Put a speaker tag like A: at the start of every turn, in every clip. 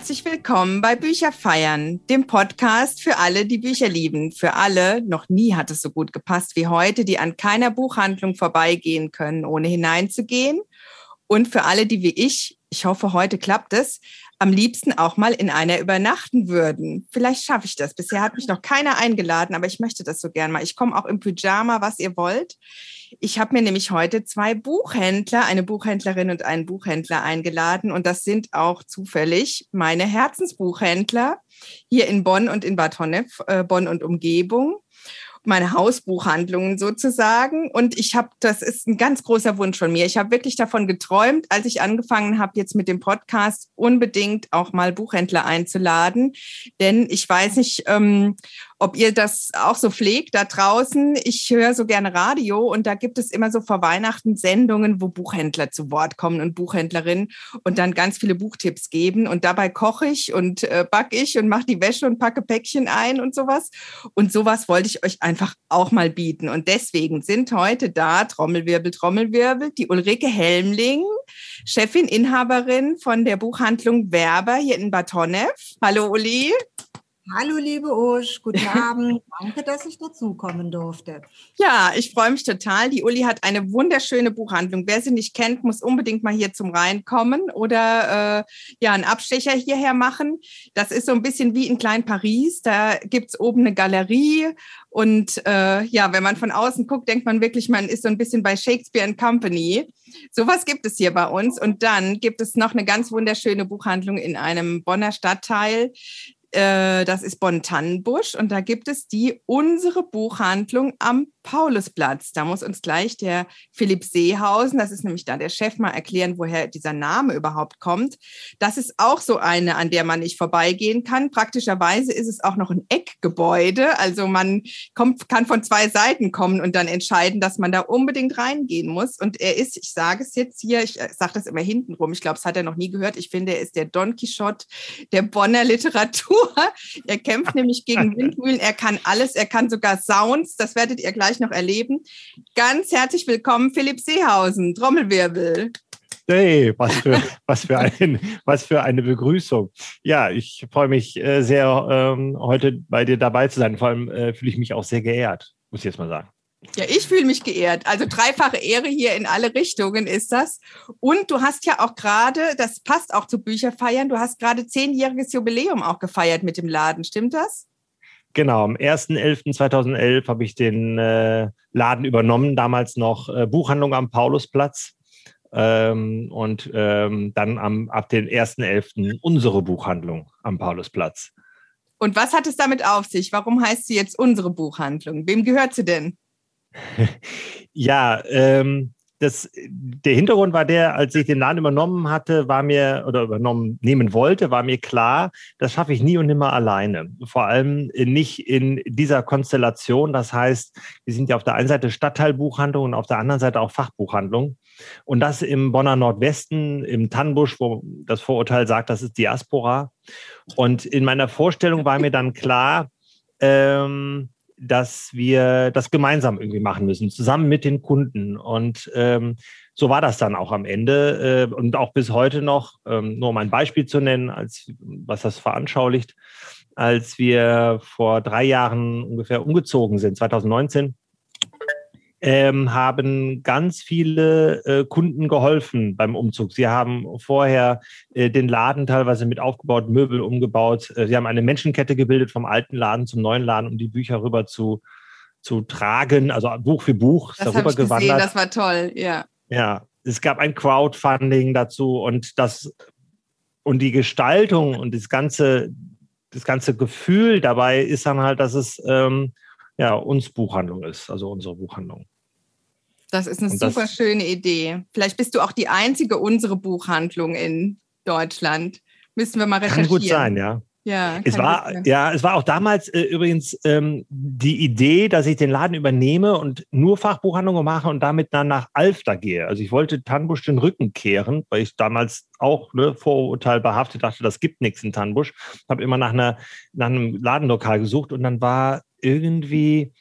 A: Herzlich willkommen bei Bücher feiern, dem Podcast für alle, die Bücher lieben. Für alle, noch nie hat es so gut gepasst wie heute, die an keiner Buchhandlung vorbeigehen können, ohne hineinzugehen. Und für alle, die wie ich, ich hoffe, heute klappt es, am liebsten auch mal in einer übernachten würden. Vielleicht schaffe ich das. Bisher hat mich noch keiner eingeladen, aber ich möchte das so gern mal. Ich komme auch im Pyjama, was ihr wollt. Ich habe mir nämlich heute zwei Buchhändler, eine Buchhändlerin und einen Buchhändler eingeladen und das sind auch zufällig meine Herzensbuchhändler hier in Bonn und in Bad Honnef, äh, Bonn und Umgebung meine Hausbuchhandlungen sozusagen. Und ich habe, das ist ein ganz großer Wunsch von mir. Ich habe wirklich davon geträumt, als ich angefangen habe, jetzt mit dem Podcast unbedingt auch mal Buchhändler einzuladen. Denn ich weiß nicht, ähm, ob ihr das auch so pflegt da draußen. Ich höre so gerne Radio und da gibt es immer so vor Weihnachten Sendungen, wo Buchhändler zu Wort kommen und Buchhändlerinnen und dann ganz viele Buchtipps geben. Und dabei koche ich und äh, backe ich und mache die Wäsche und packe Päckchen ein und sowas. Und sowas wollte ich euch einfach auch mal bieten. Und deswegen sind heute da, Trommelwirbel, Trommelwirbel, die Ulrike Helmling, Chefin, Inhaberin von der Buchhandlung Werber hier in Bad Honnef. Hallo Uli.
B: Hallo, liebe Usch, guten Abend. Danke, dass ich dazukommen durfte.
A: Ja, ich freue mich total. Die Uli hat eine wunderschöne Buchhandlung. Wer sie nicht kennt, muss unbedingt mal hier zum Reinkommen oder äh, ja, einen Abstecher hierher machen. Das ist so ein bisschen wie in Klein Paris. Da gibt es oben eine Galerie und äh, ja, wenn man von außen guckt, denkt man wirklich, man ist so ein bisschen bei Shakespeare and Company. Sowas gibt es hier bei uns. Und dann gibt es noch eine ganz wunderschöne Buchhandlung in einem Bonner Stadtteil äh, das ist Bonn-Tannenbusch und da gibt es die unsere Buchhandlung am Paulusplatz. Da muss uns gleich der Philipp Seehausen, das ist nämlich da der Chef, mal erklären, woher dieser Name überhaupt kommt. Das ist auch so eine, an der man nicht vorbeigehen kann. Praktischerweise ist es auch noch ein Eckgebäude. Also man kommt, kann von zwei Seiten kommen und dann entscheiden, dass man da unbedingt reingehen muss. Und er ist, ich sage es jetzt hier, ich sage das immer hinten rum, ich glaube, es hat er noch nie gehört. Ich finde, er ist der Don Quixote der Bonner Literatur. Er kämpft nämlich gegen Windmühlen. Er kann alles. Er kann sogar Sounds. Das werdet ihr gleich noch erleben. Ganz herzlich willkommen, Philipp Seehausen, Trommelwirbel.
C: Hey, was für, was, für ein, was für eine Begrüßung. Ja, ich freue mich äh, sehr, ähm, heute bei dir dabei zu sein. Vor allem äh, fühle ich mich auch sehr geehrt, muss ich jetzt mal sagen.
A: Ja, ich fühle mich geehrt. Also dreifache Ehre hier in alle Richtungen ist das. Und du hast ja auch gerade, das passt auch zu Bücherfeiern, du hast gerade zehnjähriges Jubiläum auch gefeiert mit dem Laden. Stimmt das?
C: Genau, am 1.11.2011 habe ich den äh, Laden übernommen, damals noch äh, Buchhandlung am Paulusplatz. Ähm, und ähm, dann am, ab dem 1.11. unsere Buchhandlung am Paulusplatz.
A: Und was hat es damit auf sich? Warum heißt sie jetzt unsere Buchhandlung? Wem gehört sie denn?
C: ja, ähm, das, der Hintergrund war der, als ich den Laden übernommen hatte, war mir oder übernommen nehmen wollte, war mir klar, das schaffe ich nie und nimmer alleine. Vor allem nicht in dieser Konstellation. Das heißt, wir sind ja auf der einen Seite Stadtteilbuchhandlung und auf der anderen Seite auch Fachbuchhandlung. Und das im Bonner Nordwesten, im Tannbusch, wo das Vorurteil sagt, das ist Diaspora. Und in meiner Vorstellung war mir dann klar, ähm, dass wir das gemeinsam irgendwie machen müssen, zusammen mit den Kunden. Und ähm, so war das dann auch am Ende äh, und auch bis heute noch, ähm, nur um ein Beispiel zu nennen, als was das veranschaulicht, als wir vor drei Jahren ungefähr umgezogen sind, 2019, ähm, haben ganz viele äh, Kunden geholfen beim Umzug. Sie haben vorher äh, den Laden teilweise mit aufgebaut, Möbel umgebaut. Äh, sie haben eine Menschenkette gebildet vom alten Laden zum neuen Laden, um die Bücher rüber zu, zu tragen, also Buch für Buch
A: das darüber gewandert. Gesehen, das war toll, ja.
C: Ja, es gab ein Crowdfunding dazu und das und die Gestaltung und das ganze das ganze Gefühl dabei ist dann halt, dass es ähm, ja, uns Buchhandlung ist, also unsere Buchhandlung.
A: Das ist eine super schöne Idee. Vielleicht bist du auch die einzige unsere Buchhandlung in Deutschland. Müssen wir mal recherchieren.
C: Kann gut sein, ja. Ja, es war, ja, es war auch damals äh, übrigens ähm, die Idee, dass ich den Laden übernehme und nur Fachbuchhandlungen mache und damit dann nach Alfter gehe. Also ich wollte Tannbusch den Rücken kehren, weil ich damals auch ne, Vorurteil behaftet dachte, das gibt nichts in Tannbusch. Habe immer nach, einer, nach einem Ladenlokal gesucht und dann war irgendwie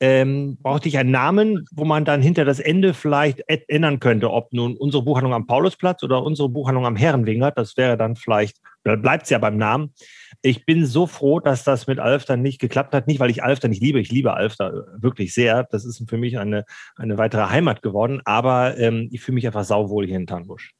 C: ähm, brauchte ich einen Namen, wo man dann hinter das Ende vielleicht ändern könnte, ob nun unsere Buchhandlung am Paulusplatz oder unsere Buchhandlung am Herrenwingert. Das wäre dann vielleicht, bleibt es ja beim Namen. Ich bin so froh, dass das mit Alfter nicht geklappt hat. Nicht, weil ich Alfter nicht liebe. Ich liebe Alfter wirklich sehr. Das ist für mich eine, eine weitere Heimat geworden. Aber ähm, ich fühle mich einfach sauwohl hier in Tannbusch.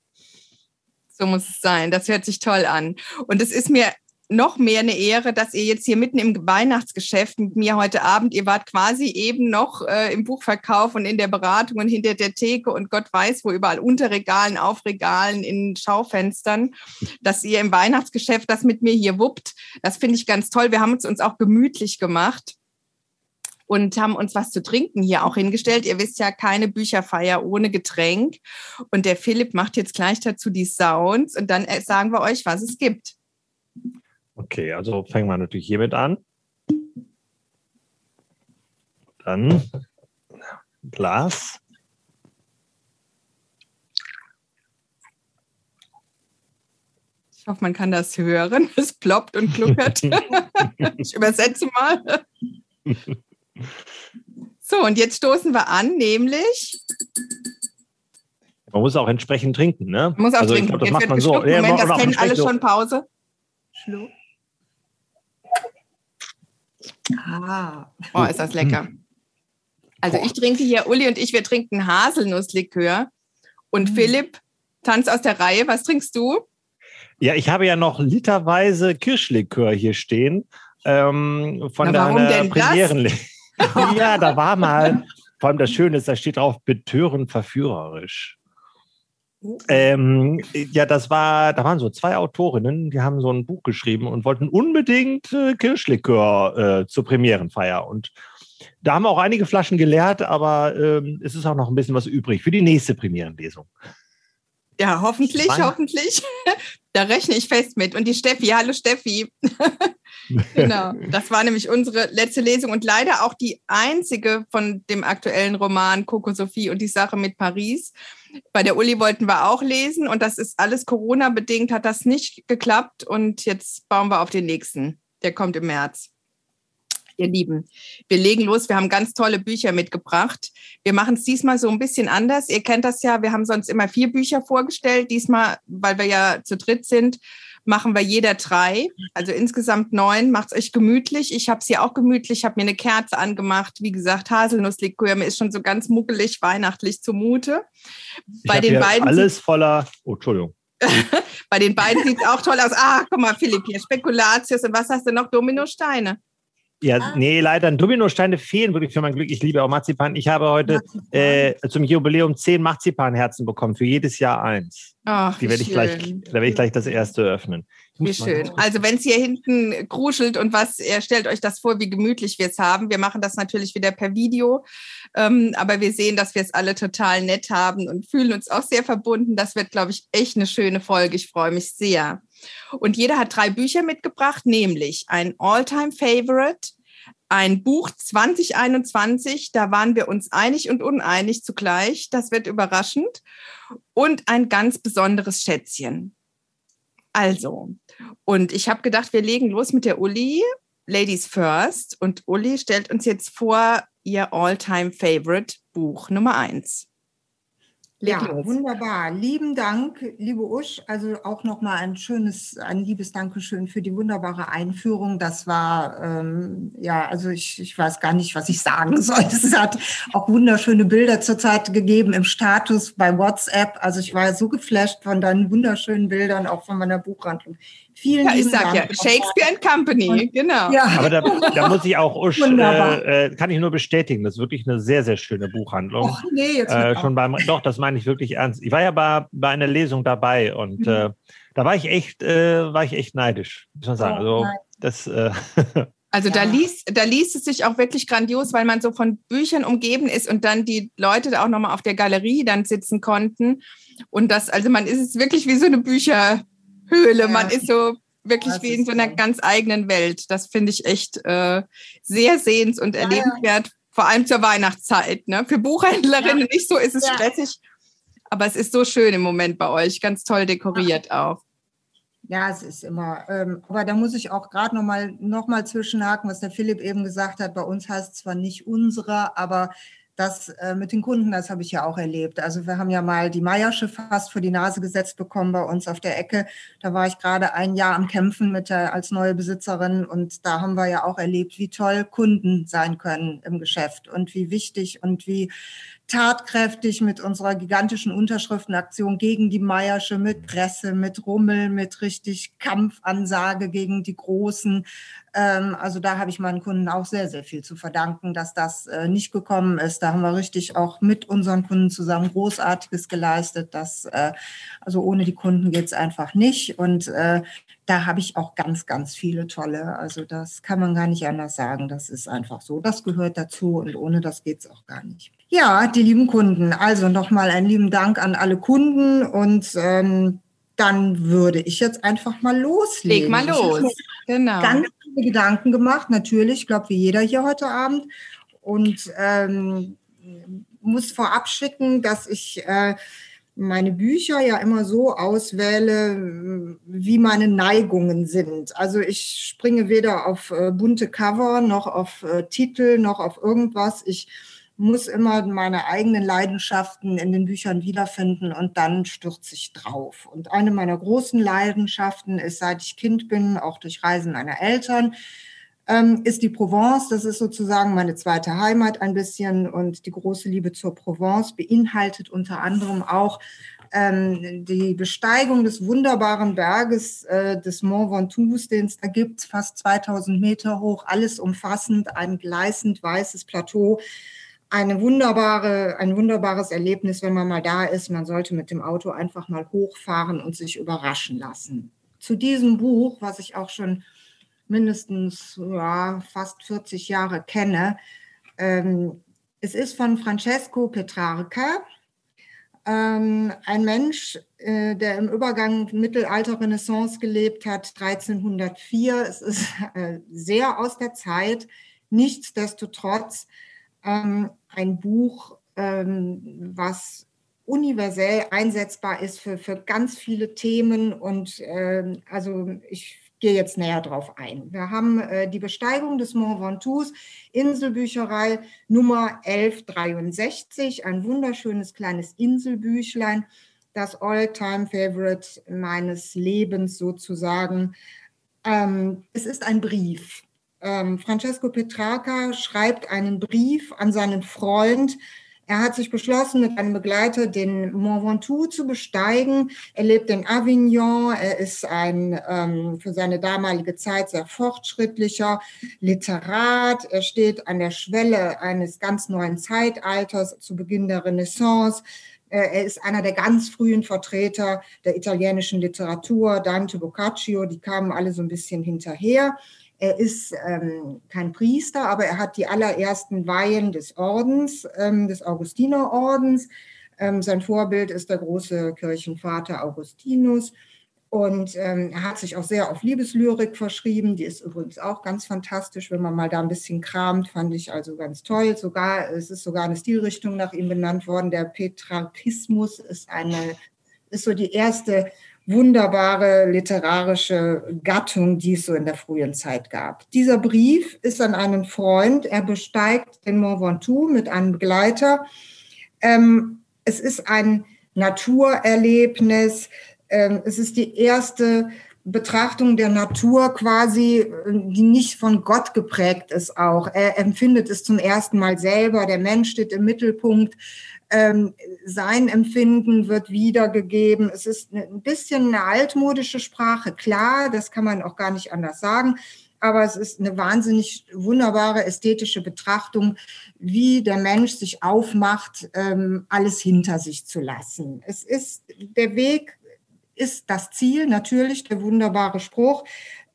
A: So muss es sein. Das hört sich toll an. Und es ist mir noch mehr eine Ehre, dass ihr jetzt hier mitten im Weihnachtsgeschäft mit mir heute Abend, ihr wart quasi eben noch äh, im Buchverkauf und in der Beratung und hinter der Theke und Gott weiß wo, überall unter Regalen, auf Regalen, in Schaufenstern, dass ihr im Weihnachtsgeschäft das mit mir hier wuppt. Das finde ich ganz toll. Wir haben uns uns auch gemütlich gemacht und haben uns was zu trinken hier auch hingestellt. Ihr wisst ja, keine Bücherfeier ohne Getränk. Und der Philipp macht jetzt gleich dazu die Sounds und dann äh, sagen wir euch, was es gibt.
C: Okay, also fangen wir natürlich hiermit an. Dann Glas.
A: Ich hoffe, man kann das hören. Es ploppt und kluckert. ich übersetze mal. So, und jetzt stoßen wir an, nämlich.
C: Man muss auch entsprechend trinken, ne?
A: Man muss auch also trinken. Glaub, das jetzt macht man so. Moment, ja, das kennen alle schon. Pause. Schluck. Ah. Oh, ist das lecker. Also ich trinke hier, Uli und ich, wir trinken Haselnusslikör. Und mhm. Philipp, Tanz aus der Reihe, was trinkst du?
C: Ja, ich habe ja noch literweise Kirschlikör hier stehen. Ähm, von Na, deiner Premieren. ja, da war mal, vor allem das Schöne ist, da steht drauf, betörend verführerisch. Ähm, ja, das war, da waren so zwei Autorinnen, die haben so ein Buch geschrieben und wollten unbedingt äh, Kirschlikör äh, zur Premierenfeier. Und da haben wir auch einige Flaschen geleert, aber ähm, es ist auch noch ein bisschen was übrig für die nächste Premierenlesung.
A: Ja, hoffentlich, Mann. hoffentlich. Da rechne ich fest mit. Und die Steffi, hallo Steffi. genau, das war nämlich unsere letzte Lesung und leider auch die einzige von dem aktuellen Roman Coco Sophie und die Sache mit Paris. Bei der Uli wollten wir auch lesen und das ist alles Corona-bedingt, hat das nicht geklappt und jetzt bauen wir auf den nächsten. Der kommt im März. Ihr Lieben, wir legen los. Wir haben ganz tolle Bücher mitgebracht. Wir machen es diesmal so ein bisschen anders. Ihr kennt das ja, wir haben sonst immer vier Bücher vorgestellt. Diesmal, weil wir ja zu dritt sind, machen wir jeder drei, also insgesamt neun. Macht es euch gemütlich. Ich habe es hier auch gemütlich, habe mir eine Kerze angemacht. Wie gesagt, Haselnusslikör. Mir ist schon so ganz muckelig, weihnachtlich zumute.
C: Ich Bei den beiden alles voller. Oh, Entschuldigung.
A: Bei den beiden sieht es auch toll aus. Ah, guck mal, Philipp, hier Spekulatius und was hast du noch? Dominosteine.
C: Ja, ah. nee, leider Dominosteine fehlen wirklich für mein Glück. Ich liebe auch Marzipan. Ich habe heute äh, zum Jubiläum zehn Marzipanherzen bekommen, für jedes Jahr eins. Ach, Die werde ich gleich, da werde ich gleich das erste öffnen.
A: Wie schön. Also wenn es hier hinten kruschelt und was, ihr stellt euch das vor, wie gemütlich wir es haben. Wir machen das natürlich wieder per Video, ähm, aber wir sehen, dass wir es alle total nett haben und fühlen uns auch sehr verbunden. Das wird, glaube ich, echt eine schöne Folge. Ich freue mich sehr. Und jeder hat drei Bücher mitgebracht, nämlich ein All-Time-Favorite, ein Buch 2021, da waren wir uns einig und uneinig zugleich, das wird überraschend, und ein ganz besonderes Schätzchen. Also, und ich habe gedacht, wir legen los mit der Uli, Ladies First, und Uli stellt uns jetzt vor ihr All-Time-Favorite Buch Nummer eins.
B: Leg ja, los. wunderbar. Lieben Dank, liebe Usch. Also auch nochmal ein schönes, ein liebes Dankeschön für die wunderbare Einführung. Das war, ähm, ja, also ich, ich weiß gar nicht, was ich sagen soll. Es hat auch wunderschöne Bilder zurzeit gegeben im Status bei WhatsApp. Also ich war so geflasht von deinen wunderschönen Bildern, auch von meiner Buchhandlung.
A: Vielen ja, ich sag Dank. ja, Shakespeare and Company, und, genau.
C: Ja. Aber da, da, muss ich auch, Usch, äh, äh, kann ich nur bestätigen, das ist wirklich eine sehr, sehr schöne Buchhandlung. Och, nee, jetzt äh, schon beim, doch, das meine ich wirklich ernst. Ich war ja bei, bei einer Lesung dabei und mhm. äh, da war ich echt, äh, war ich echt neidisch, muss man sagen. Oh, also, das,
A: äh, also da liest, da liest es sich auch wirklich grandios, weil man so von Büchern umgeben ist und dann die Leute da auch nochmal auf der Galerie dann sitzen konnten. Und das, also man ist es wirklich wie so eine Bücher, Höhle. Ja. Man ist so wirklich das wie in so einer ganz eigenen Welt. Das finde ich echt äh, sehr sehens- und erlebenswert, vor allem zur Weihnachtszeit. Ne? Für Buchhändlerinnen nicht so ist es stressig, aber es ist so schön im Moment bei euch, ganz toll dekoriert auch.
B: Ja, es ist immer. Ähm, aber da muss ich auch gerade nochmal noch mal zwischenhaken, was der Philipp eben gesagt hat. Bei uns heißt es zwar nicht unsere, aber das äh, mit den Kunden, das habe ich ja auch erlebt. Also wir haben ja mal die Meiersche fast vor die Nase gesetzt bekommen bei uns auf der Ecke. Da war ich gerade ein Jahr am Kämpfen mit der, als neue Besitzerin und da haben wir ja auch erlebt, wie toll Kunden sein können im Geschäft und wie wichtig und wie tatkräftig mit unserer gigantischen Unterschriftenaktion gegen die Meiersche, mit Presse, mit Rummel, mit richtig Kampfansage gegen die Großen. Ähm, also da habe ich meinen Kunden auch sehr, sehr viel zu verdanken, dass das äh, nicht gekommen ist. Da haben wir richtig auch mit unseren Kunden zusammen Großartiges geleistet. Das, äh, also ohne die Kunden geht es einfach nicht. Und äh, da habe ich auch ganz, ganz viele tolle. Also das kann man gar nicht anders sagen. Das ist einfach so. Das gehört dazu und ohne das geht es auch gar nicht. Ja, die lieben Kunden. Also nochmal einen lieben Dank an alle Kunden und ähm, dann würde ich jetzt einfach mal loslegen.
A: Leg mal los.
B: Genau. Ganz viele Gedanken gemacht, natürlich, ich glaube, wie jeder hier heute Abend. Und ähm, muss vorab schicken, dass ich äh, meine Bücher ja immer so auswähle, wie meine Neigungen sind. Also ich springe weder auf äh, bunte Cover noch auf äh, Titel noch auf irgendwas. Ich muss immer meine eigenen Leidenschaften in den Büchern wiederfinden und dann stürze ich drauf. Und eine meiner großen Leidenschaften ist, seit ich Kind bin, auch durch Reisen meiner Eltern, ähm, ist die Provence. Das ist sozusagen meine zweite Heimat ein bisschen und die große Liebe zur Provence beinhaltet unter anderem auch ähm, die Besteigung des wunderbaren Berges äh, des Mont Ventoux, den es da gibt, fast 2000 Meter hoch, alles umfassend, ein gleißend weißes Plateau eine wunderbare, ein wunderbares Erlebnis, wenn man mal da ist. Man sollte mit dem Auto einfach mal hochfahren und sich überraschen lassen. Zu diesem Buch, was ich auch schon mindestens ja, fast 40 Jahre kenne, ähm, es ist von Francesco Petrarca, ähm, ein Mensch, äh, der im Übergang Mittelalter-Renaissance gelebt hat, 1304. Es ist äh, sehr aus der Zeit. Nichtsdestotrotz ähm, ein Buch, ähm, was universell einsetzbar ist für, für ganz viele Themen. Und ähm, also ich gehe jetzt näher drauf ein. Wir haben äh, die Besteigung des Mont Ventoux, Inselbücherei Nummer 1163, ein wunderschönes kleines Inselbüchlein, das All-Time-Favorite meines Lebens sozusagen. Ähm, es ist ein Brief ähm, Francesco Petrarca schreibt einen Brief an seinen Freund. Er hat sich beschlossen, mit einem Begleiter den Mont Ventoux zu besteigen. Er lebt in Avignon. Er ist ein ähm, für seine damalige Zeit sehr fortschrittlicher Literat. Er steht an der Schwelle eines ganz neuen Zeitalters zu Beginn der Renaissance. Er ist einer der ganz frühen Vertreter der italienischen Literatur, Dante Boccaccio, die kamen alle so ein bisschen hinterher. Er ist ähm, kein Priester, aber er hat die allerersten Weihen des Ordens, ähm, des Augustinerordens. Ähm, sein Vorbild ist der große Kirchenvater Augustinus. Und ähm, er hat sich auch sehr auf Liebeslyrik verschrieben. Die ist übrigens auch ganz fantastisch, wenn man mal da ein bisschen kramt, fand ich also ganz toll. Sogar, es ist sogar eine Stilrichtung nach ihm benannt worden. Der Petrarchismus ist eine, ist so die erste wunderbare literarische Gattung, die es so in der frühen Zeit gab. Dieser Brief ist an einen Freund. Er besteigt den Mont Ventoux mit einem Begleiter. Ähm, es ist ein Naturerlebnis. Ähm, es ist die erste Betrachtung der Natur quasi, die nicht von Gott geprägt ist auch. Er empfindet es zum ersten Mal selber. Der Mensch steht im Mittelpunkt ähm, sein Empfinden wird wiedergegeben. Es ist ein bisschen eine altmodische Sprache, klar, das kann man auch gar nicht anders sagen. Aber es ist eine wahnsinnig wunderbare ästhetische Betrachtung, wie der Mensch sich aufmacht, ähm, alles hinter sich zu lassen. Es ist der Weg ist das Ziel, natürlich der wunderbare Spruch.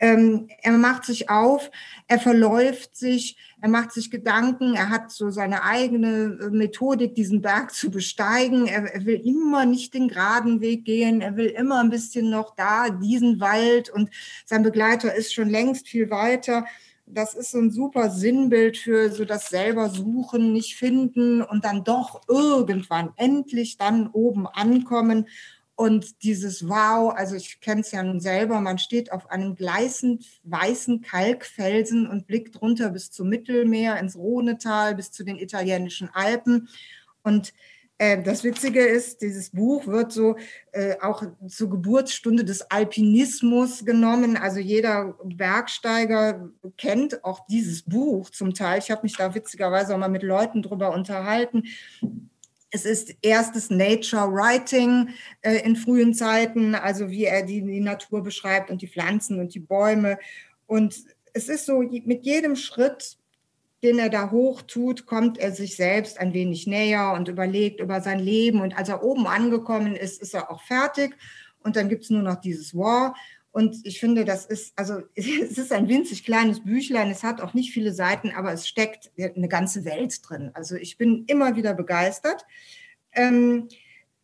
B: Ähm, er macht sich auf, er verläuft sich, er macht sich Gedanken, er hat so seine eigene äh, Methodik, diesen Berg zu besteigen. Er, er, will immer nicht den geraden Weg gehen, er will immer ein bisschen noch da, diesen Wald und sein Begleiter ist schon längst viel weiter. Das ist so ein super Sinnbild für so das selber suchen, nicht finden und dann doch irgendwann endlich dann oben ankommen Und dieses Wow, also ich kenne es ja nun selber, man steht auf einem gleißend weißen Kalkfelsen und blickt runter bis zum Mittelmeer, ins Rhonetal, bis zu den italienischen Alpen. Und äh, das Witzige ist, dieses Buch wird so äh, auch zur Geburtsstunde des Alpinismus genommen. Also jeder Bergsteiger kennt auch dieses Buch zum Teil. Ich habe mich da witzigerweise auch mal mit Leuten drüber unterhalten. Es ist erstes Nature Writing äh, in frühen Zeiten, also wie er die, die Natur beschreibt und die Pflanzen und die Bäume. Und es ist so, mit jedem Schritt, den er da hoch tut, kommt er sich selbst ein wenig näher und überlegt über sein Leben. Und als er oben angekommen ist, ist er auch fertig. Und dann gibt es nur noch dieses War. Und ich finde, das ist, also es ist ein winzig kleines Büchlein, es hat auch nicht viele Seiten, aber es steckt eine ganze Welt drin. Also ich bin immer wieder begeistert. Ähm,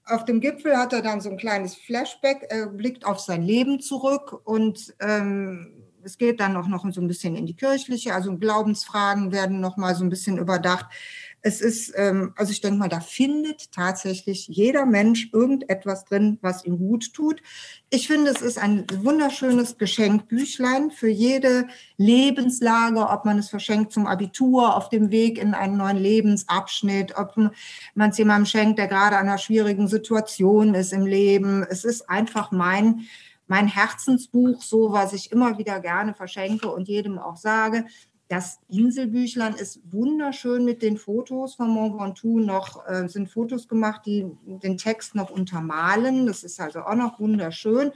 B: auf dem Gipfel hat er dann so ein kleines Flashback, er blickt auf sein Leben zurück und ähm, es geht dann auch noch so ein bisschen in die kirchliche, also Glaubensfragen werden noch mal so ein bisschen überdacht. Es ist, ähm, also ich denke mal, da findet tatsächlich jeder Mensch irgendetwas drin, was ihm gut tut. Ich finde, es ist ein wunderschönes Geschenkbüchlein für jede Lebenslage, ob man es verschenkt zum Abitur, auf dem Weg in einen neuen Lebensabschnitt, ob man es jemandem schenkt, der gerade an einer schwierigen Situation ist im Leben. Es ist einfach mein mein Herzensbuch, so was ich immer wieder gerne verschenke und jedem auch sage. Das Inselbüchlein ist wunderschön mit den Fotos von Mont Ventoux. Noch äh, sind Fotos gemacht, die den Text noch untermalen. Das ist also auch noch wunderschön.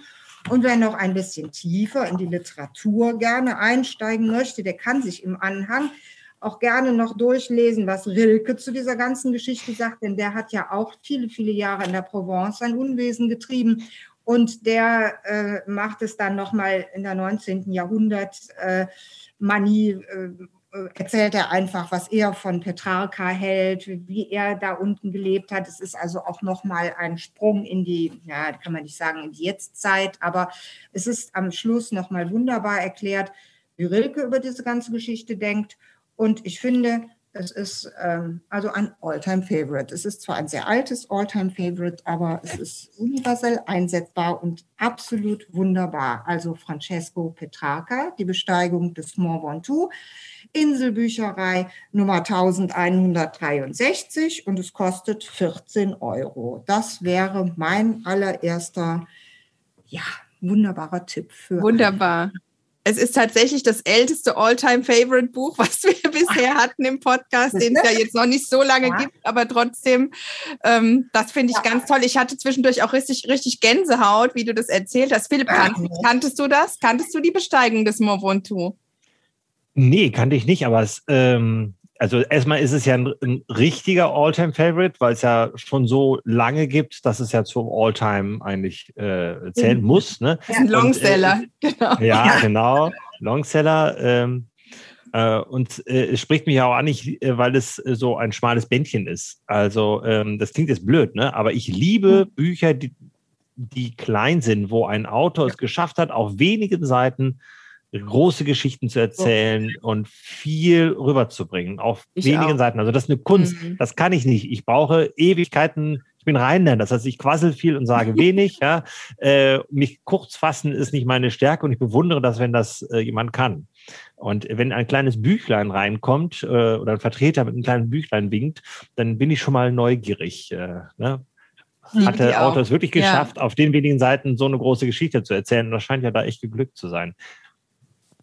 B: Und wer noch ein bisschen tiefer in die Literatur gerne einsteigen möchte, der kann sich im Anhang auch gerne noch durchlesen, was Rilke zu dieser ganzen Geschichte sagt, denn der hat ja auch viele, viele Jahre in der Provence sein Unwesen getrieben und der äh, macht es dann nochmal in der 19. Jahrhundert äh, Manie, äh, erzählt er einfach, was er von Petrarca hält, wie er da unten gelebt hat. Es ist also auch nochmal ein Sprung in die, ja, kann man nicht sagen in die Jetztzeit, aber es ist am Schluss nochmal wunderbar erklärt, wie Rilke über diese ganze Geschichte denkt. Und ich finde, es ist ähm, also ein All-Time-Favorite. Es ist zwar ein sehr altes All-Time-Favorite, aber es ist universell einsetzbar und absolut wunderbar. Also Francesco Petrarca, die Besteigung des Mont Ventoux, Inselbücherei Nummer 1163 und es kostet 14 Euro. Das wäre mein allererster, ja, wunderbarer Tipp für.
A: Wunderbar. Alle es ist tatsächlich das älteste All-Time-Favorite-Buch, was wir bisher hatten im Podcast, den es ja jetzt noch nicht so lange ja. gibt, aber trotzdem, ähm, das finde ich ja. ganz toll. Ich hatte zwischendurch auch richtig, richtig Gänsehaut, wie du das erzählt hast. Philipp, ja. kanntest du das? Kanntest du die Besteigung des Mont Ventoux?
C: Nee, kannte ich nicht, aber es, ähm, also erstmal ist es ja ein, ein richtiger All-Time-Favorite, weil es ja schon so lange gibt, dass es ja zum All-Time eigentlich äh, zählen mhm. muss. Ne?
A: Ist ein Longseller,
C: und, äh, genau. Ja, genau, Longseller. Ähm, äh, und äh, es spricht mich auch an, nicht, äh, weil es äh, so ein schmales Bändchen ist. Also ähm, das klingt jetzt blöd, ne? aber ich liebe mhm. Bücher, die, die klein sind, wo ein Autor ja. es geschafft hat, auf wenigen Seiten große Geschichten zu erzählen oh. und viel rüberzubringen auf ich wenigen auch. Seiten. Also das ist eine Kunst. Mhm. Das kann ich nicht. Ich brauche Ewigkeiten. Ich bin Rheinländer, das heißt, ich quassel viel und sage wenig. ja. Äh, mich kurz fassen ist nicht meine Stärke und ich bewundere das, wenn das äh, jemand kann. Und wenn ein kleines Büchlein reinkommt äh, oder ein Vertreter mit einem kleinen Büchlein winkt, dann bin ich schon mal neugierig. Äh, ne? Hat der Autor es wirklich geschafft, ja. auf den wenigen Seiten so eine große Geschichte zu erzählen? Und das scheint ja da echt geglückt zu sein.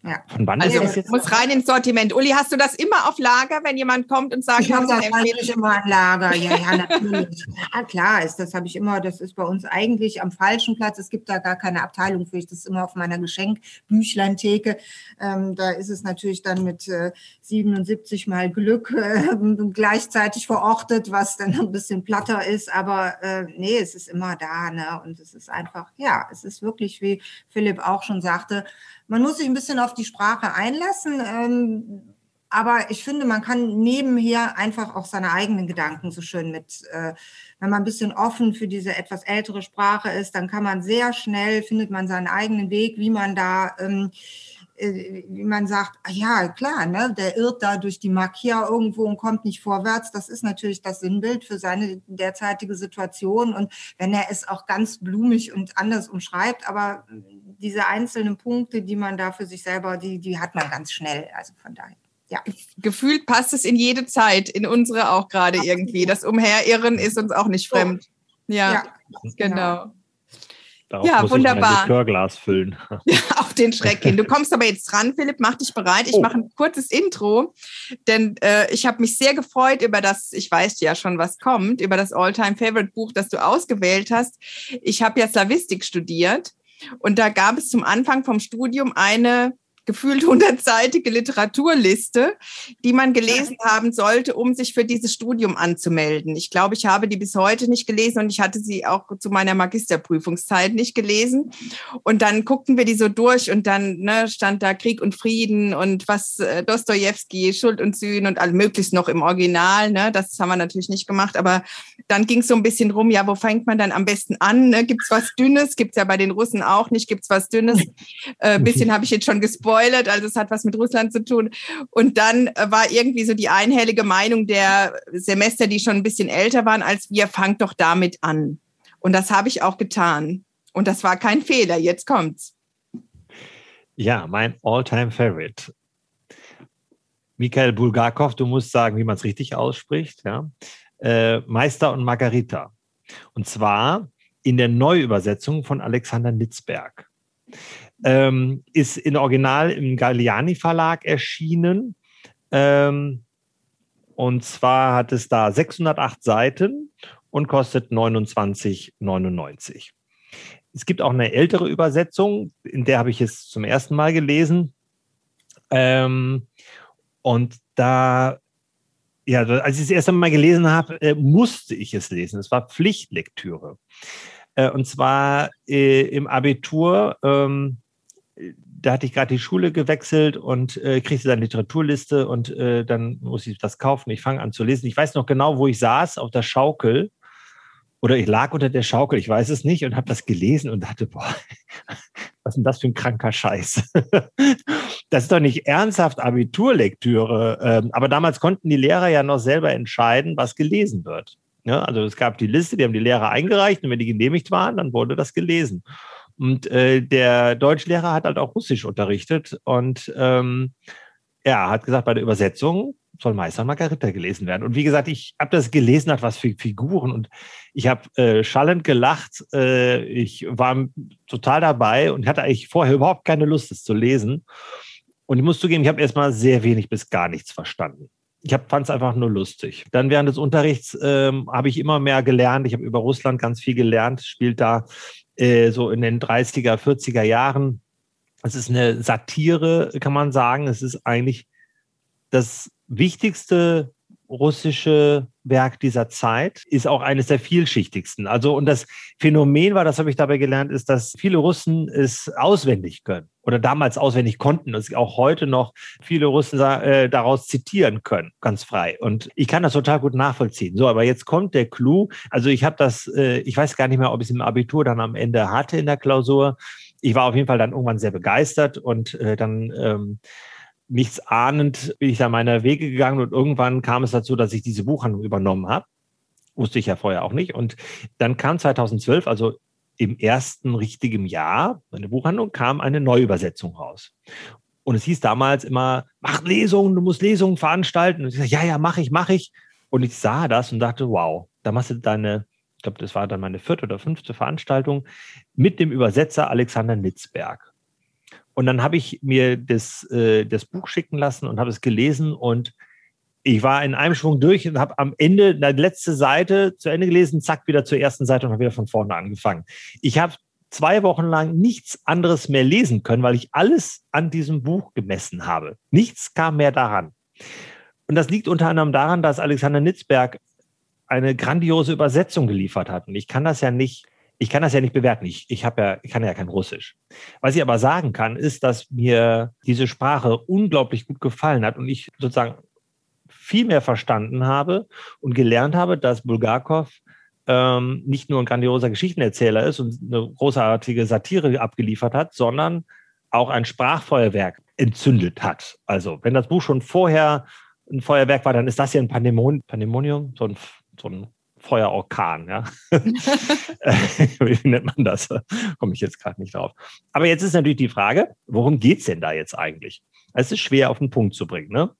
A: Ja. Von wann also ist jetzt muss rein ins Sortiment. Uli, hast du das immer auf Lager, wenn jemand kommt und sagt,
B: ich habe das eigentlich immer ein Lager. Ja, ja, natürlich. ja, klar ist, das habe ich immer. Das ist bei uns eigentlich am falschen Platz. Es gibt da gar keine Abteilung für. Ich das ist immer auf meiner Geschenkbüchlein-Theke. Ähm, da ist es natürlich dann mit äh, 77 mal Glück äh, gleichzeitig verortet, was dann ein bisschen platter ist. Aber äh, nee, es ist immer da. Ne? Und es ist einfach, ja, es ist wirklich, wie Philipp auch schon sagte, man muss sich ein bisschen auf die Sprache einlassen. Ähm, aber ich finde, man kann nebenher einfach auch seine eigenen Gedanken so schön mit, äh, wenn man ein bisschen offen für diese etwas ältere Sprache ist, dann kann man sehr schnell, findet man seinen eigenen Weg, wie man da ähm, äh, wie man sagt, ah ja, klar, ne, der irrt da durch die Macchia irgendwo und kommt nicht vorwärts. Das ist natürlich das Sinnbild für seine derzeitige Situation. Und wenn er es auch ganz blumig und anders umschreibt, aber diese einzelnen Punkte, die man da für sich selber, die, die hat man ganz schnell. Also von daher. Ja.
A: Gefühlt passt es in jede Zeit, in unsere auch gerade irgendwie. Das Umherirren ist uns auch nicht fremd. Ja, ja genau. genau.
C: Darauf ja, muss wunderbar. Ich Likörglas füllen.
A: Ja, auf den Schreck hin. Du kommst aber jetzt dran, Philipp, mach dich bereit. Ich oh. mache ein kurzes Intro, denn äh, ich habe mich sehr gefreut über das, ich weiß ja schon, was kommt, über das All-Time-Favorite-Buch, das du ausgewählt hast. Ich habe ja Slavistik studiert und da gab es zum Anfang vom Studium eine gefühlt hundertseitige Literaturliste, die man gelesen haben sollte, um sich für dieses Studium anzumelden. Ich glaube, ich habe die bis heute nicht gelesen und ich hatte sie auch zu meiner Magisterprüfungszeit nicht gelesen. Und dann guckten wir die so durch und dann ne, stand da Krieg und Frieden und was äh, Dostoevsky, Schuld und Sühn und all möglichst noch im Original. Ne? Das haben wir natürlich nicht gemacht, aber dann ging es so ein bisschen rum, ja, wo fängt man dann am besten an? Ne? Gibt es was Dünnes? Gibt es ja bei den Russen auch nicht. Gibt es was Dünnes? Äh, bisschen habe ich jetzt schon gespoilert gespoilert, also es hat was mit Russland zu tun. Und dann äh, war irgendwie so die einhellige Meinung der Semester, die schon ein bisschen älter waren als wir, fangt doch damit an. Und das habe ich auch getan. Und das war kein Fehler. Jetzt kommt's.
C: Ja, mein All-Time Favorite. Mikhail Bulgakov, du musst sagen, wie man es richtig ausspricht. Ja? Äh, Meister und Margarita. Und zwar in der Neuübersetzung von Alexander Nitzberg ähm, ist in Original im Galliani Verlag erschienen. Ähm, und zwar hat es da 608 Seiten und kostet 29,99. Es gibt auch eine ältere Übersetzung, in der habe ich es zum ersten Mal gelesen. Ähm, und da, ja, als ich es das erste Mal gelesen habe, äh, musste ich es lesen. Es war Pflichtlektüre. Äh, und zwar äh, im Abitur ähm, da hatte ich gerade die Schule gewechselt und äh, kriegte dann Literaturliste und äh, dann muss ich das kaufen. Ich fange an zu lesen. Ich weiß noch genau, wo ich saß, auf der Schaukel. Oder ich lag unter der Schaukel, ich weiß es nicht, und habe das gelesen und dachte, boah, was ist denn das für ein kranker Scheiß? das ist doch nicht ernsthaft Abiturlektüre. Ähm, aber damals konnten die Lehrer ja noch selber entscheiden, was gelesen wird. Ja, also es gab die Liste, die haben die Lehrer eingereicht und wenn die genehmigt waren, dann wurde das gelesen. Und äh, der Deutschlehrer hat halt auch Russisch unterrichtet und ähm, er hat gesagt, bei der Übersetzung soll Meister Margarita gelesen werden. Und wie gesagt, ich habe das gelesen, hat was für Figuren und ich habe äh, schallend gelacht. Äh, ich war total dabei und hatte eigentlich vorher überhaupt keine Lust, es zu lesen. Und ich muss zugeben, ich habe erstmal sehr wenig bis gar nichts verstanden. Ich fand es einfach nur lustig. Dann während des Unterrichts ähm, habe ich immer mehr gelernt. Ich habe über Russland ganz viel gelernt, spielt da äh, so in den 30er, 40er Jahren. Es ist eine Satire, kann man sagen. Es ist eigentlich das wichtigste russische Werk dieser Zeit, ist auch eines der vielschichtigsten. Also, und das Phänomen war, das habe ich dabei gelernt, ist, dass viele Russen es auswendig können oder damals auswendig konnten und auch heute noch viele Russen äh, daraus zitieren können, ganz frei. Und ich kann das total gut nachvollziehen. So, aber jetzt kommt der Clou. Also ich habe das, äh, ich weiß gar nicht mehr, ob ich es im Abitur dann am Ende hatte in der Klausur. Ich war auf jeden Fall dann irgendwann sehr begeistert und äh, dann ähm, nichts ahnend bin ich da meiner Wege gegangen und irgendwann kam es dazu, dass ich diese Buchhandlung übernommen habe. Wusste ich ja vorher auch nicht. Und dann kam 2012, also im ersten richtigen Jahr, meine Buchhandlung, kam eine Neuübersetzung raus. Und es hieß damals immer, mach Lesungen, du musst Lesungen veranstalten. Und ich sagte, ja, ja, mache ich, mache ich. Und ich sah das und dachte, wow, da machst du deine, ich glaube, das war dann meine vierte oder fünfte Veranstaltung mit dem Übersetzer Alexander Nitzberg. Und dann habe ich mir das, äh, das Buch schicken lassen und habe es gelesen und ich war in einem Schwung durch und habe am Ende die letzte Seite zu Ende gelesen, zack, wieder zur ersten Seite und habe wieder von vorne angefangen. Ich habe zwei Wochen lang nichts anderes mehr lesen können, weil ich alles an diesem Buch gemessen habe. Nichts kam mehr daran. Und das liegt unter anderem daran, dass Alexander Nitzberg eine grandiose Übersetzung geliefert hat. Und ich kann das ja nicht ich kann das ja nicht bewerten. Ich, ich, ja, ich kann ja kein Russisch. Was ich aber sagen kann, ist, dass mir diese Sprache unglaublich gut gefallen hat und ich sozusagen viel mehr verstanden habe und gelernt habe, dass Bulgakov ähm, nicht nur ein grandioser Geschichtenerzähler ist und eine großartige Satire abgeliefert hat, sondern auch ein Sprachfeuerwerk. entzündet hat. Also, wenn das Buch schon vorher ein Feuerwerk war, dann ist das ja ein Pandemon Pandemonium, so ein, so ein Feuerorkan, ja. Wie nennt man das? Komme ich jetzt gerade nicht drauf. Aber jetzt ist natürlich die Frage, worum geht es denn da jetzt eigentlich? Es ist schwer auf den Punkt zu bringen. Ne?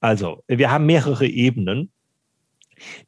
C: Also, wir haben mehrere Ebenen.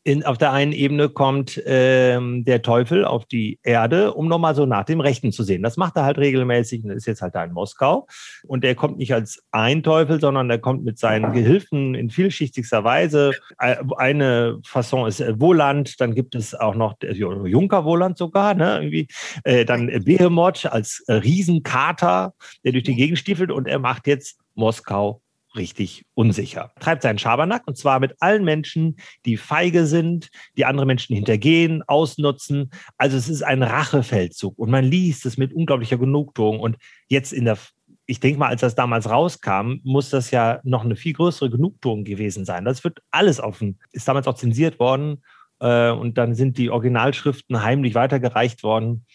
C: In, auf der einen Ebene kommt ähm, der Teufel auf die Erde, um nochmal so nach dem Rechten zu sehen. Das macht er halt regelmäßig und ist jetzt halt da in Moskau. Und er kommt nicht als ein Teufel, sondern er kommt mit seinen Gehilfen in vielschichtigster Weise. Eine Fasson ist äh, Woland, dann gibt es auch noch Junker Woland sogar, ne, irgendwie. Äh, dann Behemoth als äh, Riesenkater, der durch die Gegend stiefelt und er macht jetzt Moskau richtig unsicher. Treibt seinen Schabernack und zwar mit allen Menschen, die feige sind, die andere Menschen hintergehen, ausnutzen. Also es ist ein Rachefeldzug und man liest es mit unglaublicher Genugtuung und jetzt in der ich denke mal, als das damals rauskam, muss das ja noch eine viel größere Genugtuung gewesen sein. Das wird alles offen, ist damals auch zensiert worden äh, und dann sind die Originalschriften heimlich weitergereicht worden.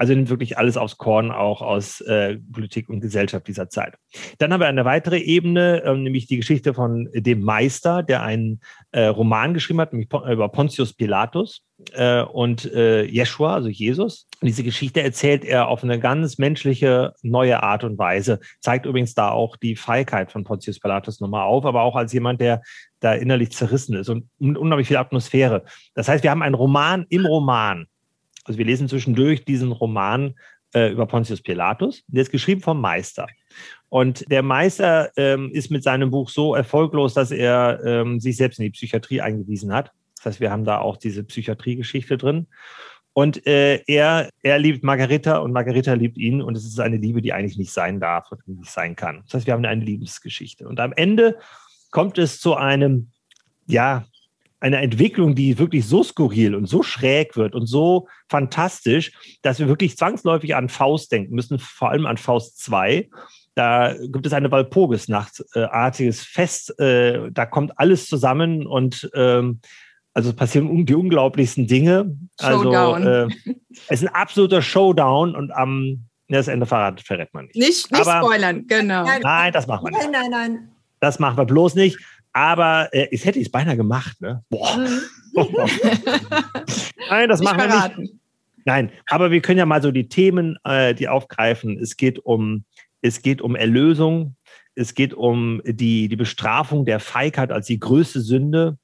C: Also nimmt wirklich alles aufs Korn, auch aus äh, Politik und Gesellschaft dieser Zeit. Dann haben wir eine weitere Ebene, äh, nämlich die Geschichte von dem Meister, der einen äh, Roman geschrieben hat, nämlich über Pontius Pilatus äh, und äh, Jeshua, also Jesus. Und diese Geschichte erzählt er auf eine ganz menschliche, neue Art und Weise. Zeigt übrigens da auch die Feigheit von Pontius Pilatus nochmal auf, aber auch als jemand, der da innerlich zerrissen ist und unglaublich viel Atmosphäre. Das heißt, wir haben einen Roman im Roman also wir lesen zwischendurch diesen Roman äh, über Pontius Pilatus. Der ist geschrieben vom Meister. Und der Meister ähm, ist mit seinem Buch so erfolglos, dass er ähm, sich selbst in die Psychiatrie eingewiesen hat. Das heißt, wir haben da auch diese Psychiatriegeschichte drin. Und äh, er, er liebt Margarita und Margarita liebt ihn. Und es ist eine Liebe, die eigentlich nicht sein darf und nicht sein kann. Das heißt, wir haben eine Liebesgeschichte. Und am Ende kommt es zu einem, ja, eine Entwicklung, die wirklich so skurril und so schräg wird und so fantastisch, dass wir wirklich zwangsläufig an Faust denken müssen, vor allem an Faust 2. Da gibt es eine Walpurgisnachtartiges Fest, äh, da kommt alles zusammen und ähm, also passieren die unglaublichsten Dinge. Showdown. Also äh, es ist ein absoluter Showdown und am das Ende verrät, verrät man nicht.
A: Nicht, nicht Aber, spoilern, genau.
C: Nein, das machen wir nicht. Nein, nein, nein. Das machen wir bloß nicht. Aber äh, es hätte ich es beinahe gemacht, ne? Boah. Mhm. Nein, das nicht machen verraten. wir nicht. Nein, aber wir können ja mal so die Themen, äh, die aufgreifen. Es geht um, es geht um Erlösung, es geht um die, die Bestrafung der Feigheit als die größte Sünde.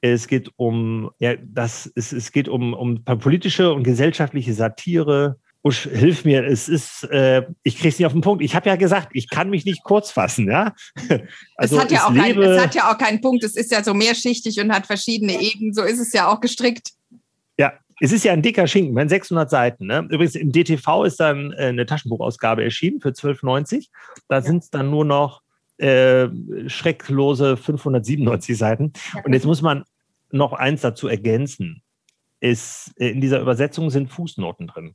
C: Es geht um, ja, das, es, es geht um, um politische und gesellschaftliche Satire. Usch, hilf mir, es ist, äh, ich kriege es nicht auf den Punkt. Ich habe ja gesagt, ich kann mich nicht kurz fassen, ja.
A: Also, es, hat ja auch kein, es hat ja auch keinen Punkt, es ist ja so mehrschichtig und hat verschiedene Ebenen, so ist es ja auch gestrickt.
C: Ja, es ist ja ein dicker Schinken, wenn 600 Seiten. Ne? Übrigens, im DTV ist dann äh, eine Taschenbuchausgabe erschienen für 12,90. Da ja. sind es dann nur noch äh, schrecklose 597 Seiten. Und jetzt muss man noch eins dazu ergänzen. Es, äh, in dieser Übersetzung sind Fußnoten drin.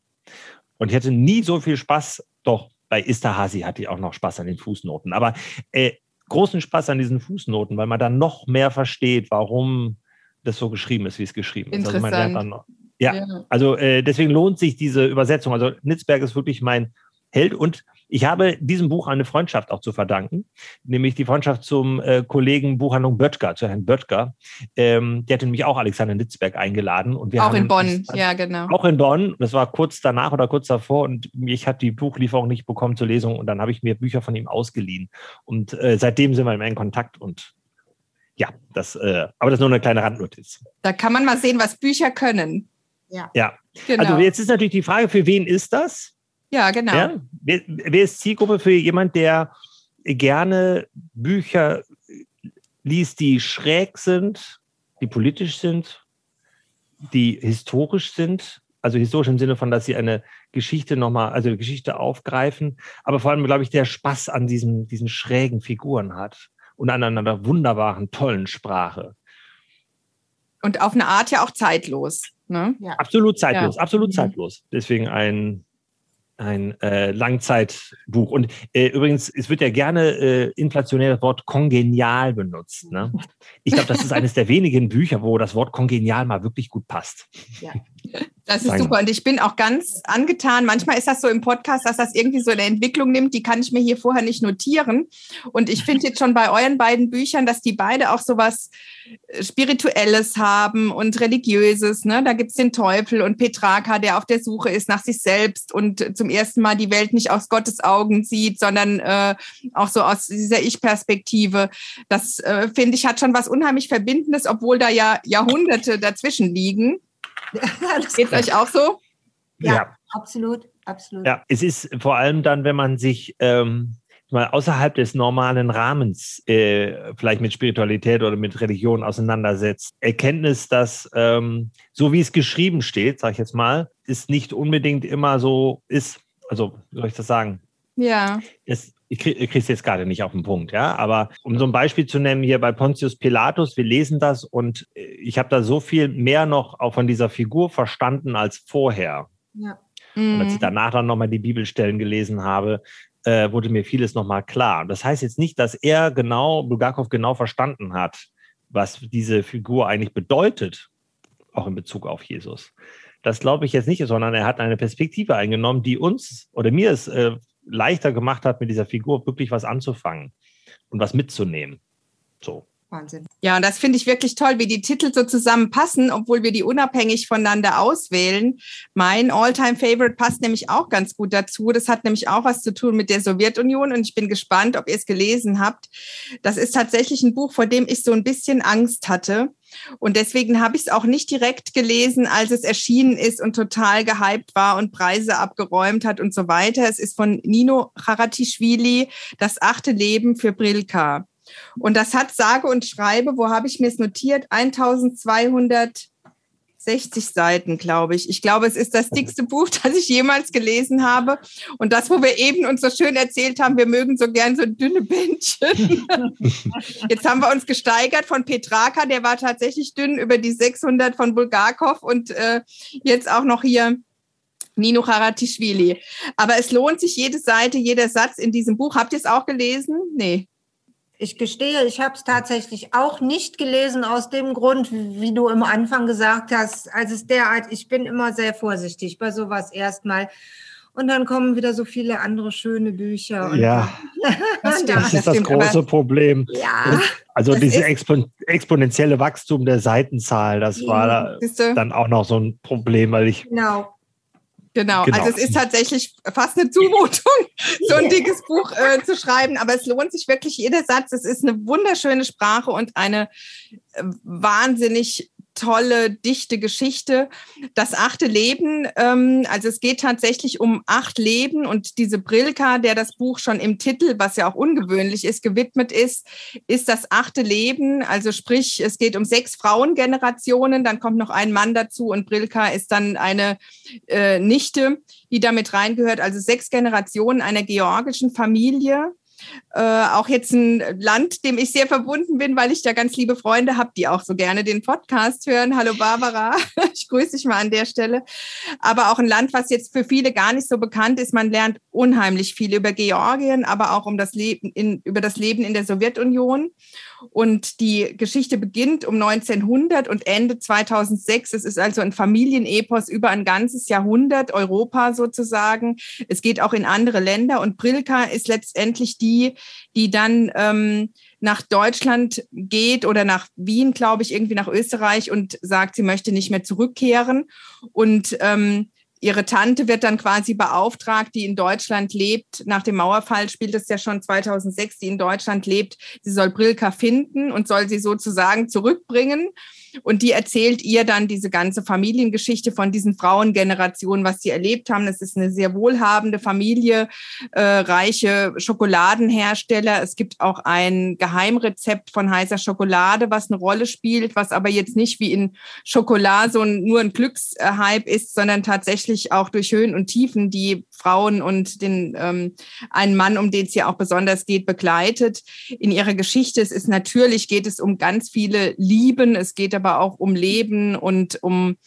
C: Und ich hatte nie so viel Spaß, doch bei Istahasi hatte ich auch noch Spaß an den Fußnoten, aber äh, großen Spaß an diesen Fußnoten, weil man dann noch mehr versteht, warum das so geschrieben ist, wie es geschrieben ist.
A: Also
C: ja, ja, also äh, deswegen lohnt sich diese Übersetzung. Also Nitzberg ist wirklich mein Held und ich habe diesem Buch eine Freundschaft auch zu verdanken, nämlich die Freundschaft zum äh, Kollegen Buchhandlung Böttger, zu Herrn Böttger. Ähm, der hatte nämlich auch Alexander Nitzberg eingeladen. Und wir
A: auch haben, in Bonn, ja, genau.
C: Auch in Bonn. Das war kurz danach oder kurz davor und ich hatte die Buchlieferung nicht bekommen zur Lesung und dann habe ich mir Bücher von ihm ausgeliehen. Und äh, seitdem sind wir in Kontakt und ja, das, äh, aber das ist nur eine kleine Randnotiz.
A: Da kann man mal sehen, was Bücher können.
C: Ja. ja. Genau. Also jetzt ist natürlich die Frage, für wen ist das?
A: Ja, genau. Ja?
C: Wer, wer ist Zielgruppe für jemand, der gerne Bücher liest, die schräg sind, die politisch sind, die historisch sind, also historisch im Sinne von, dass sie eine Geschichte nochmal, also eine Geschichte aufgreifen, aber vor allem, glaube ich, der Spaß an diesen, diesen schrägen Figuren hat und an einer wunderbaren, tollen Sprache.
A: Und auf eine Art ja auch zeitlos. Ne?
C: Ja. Absolut zeitlos, ja. absolut mhm. zeitlos. Deswegen ein ein äh, Langzeitbuch. Und äh, übrigens, es wird ja gerne äh, inflationär das Wort kongenial benutzt. Ne? Ich glaube, das ist eines der wenigen Bücher, wo das Wort kongenial mal wirklich gut passt.
A: Ja. Das ist Danke. super. Und ich bin auch ganz angetan. Manchmal ist das so im Podcast, dass das irgendwie so eine Entwicklung nimmt, die kann ich mir hier vorher nicht notieren. Und ich finde jetzt schon bei euren beiden Büchern, dass die beide auch so was äh, Spirituelles haben und Religiöses. Ne? Da es den Teufel und Petraka, der auf der Suche ist nach sich selbst und zum ersten Mal die Welt nicht aus Gottes Augen sieht, sondern äh, auch so aus dieser Ich-Perspektive. Das, äh, finde ich, hat schon was unheimlich Verbindendes, obwohl da ja Jahrhunderte dazwischen liegen. Geht euch auch so?
B: Ja, ja, absolut, absolut.
C: Ja, es ist vor allem dann, wenn man sich ähm, mal außerhalb des normalen Rahmens äh, vielleicht mit Spiritualität oder mit Religion auseinandersetzt. Erkenntnis, dass ähm, so wie es geschrieben steht, sage ich jetzt mal, ist nicht unbedingt immer so ist. Also, wie soll ich das sagen?
A: Ja.
C: Es, ich kriege es jetzt gerade nicht auf den Punkt, ja, aber um so ein Beispiel zu nennen, hier bei Pontius Pilatus, wir lesen das und äh, ich habe da so viel mehr noch auch von dieser Figur verstanden als vorher. Ja. Und als ich mhm. danach dann nochmal die Bibelstellen gelesen habe, äh, wurde mir vieles nochmal klar. Das heißt jetzt nicht, dass er genau, Bulgakov genau verstanden hat, was diese Figur eigentlich bedeutet, auch in Bezug auf Jesus. Das glaube ich jetzt nicht, sondern er hat eine Perspektive eingenommen, die uns oder mir es äh, leichter gemacht hat, mit dieser Figur wirklich was anzufangen und was mitzunehmen. So.
A: Wahnsinn. Ja, und das finde ich wirklich toll, wie die Titel so zusammenpassen, obwohl wir die unabhängig voneinander auswählen. Mein Alltime favorite passt nämlich auch ganz gut dazu. Das hat nämlich auch was zu tun mit der Sowjetunion und ich bin gespannt, ob ihr es gelesen habt. Das ist tatsächlich ein Buch, vor dem ich so ein bisschen Angst hatte. Und deswegen habe ich es auch nicht direkt gelesen, als es erschienen ist und total gehypt war und Preise abgeräumt hat und so weiter. Es ist von Nino Haratischvili, Das achte Leben für Brilka. Und das hat sage und schreibe, wo habe ich mir es notiert? 1260 Seiten, glaube ich. Ich glaube, es ist das dickste Buch, das ich jemals gelesen habe. Und das, wo wir eben uns so schön erzählt haben, wir mögen so gern so dünne Bändchen. Jetzt haben wir uns gesteigert von Petraka, der war tatsächlich dünn, über die 600 von Bulgakov und äh, jetzt auch noch hier Nino Haratischvili. Aber es lohnt sich jede Seite, jeder Satz in diesem Buch. Habt ihr es auch gelesen? Nee.
B: Ich gestehe, ich habe es tatsächlich auch nicht gelesen aus dem Grund, wie du im Anfang gesagt hast, als es derart, ich bin immer sehr vorsichtig bei sowas erstmal. Und dann kommen wieder so viele andere schöne Bücher.
C: ja, das, das, ist das große Problem. Ja, also dieses Expon exponentielle Wachstum der Seitenzahl, das war dann auch noch so ein Problem, weil ich
A: genau. Genau. genau. also es ist tatsächlich fast eine Zumutung, so ein dickes Buch äh, zu schreiben, aber es lohnt sich wirklich jeder Satz. Es ist eine wunderschöne Sprache und eine äh, wahnsinnig tolle, dichte Geschichte. Das achte Leben, ähm, also es geht tatsächlich um acht Leben und diese Brilka, der das Buch schon im Titel, was ja auch ungewöhnlich ist, gewidmet ist, ist das achte Leben. Also sprich, es geht um sechs Frauengenerationen, dann kommt noch ein Mann dazu und Brilka ist dann eine äh, Nichte, die damit reingehört. Also sechs Generationen einer georgischen Familie äh, auch jetzt ein Land, dem ich sehr verbunden bin, weil ich da ganz liebe Freunde habe, die auch so gerne den Podcast hören. Hallo Barbara, ich grüße dich mal an der Stelle. Aber auch ein Land, was jetzt für viele gar nicht so bekannt ist. Man lernt unheimlich viel über Georgien, aber auch um das Leben in, über das Leben in der Sowjetunion. Und die Geschichte beginnt um 1900 und endet 2006. Es ist also ein Familienepos über ein ganzes Jahrhundert, Europa sozusagen. Es geht auch in andere Länder und Brilka ist letztendlich die, die dann ähm, nach Deutschland geht oder nach Wien, glaube ich, irgendwie nach Österreich und sagt, sie möchte nicht mehr zurückkehren. Und ähm, ihre Tante wird dann quasi beauftragt, die in Deutschland lebt. Nach dem Mauerfall spielt es ja schon 2006, die in Deutschland lebt. Sie soll Brilka finden und soll sie sozusagen zurückbringen. Und die erzählt ihr dann diese ganze Familiengeschichte von diesen Frauengenerationen, was sie erlebt haben. Das ist eine sehr wohlhabende Familie, äh, reiche Schokoladenhersteller. Es gibt auch ein Geheimrezept von heißer Schokolade, was eine Rolle spielt, was aber jetzt nicht wie in Schokolade so ein, nur ein Glückshype ist, sondern tatsächlich auch durch Höhen und Tiefen die Frauen und den ähm, einen Mann, um den es ja auch besonders geht, begleitet in ihrer Geschichte. Es ist natürlich geht es um ganz viele Lieben. Es geht aber auch um Leben und um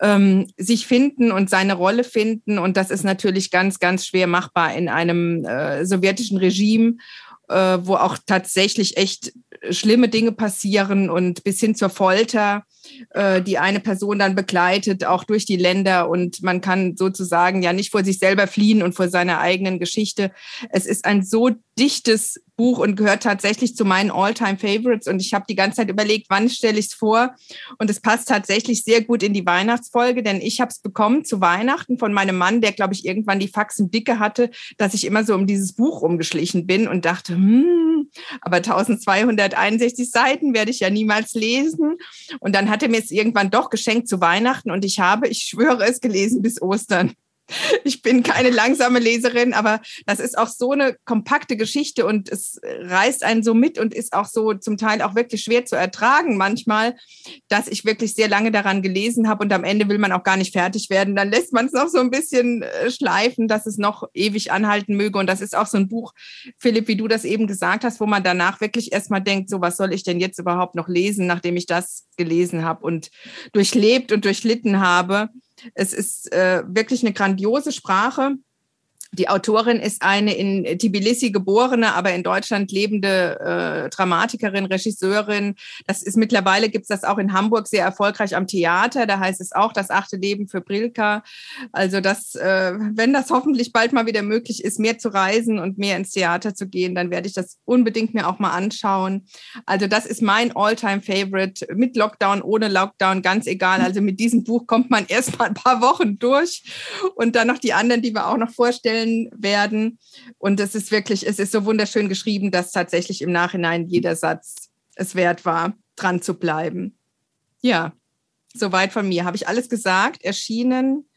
A: ähm, sich finden und seine Rolle finden. Und das ist natürlich ganz, ganz schwer machbar in einem äh, sowjetischen Regime, äh, wo auch tatsächlich echt schlimme Dinge passieren und bis hin zur Folter. Äh, die eine Person dann begleitet, auch durch die Länder und man kann sozusagen ja nicht vor sich selber fliehen und vor seiner eigenen Geschichte. Es ist ein so dichtes Buch und gehört tatsächlich zu meinen All-Time-Favorites. Und ich habe die ganze Zeit überlegt, wann stelle ich es vor. Und es passt tatsächlich sehr gut in die Weihnachtsfolge, denn ich habe es bekommen zu Weihnachten von meinem Mann, der, glaube ich, irgendwann die Faxen dicke hatte, dass ich immer so um dieses Buch rumgeschlichen bin und dachte, hm, aber 1261 Seiten werde ich ja niemals lesen. Und dann hat er mir es irgendwann doch geschenkt zu Weihnachten und ich habe, ich schwöre es, gelesen bis Ostern. Ich bin keine langsame Leserin, aber das ist auch so eine kompakte Geschichte und es reißt einen so mit und ist auch so zum Teil auch wirklich schwer zu ertragen manchmal, dass ich wirklich sehr lange daran gelesen habe und am Ende will man auch gar nicht fertig werden. Dann lässt man es noch so ein bisschen äh, schleifen, dass es noch ewig anhalten möge. Und das ist auch so ein Buch, Philipp, wie du das eben gesagt hast, wo man danach wirklich erstmal denkt, so was soll ich denn jetzt überhaupt noch lesen, nachdem ich das gelesen habe und durchlebt und durchlitten habe. Es ist äh, wirklich eine grandiose Sprache. Die Autorin ist eine in Tbilisi geborene, aber in Deutschland lebende äh, Dramatikerin, Regisseurin. Das ist mittlerweile gibt es das auch in Hamburg sehr erfolgreich am Theater. Da heißt es auch das achte Leben für Brilka. Also das, äh, wenn das hoffentlich bald mal wieder möglich ist, mehr zu reisen und mehr ins Theater zu gehen, dann werde ich das unbedingt mir auch mal anschauen. Also das ist mein All-Time-Favorite mit Lockdown, ohne Lockdown, ganz egal. Also mit diesem Buch kommt man erst mal ein paar Wochen durch und dann noch die anderen, die wir auch noch vorstellen Stellen werden. Und es ist wirklich, es ist so wunderschön geschrieben, dass tatsächlich im Nachhinein jeder Satz es wert war, dran zu bleiben. Ja, soweit von mir. Habe ich alles gesagt? Erschienen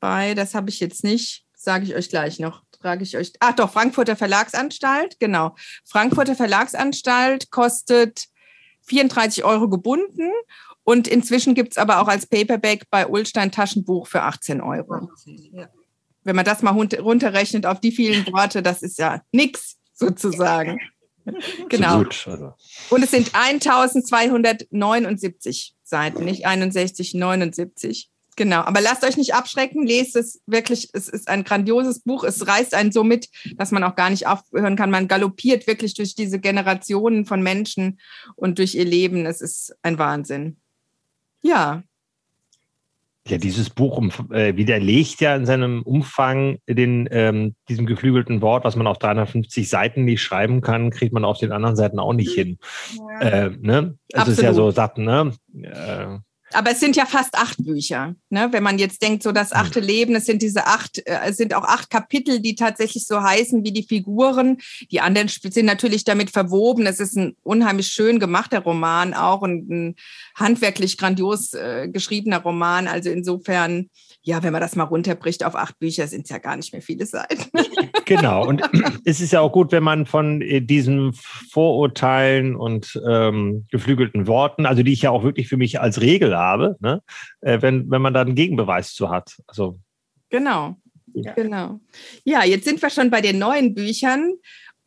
A: bei, das habe ich jetzt nicht, sage ich euch gleich noch. Trage ich euch. Ach doch, Frankfurter Verlagsanstalt, genau. Frankfurter Verlagsanstalt kostet 34 Euro gebunden und inzwischen gibt es aber auch als Paperback bei Ulstein Taschenbuch für 18 Euro. Ja wenn man das mal runterrechnet auf die vielen Worte, das ist ja nichts sozusagen. Genau. Also. Und es sind 1279 Seiten, nicht 61, 79. Genau. Aber lasst euch nicht abschrecken, lest es wirklich. Es ist ein grandioses Buch. Es reißt einen so mit, dass man auch gar nicht aufhören kann. Man galoppiert wirklich durch diese Generationen von Menschen und durch ihr Leben. Es ist ein Wahnsinn. Ja,
C: ja, dieses Buch äh, widerlegt ja in seinem Umfang den, ähm, diesem geflügelten Wort, was man auf 350 Seiten nicht schreiben kann, kriegt man auf den anderen Seiten auch nicht hin. Ja. Äh, ne? Also es ist ja so satt, ne? Äh,
A: aber es sind ja fast acht Bücher. Ne? Wenn man jetzt denkt, so das achte Leben, es sind diese acht, äh, es sind auch acht Kapitel, die tatsächlich so heißen wie die Figuren. Die anderen sind natürlich damit verwoben. Es ist ein unheimlich schön gemachter Roman auch und ein handwerklich grandios äh, geschriebener Roman. Also insofern ja, wenn man das mal runterbricht auf acht Bücher, sind es ja gar nicht mehr viele Seiten.
C: genau. Und es ist ja auch gut, wenn man von äh, diesen Vorurteilen und ähm, geflügelten Worten, also die ich ja auch wirklich für mich als Regel habe, ne, äh, wenn, wenn man da einen Gegenbeweis zu hat. Also,
A: genau. Ja. Genau. Ja, jetzt sind wir schon bei den neuen Büchern.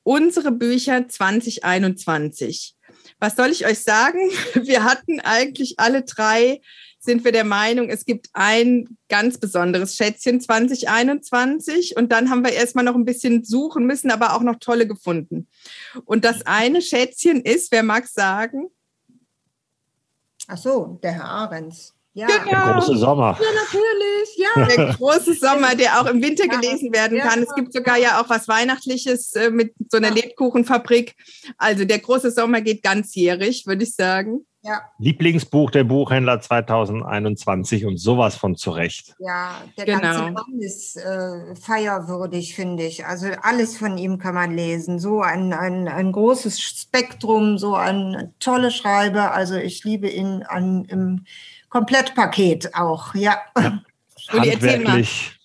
A: Unsere Bücher 2021. Was soll ich euch sagen? Wir hatten eigentlich alle drei sind wir der Meinung, es gibt ein ganz besonderes Schätzchen 2021 und dann haben wir erstmal noch ein bisschen suchen müssen, aber auch noch tolle gefunden. Und das eine Schätzchen ist, wer mag sagen?
B: Ach so, der Herr Ahrens.
C: Ja. Genau. Der große Sommer.
B: Ja, natürlich. Ja.
A: Der große Sommer, der auch im Winter gelesen werden kann. Es gibt sogar ja auch was Weihnachtliches äh, mit so einer Lebkuchenfabrik. Also der große Sommer geht ganzjährig, würde ich sagen.
C: Ja. Lieblingsbuch der Buchhändler 2021 und sowas von zurecht.
B: Ja, der genau. ganze Mann ist äh, feierwürdig, finde ich. Also alles von ihm kann man lesen. So ein, ein, ein großes Spektrum, so ein tolle Schreiber. Also ich liebe ihn an, im Komplettpaket auch, ja. ja.
C: Handwerklich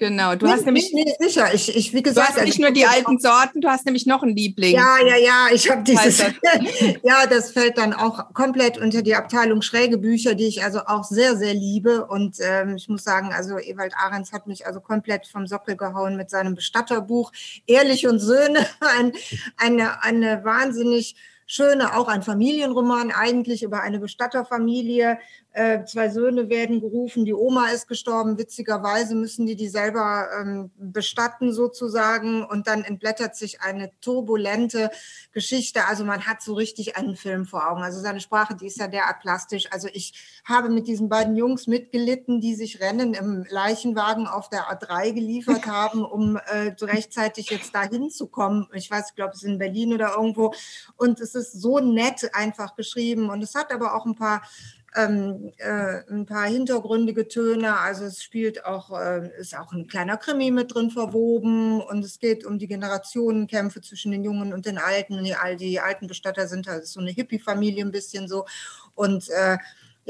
A: Genau, du nee, hast nämlich
B: nicht sicher. Ich, ich, wie gesagt,
A: du hast nicht nur die alten Sorten, du hast nämlich noch einen Liebling.
B: Ja, ja, ja. Ich habe dieses. ja, das fällt dann auch komplett unter die Abteilung schräge Bücher, die ich also auch sehr, sehr liebe. Und ähm, ich muss sagen, also Ewald Ahrens hat mich also komplett vom Sockel gehauen mit seinem Bestatterbuch Ehrlich und Söhne. Ein, eine, eine wahnsinnig schöne, auch ein Familienroman eigentlich über eine Bestatterfamilie. Äh, zwei Söhne werden gerufen, die Oma ist gestorben. Witzigerweise müssen die die selber ähm, bestatten sozusagen. Und dann entblättert sich eine turbulente Geschichte. Also man hat so richtig einen Film vor Augen. Also seine Sprache, die ist ja derart plastisch. Also ich habe mit diesen beiden Jungs mitgelitten, die sich Rennen im Leichenwagen auf der A3 geliefert haben, um äh, rechtzeitig jetzt dahin zu kommen. Ich weiß, ich glaube, es ist in Berlin oder irgendwo. Und es ist so nett einfach geschrieben. Und es hat aber auch ein paar ähm, äh, ein paar hintergründige Töne. Also es spielt auch, äh, ist auch ein kleiner Krimi mit drin verwoben und es geht um die Generationenkämpfe zwischen den Jungen und den Alten. Die, die alten Bestatter sind halt so eine Hippie-Familie ein bisschen so und äh,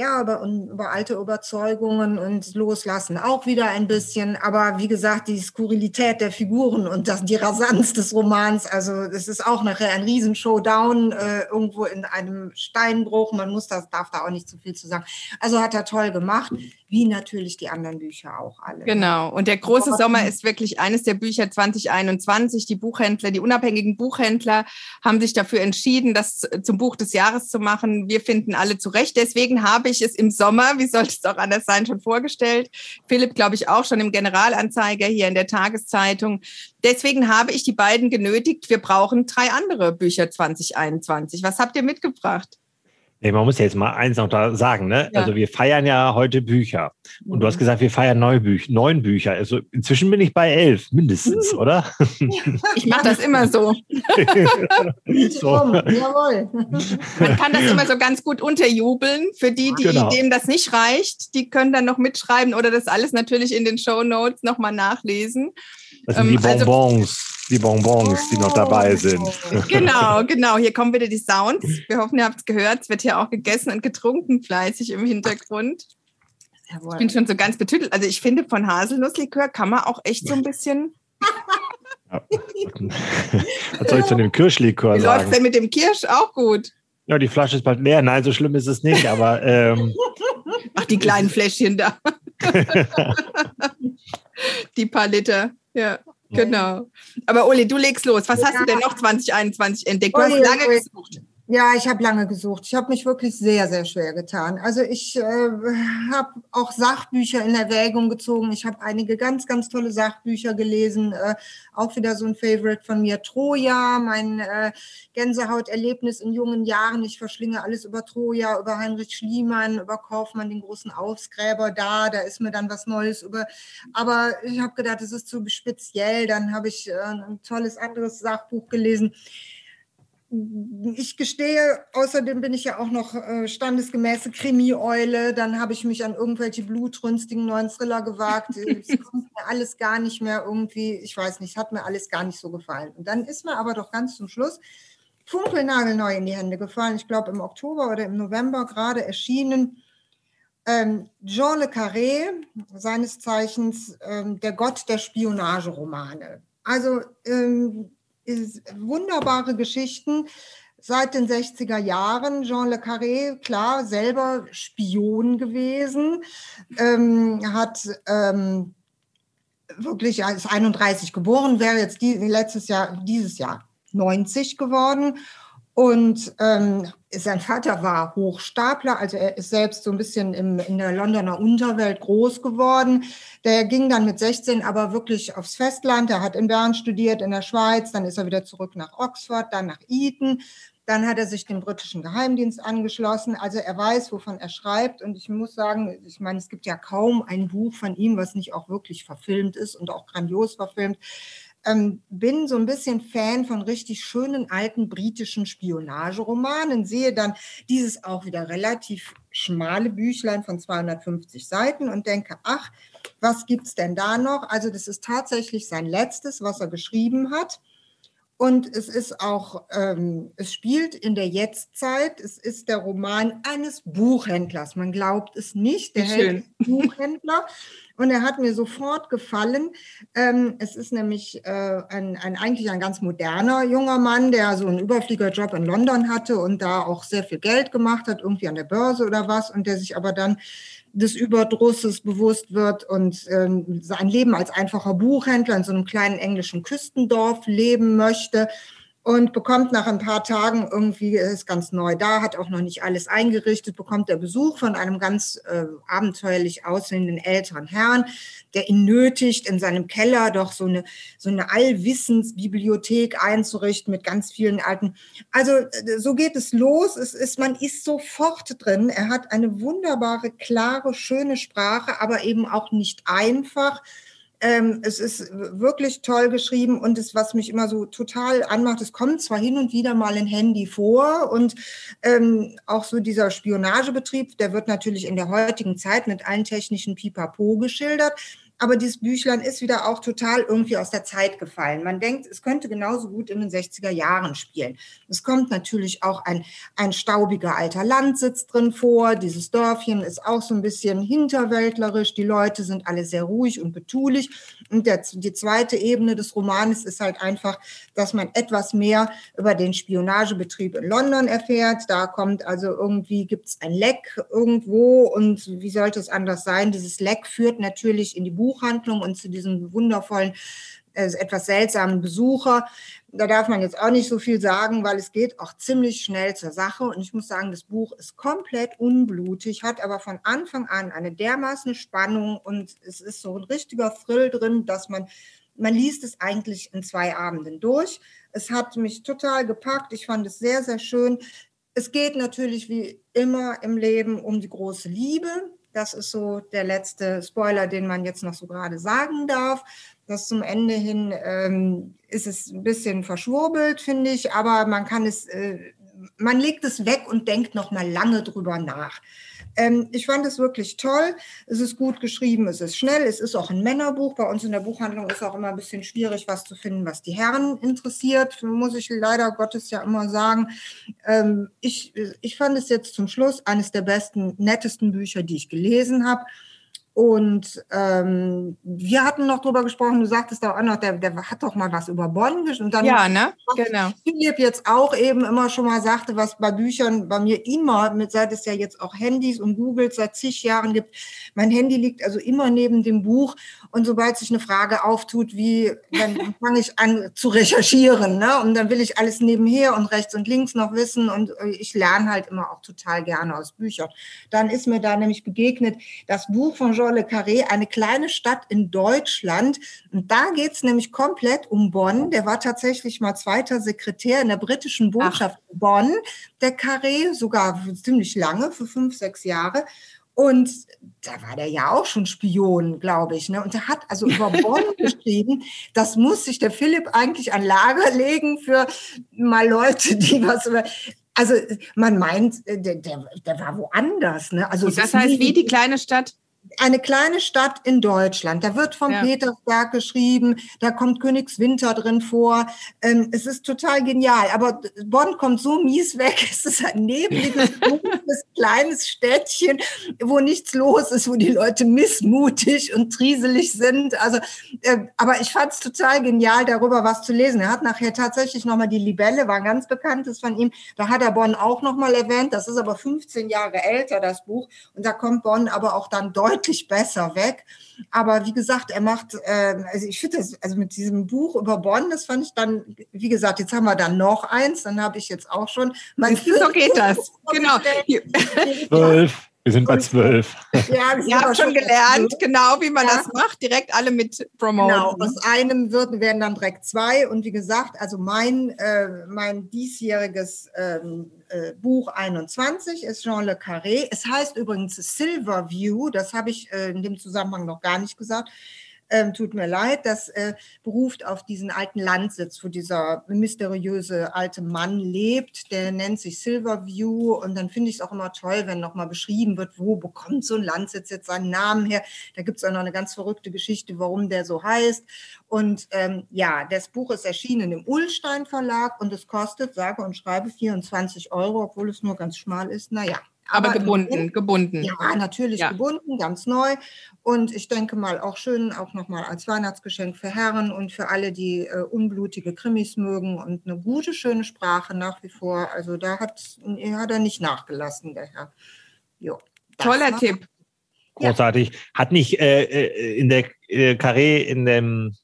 B: ja, über, über alte Überzeugungen und Loslassen auch wieder ein bisschen. Aber wie gesagt, die Skurrilität der Figuren und das, die Rasanz des Romans, also es ist auch nachher ein Riesen-Showdown äh, irgendwo in einem Steinbruch. Man muss das, darf da auch nicht zu viel zu sagen. Also hat er toll gemacht wie natürlich die anderen Bücher auch alle.
A: Genau. Und der große Sommer ist wirklich eines der Bücher 2021. Die Buchhändler, die unabhängigen Buchhändler haben sich dafür entschieden, das zum Buch des Jahres zu machen. Wir finden alle zu Recht. Deswegen habe ich es im Sommer, wie sollte es auch anders sein, schon vorgestellt. Philipp, glaube ich, auch schon im Generalanzeiger hier in der Tageszeitung. Deswegen habe ich die beiden genötigt. Wir brauchen drei andere Bücher 2021. Was habt ihr mitgebracht?
C: Nee, man muss ja jetzt mal eins noch da sagen, ne? Ja. Also wir feiern ja heute Bücher. Und mhm. du hast mhm. gesagt, wir feiern neue Bücher, neun Bücher. Also inzwischen bin ich bei elf, mindestens, oder?
A: Ich mache das immer so. so. Jawohl. Man kann das immer so ganz gut unterjubeln. Für die, die genau. denen das nicht reicht, die können dann noch mitschreiben oder das alles natürlich in den Show Notes nochmal nachlesen.
C: Das sind die ähm, Bonbons. Also, die Bonbons, die noch dabei sind.
A: Genau, genau. Hier kommen wieder die Sounds. Wir hoffen, ihr habt es gehört. Es wird hier auch gegessen und getrunken fleißig im Hintergrund. Ich bin schon so ganz betüttelt. Also ich finde, von Haselnusslikör kann man auch echt so ein bisschen...
C: Ja. Was soll ich zu dem Kirschlikör Wie sagen? Wie läuft
A: denn mit dem Kirsch? Auch gut.
C: Ja, die Flasche ist bald leer. Nein, so schlimm ist es nicht, aber... Ähm,
A: Ach, die kleinen Fläschchen da. die paar Liter, ja. Genau. Aber Uli, du legst los. Was hast du denn noch 2021 entdeckt? Du hast lange gesucht.
B: Ja, ich habe lange gesucht. Ich habe mich wirklich sehr, sehr schwer getan. Also ich äh, habe auch Sachbücher in Erwägung gezogen. Ich habe einige ganz, ganz tolle Sachbücher gelesen. Äh, auch wieder so ein Favorite von mir, Troja, mein äh, Gänsehauterlebnis in jungen Jahren. Ich verschlinge alles über Troja, über Heinrich Schliemann, über Kaufmann, den großen Ausgräber da. Da ist mir dann was Neues über. Aber ich habe gedacht, es ist zu speziell. Dann habe ich äh, ein tolles anderes Sachbuch gelesen ich gestehe, außerdem bin ich ja auch noch äh, standesgemäße Krimi-Eule. Dann habe ich mich an irgendwelche blutrünstigen neuen Thriller gewagt. Es kommt mir alles gar nicht mehr irgendwie, ich weiß nicht, hat mir alles gar nicht so gefallen. Und dann ist mir aber doch ganz zum Schluss funkelnagelneu in die Hände gefallen. Ich glaube im Oktober oder im November gerade erschienen. Ähm, Jean Le Carré, seines Zeichens ähm, der Gott der Spionageromane. Also ähm, wunderbare Geschichten seit den 60er Jahren. Jean Le Carré, klar, selber Spion gewesen, ähm, hat ähm, wirklich als 31 geboren, wäre jetzt die, letztes Jahr, dieses Jahr 90 geworden und ähm, sein Vater war Hochstapler, also er ist selbst so ein bisschen im, in der Londoner Unterwelt groß geworden. Der ging dann mit 16 aber wirklich aufs Festland. Er hat in Bern studiert, in der Schweiz, dann ist er wieder zurück nach Oxford, dann nach Eton. Dann hat er sich dem britischen Geheimdienst angeschlossen. Also er weiß, wovon er schreibt. Und ich muss sagen, ich meine, es gibt ja kaum ein Buch von ihm, was nicht auch wirklich verfilmt ist und auch grandios verfilmt ähm, bin so ein bisschen Fan von richtig schönen alten britischen Spionageromanen, sehe dann dieses auch wieder relativ schmale Büchlein von 250 Seiten und denke, ach, was gibt's denn da noch? Also das ist tatsächlich sein letztes, was er geschrieben hat. Und es ist auch, ähm, es spielt in der Jetztzeit. Es ist der Roman eines Buchhändlers. Man glaubt es nicht. Der Held Buchhändler. Und er hat mir sofort gefallen. Ähm, es ist nämlich äh, ein, ein, eigentlich ein ganz moderner junger Mann, der so einen Überfliegerjob in London hatte und da auch sehr viel Geld gemacht hat, irgendwie an der Börse oder was, und der sich aber dann des Überdrusses bewusst wird und ähm, sein Leben als einfacher Buchhändler in so einem kleinen englischen Küstendorf leben möchte und bekommt nach ein paar Tagen irgendwie, ist ganz neu da, hat auch noch nicht alles eingerichtet, bekommt der Besuch von einem ganz äh, abenteuerlich aussehenden älteren Herrn, der ihn nötigt, in seinem Keller doch so eine, so eine Allwissensbibliothek einzurichten mit ganz vielen alten. Also äh, so geht es los. Es ist, man ist sofort drin. Er hat eine wunderbare, klare, schöne Sprache, aber eben auch nicht einfach ähm, es ist wirklich toll geschrieben und es, was mich immer so total anmacht, es kommt zwar hin und wieder mal ein Handy vor und ähm, auch so dieser Spionagebetrieb, der wird natürlich in der heutigen Zeit mit allen technischen Pipapo geschildert. Aber dieses Büchlein ist wieder auch total irgendwie aus der Zeit gefallen. Man denkt, es könnte genauso gut in den 60er Jahren spielen. Es kommt natürlich auch ein, ein staubiger alter Landsitz drin vor. Dieses Dörfchen ist auch so ein bisschen hinterwäldlerisch. Die Leute sind alle sehr ruhig und betulich. Und der, die zweite Ebene des Romanes ist halt einfach, dass man etwas mehr über den Spionagebetrieb in London erfährt. Da kommt also irgendwie, gibt es ein Leck irgendwo und wie sollte es anders sein? Dieses Leck führt natürlich in die Buch Buchhandlung und zu diesem wundervollen, äh, etwas seltsamen Besucher. Da darf man jetzt auch nicht so viel sagen, weil es geht auch ziemlich schnell zur Sache. Und ich muss sagen, das Buch ist komplett unblutig, hat aber von Anfang an eine dermaßen Spannung und es ist so ein richtiger Thrill drin, dass man, man liest es eigentlich in zwei Abenden durch. Es hat mich total gepackt. Ich fand es sehr, sehr schön. Es geht natürlich wie immer im Leben um die große Liebe. Das ist so der letzte Spoiler, den man jetzt noch so gerade sagen darf. Das zum Ende hin ähm, ist es ein bisschen verschwurbelt, finde ich, aber man kann es, äh, man legt es weg und denkt noch mal lange drüber nach. Ähm, ich fand es wirklich toll. Es ist gut geschrieben, es ist schnell, es ist auch ein Männerbuch. Bei uns in der Buchhandlung ist auch immer ein bisschen schwierig, was zu finden, was die Herren interessiert, muss ich leider Gottes ja immer sagen. Ähm, ich, ich fand es jetzt zum Schluss eines der besten, nettesten Bücher, die ich gelesen habe. Und ähm, wir hatten noch drüber gesprochen, du sagtest auch noch, der, der hat doch mal was über Bonn geschrieben. Und dann
A: ja, ne? Genau.
B: Philipp jetzt auch eben immer schon mal sagte, was bei Büchern bei mir immer, mit, seit es ja jetzt auch Handys und Google seit zig Jahren gibt, mein Handy liegt also immer neben dem Buch. Und sobald sich eine Frage auftut, wie, dann fange ich an zu recherchieren. Ne? Und dann will ich alles nebenher und rechts und links noch wissen. Und äh, ich lerne halt immer auch total gerne aus Büchern. Dann ist mir da nämlich begegnet, das Buch von Jean Le Carré, eine kleine Stadt in Deutschland. Und da geht es nämlich komplett um Bonn. Der war tatsächlich mal zweiter Sekretär in der britischen Botschaft Ach. Bonn, der Carré, sogar ziemlich lange, für fünf, sechs Jahre. Und da war der ja auch schon Spion, glaube ich. Ne? Und er hat also über Bonn geschrieben, das muss sich der Philipp eigentlich an Lager legen für mal Leute, die was über. Also man meint, äh, der, der, der war woanders. Ne? Also
A: das heißt, wie die kleine Stadt?
B: Eine kleine Stadt in Deutschland. Da wird vom ja. Petersberg geschrieben, da kommt Königswinter drin vor. Ähm, es ist total genial. Aber Bonn kommt so mies weg. Es ist ein nebliges, dunkles, kleines Städtchen, wo nichts los ist, wo die Leute missmutig und trieselig sind. Also, äh, aber ich fand es total genial, darüber was zu lesen. Er hat nachher tatsächlich nochmal die Libelle, war ein ganz bekanntes von ihm. Da hat er Bonn auch nochmal erwähnt. Das ist aber 15 Jahre älter, das Buch. Und da kommt Bonn aber auch dann deutlich deutlich besser weg. Aber wie gesagt, er macht, äh, also ich finde das, also mit diesem Buch über Bonn, das fand ich dann, wie gesagt, jetzt haben wir dann noch eins, dann habe ich jetzt auch schon.
A: Mein so geht das. Genau.
C: Zwölf. Wir sind bei zwölf.
A: Ja, wir haben schon gelernt, genau wie man ja. das macht, direkt alle mit promoten. Genau,
B: aus einem wird, werden dann direkt zwei. Und wie gesagt, also mein, äh, mein diesjähriges ähm, äh, Buch 21 ist Jean Le Carré. Es heißt übrigens Silver View, das habe ich äh, in dem Zusammenhang noch gar nicht gesagt ähm, tut mir leid, das äh, beruft auf diesen alten Landsitz, wo dieser mysteriöse alte Mann lebt. Der nennt sich Silverview und dann finde ich es auch immer toll, wenn nochmal beschrieben wird, wo bekommt so ein Landsitz jetzt seinen Namen her. Da gibt es auch noch eine ganz verrückte Geschichte, warum der so heißt. Und ähm, ja, das Buch ist erschienen im Ullstein Verlag und es kostet, sage und schreibe, 24 Euro, obwohl es nur ganz schmal ist. Naja,
A: aber, gebunden, gebunden.
B: Ja, natürlich ja. gebunden, ganz neu. Und ich denke mal auch schön, auch nochmal als Weihnachtsgeschenk für Herren und für alle, die äh, unblutige Krimis mögen und eine gute, schöne Sprache nach wie vor. Also da hat, hat er nicht nachgelassen, der Herr.
A: Jo, Toller Tipp.
C: Großartig. Ja. Hat nicht äh, äh in der äh, Carré in dem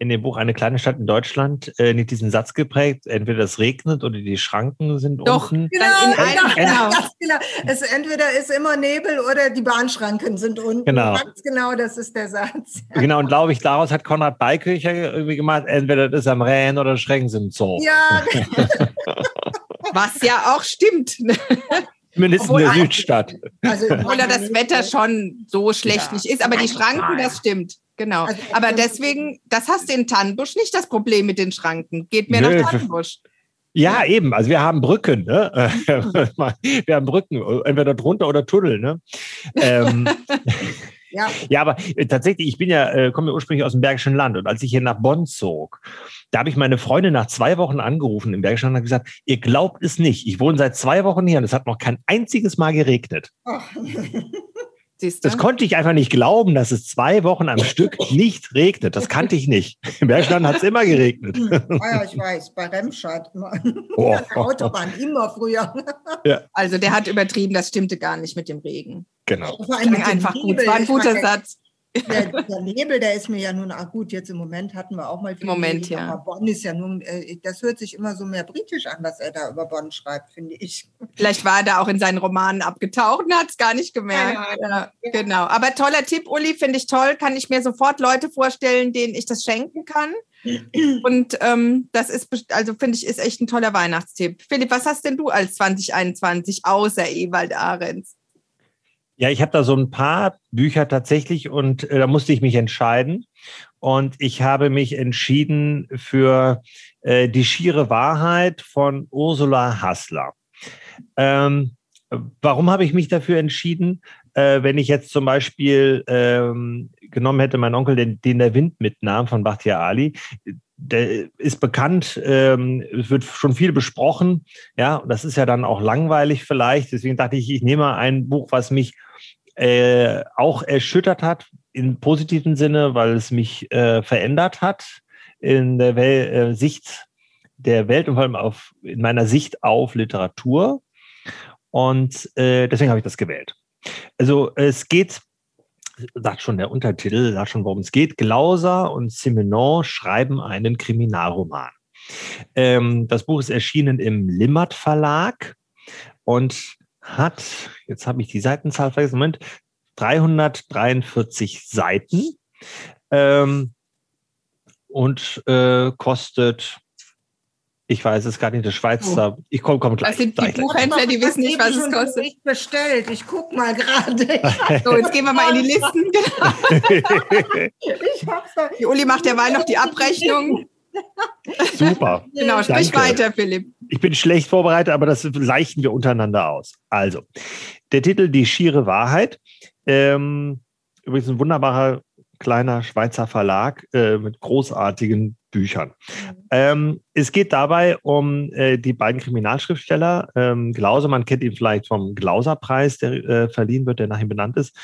C: in dem Buch Eine kleine Stadt in Deutschland äh, nicht diesen Satz geprägt, entweder es regnet oder die Schranken sind
B: Doch,
C: unten.
B: Genau, genau, genau. genau. Es, entweder ist immer Nebel oder die Bahnschranken sind unten.
C: Genau.
B: Ganz genau, das ist der Satz.
C: Genau, und glaube ich, daraus hat Konrad Beikircher irgendwie gemacht, entweder das ist am Rhein oder Schrecken sind so.
B: Ja.
A: Was ja auch stimmt.
C: Zumindest in der Südstadt.
A: Also, Obwohl das Wetter schon so schlecht ja. nicht ist, aber die Schranken, das stimmt. Genau. Also, aber deswegen, das hast du in Tannenbusch nicht das Problem mit den Schranken. Geht mir Nö, nach Tannenbusch.
C: Ja, eben. Also wir haben Brücken. Ne? wir haben Brücken, entweder drunter oder Tunnel. Ne? Ähm, ja. ja, aber äh, tatsächlich, ich bin ja, äh, komme ja ursprünglich aus dem Bergischen Land und als ich hier nach Bonn zog, da habe ich meine Freundin nach zwei Wochen angerufen im Bergischen Land und gesagt, ihr glaubt es nicht, ich wohne seit zwei Wochen hier und es hat noch kein einziges Mal geregnet. Oh. Das konnte ich einfach nicht glauben, dass es zwei Wochen am Stück nicht regnet. Das kannte ich nicht. Im Bergland hat es immer geregnet.
B: Ah ja, ich weiß, bei Remscheid immer. Oh. Autobahn, immer früher.
A: Ja. Also der hat übertrieben, das stimmte gar nicht mit dem Regen.
C: Genau.
A: Vor allem einfach gut. Das war ein guter Satz.
B: Der, der, Nebel, der ist mir ja nun, ach gut, jetzt im Moment hatten wir auch mal
A: viel. Im Moment,
B: Nebel,
A: ja.
B: Aber Bonn ist ja nun, äh, das hört sich immer so mehr britisch an, was er da über Bonn schreibt, finde ich.
A: Vielleicht war er da auch in seinen Romanen abgetaucht und hat es gar nicht gemerkt. Ja, ja, ja. Genau. Aber toller Tipp, Uli, finde ich toll. Kann ich mir sofort Leute vorstellen, denen ich das schenken kann. Und ähm, das ist, also finde ich, ist echt ein toller Weihnachtstipp. Philipp, was hast denn du als 2021 außer Ewald Ahrens?
C: Ja, ich habe da so ein paar Bücher tatsächlich und äh, da musste ich mich entscheiden. Und ich habe mich entschieden für äh, Die schiere Wahrheit von Ursula Hassler. Ähm, warum habe ich mich dafür entschieden? Äh, wenn ich jetzt zum Beispiel ähm, genommen hätte, mein Onkel, den, den der Wind mitnahm von Bachtiar Ali, der ist bekannt, ähm, es wird schon viel besprochen, ja, das ist ja dann auch langweilig vielleicht. Deswegen dachte ich, ich nehme ein Buch, was mich äh, auch erschüttert hat, im positiven Sinne, weil es mich äh, verändert hat in der Wel äh, Sicht der Welt und vor allem auf, in meiner Sicht auf Literatur. Und äh, deswegen habe ich das gewählt. Also es geht, sagt schon der Untertitel, sagt schon, worum es geht. Glauser und Simenon schreiben einen Kriminalroman. Ähm, das Buch ist erschienen im Limmert Verlag und hat, jetzt habe ich die Seitenzahl vergessen, Moment, 343 Seiten ähm, und äh kostet, ich weiß es gar nicht, der Schweizer, oh. ich komme komm gleich.
A: Das sind die Buchhändler, die wissen nicht, was es kostet.
B: Ich bestellt, ich gucke mal gerade.
A: So, jetzt gehen wir mal in die Listen. ich hab's da. Die Uli macht derweil noch die Abrechnung.
C: Super.
A: genau, sprich Danke. weiter, Philipp.
C: Ich bin schlecht vorbereitet, aber das leichten wir untereinander aus. Also, der Titel Die schiere Wahrheit. Ähm, übrigens ein wunderbarer kleiner Schweizer Verlag äh, mit großartigen Büchern. Mhm. Ähm, es geht dabei um äh, die beiden Kriminalschriftsteller. Ähm, Glauser, man kennt ihn vielleicht vom Glauser-Preis, der äh, verliehen wird, der nach ihm benannt ist,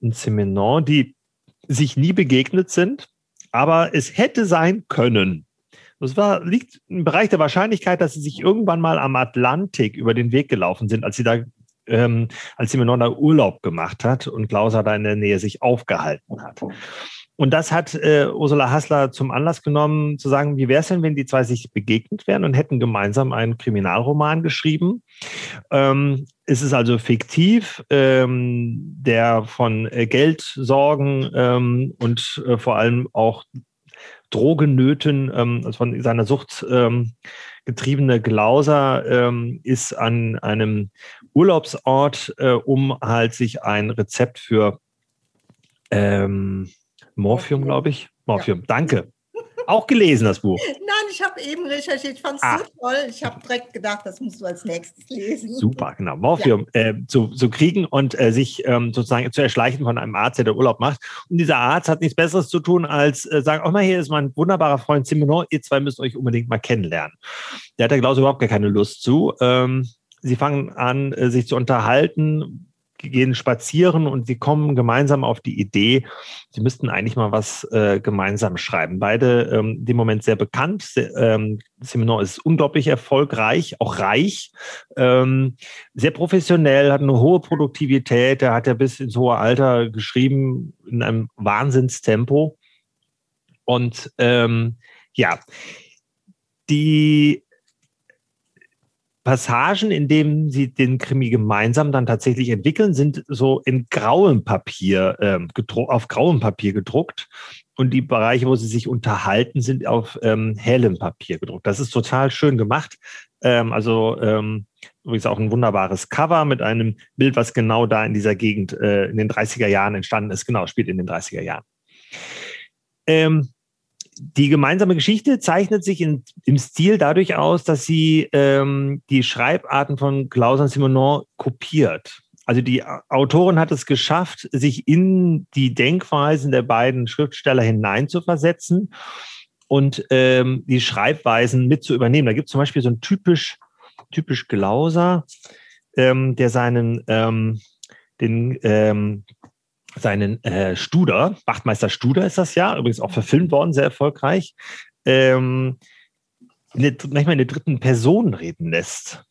C: und Simenon, die sich nie begegnet sind, aber es hätte sein können, das war, liegt im Bereich der Wahrscheinlichkeit, dass sie sich irgendwann mal am Atlantik über den Weg gelaufen sind, als sie da, ähm, als sie Menonda Urlaub gemacht hat und Klauser da in der Nähe sich aufgehalten hat. Und das hat äh, Ursula Hassler zum Anlass genommen, zu sagen, wie wäre es denn, wenn die zwei sich begegnet wären und hätten gemeinsam einen Kriminalroman geschrieben. Ähm, es ist also fiktiv, ähm, der von äh, Geldsorgen ähm, und äh, vor allem auch Drogennöten, ähm, also von seiner Sucht ähm, getriebene Glauser ähm, ist an einem Urlaubsort, äh, um halt sich ein Rezept für ähm, Morphium, glaube ich. Morphium, ja. danke. Auch gelesen, das Buch.
B: Nein, ich habe eben recherchiert, ich fand es ah. so toll. Ich habe direkt gedacht, das musst du als nächstes lesen.
C: Super, genau. Morphium ja. äh, zu, zu kriegen und äh, sich ähm, sozusagen zu erschleichen von einem Arzt, der, der Urlaub macht. Und dieser Arzt hat nichts Besseres zu tun, als äh, sagen, oh mal, hier ist mein wunderbarer Freund Simenon, ihr zwei müsst euch unbedingt mal kennenlernen. Der hat da, glaube ich, überhaupt gar keine Lust zu. Ähm, sie fangen an, äh, sich zu unterhalten, gehen spazieren und sie kommen gemeinsam auf die Idee, sie müssten eigentlich mal was äh, gemeinsam schreiben. Beide ähm, dem Moment sehr bekannt. Se, ähm, Seminar ist unglaublich erfolgreich, auch reich, ähm, sehr professionell, hat eine hohe Produktivität. Er hat ja bis ins hohe Alter geschrieben in einem Wahnsinnstempo. Und ähm, ja, die Passagen, in denen sie den Krimi gemeinsam dann tatsächlich entwickeln, sind so in grauem Papier ähm, auf grauem Papier gedruckt und die Bereiche, wo sie sich unterhalten, sind auf ähm, hellem Papier gedruckt. Das ist total schön gemacht. Ähm, also ähm, übrigens auch ein wunderbares Cover mit einem Bild, was genau da in dieser Gegend äh, in den 30er Jahren entstanden ist. Genau, spielt in den 30er Jahren. Ähm, die gemeinsame Geschichte zeichnet sich in, im Stil dadurch aus, dass sie ähm, die Schreibarten von Clausen Simonon kopiert. Also die Autorin hat es geschafft, sich in die Denkweisen der beiden Schriftsteller hineinzuversetzen und ähm, die Schreibweisen mit zu übernehmen. Da gibt es zum Beispiel so ein typisch, typisch Glauser, ähm, der seinen, ähm, den, ähm, seinen äh, Studer, Wachtmeister Studer ist das ja, übrigens auch verfilmt worden, sehr erfolgreich, ähm, manchmal in der dritten Person reden lässt.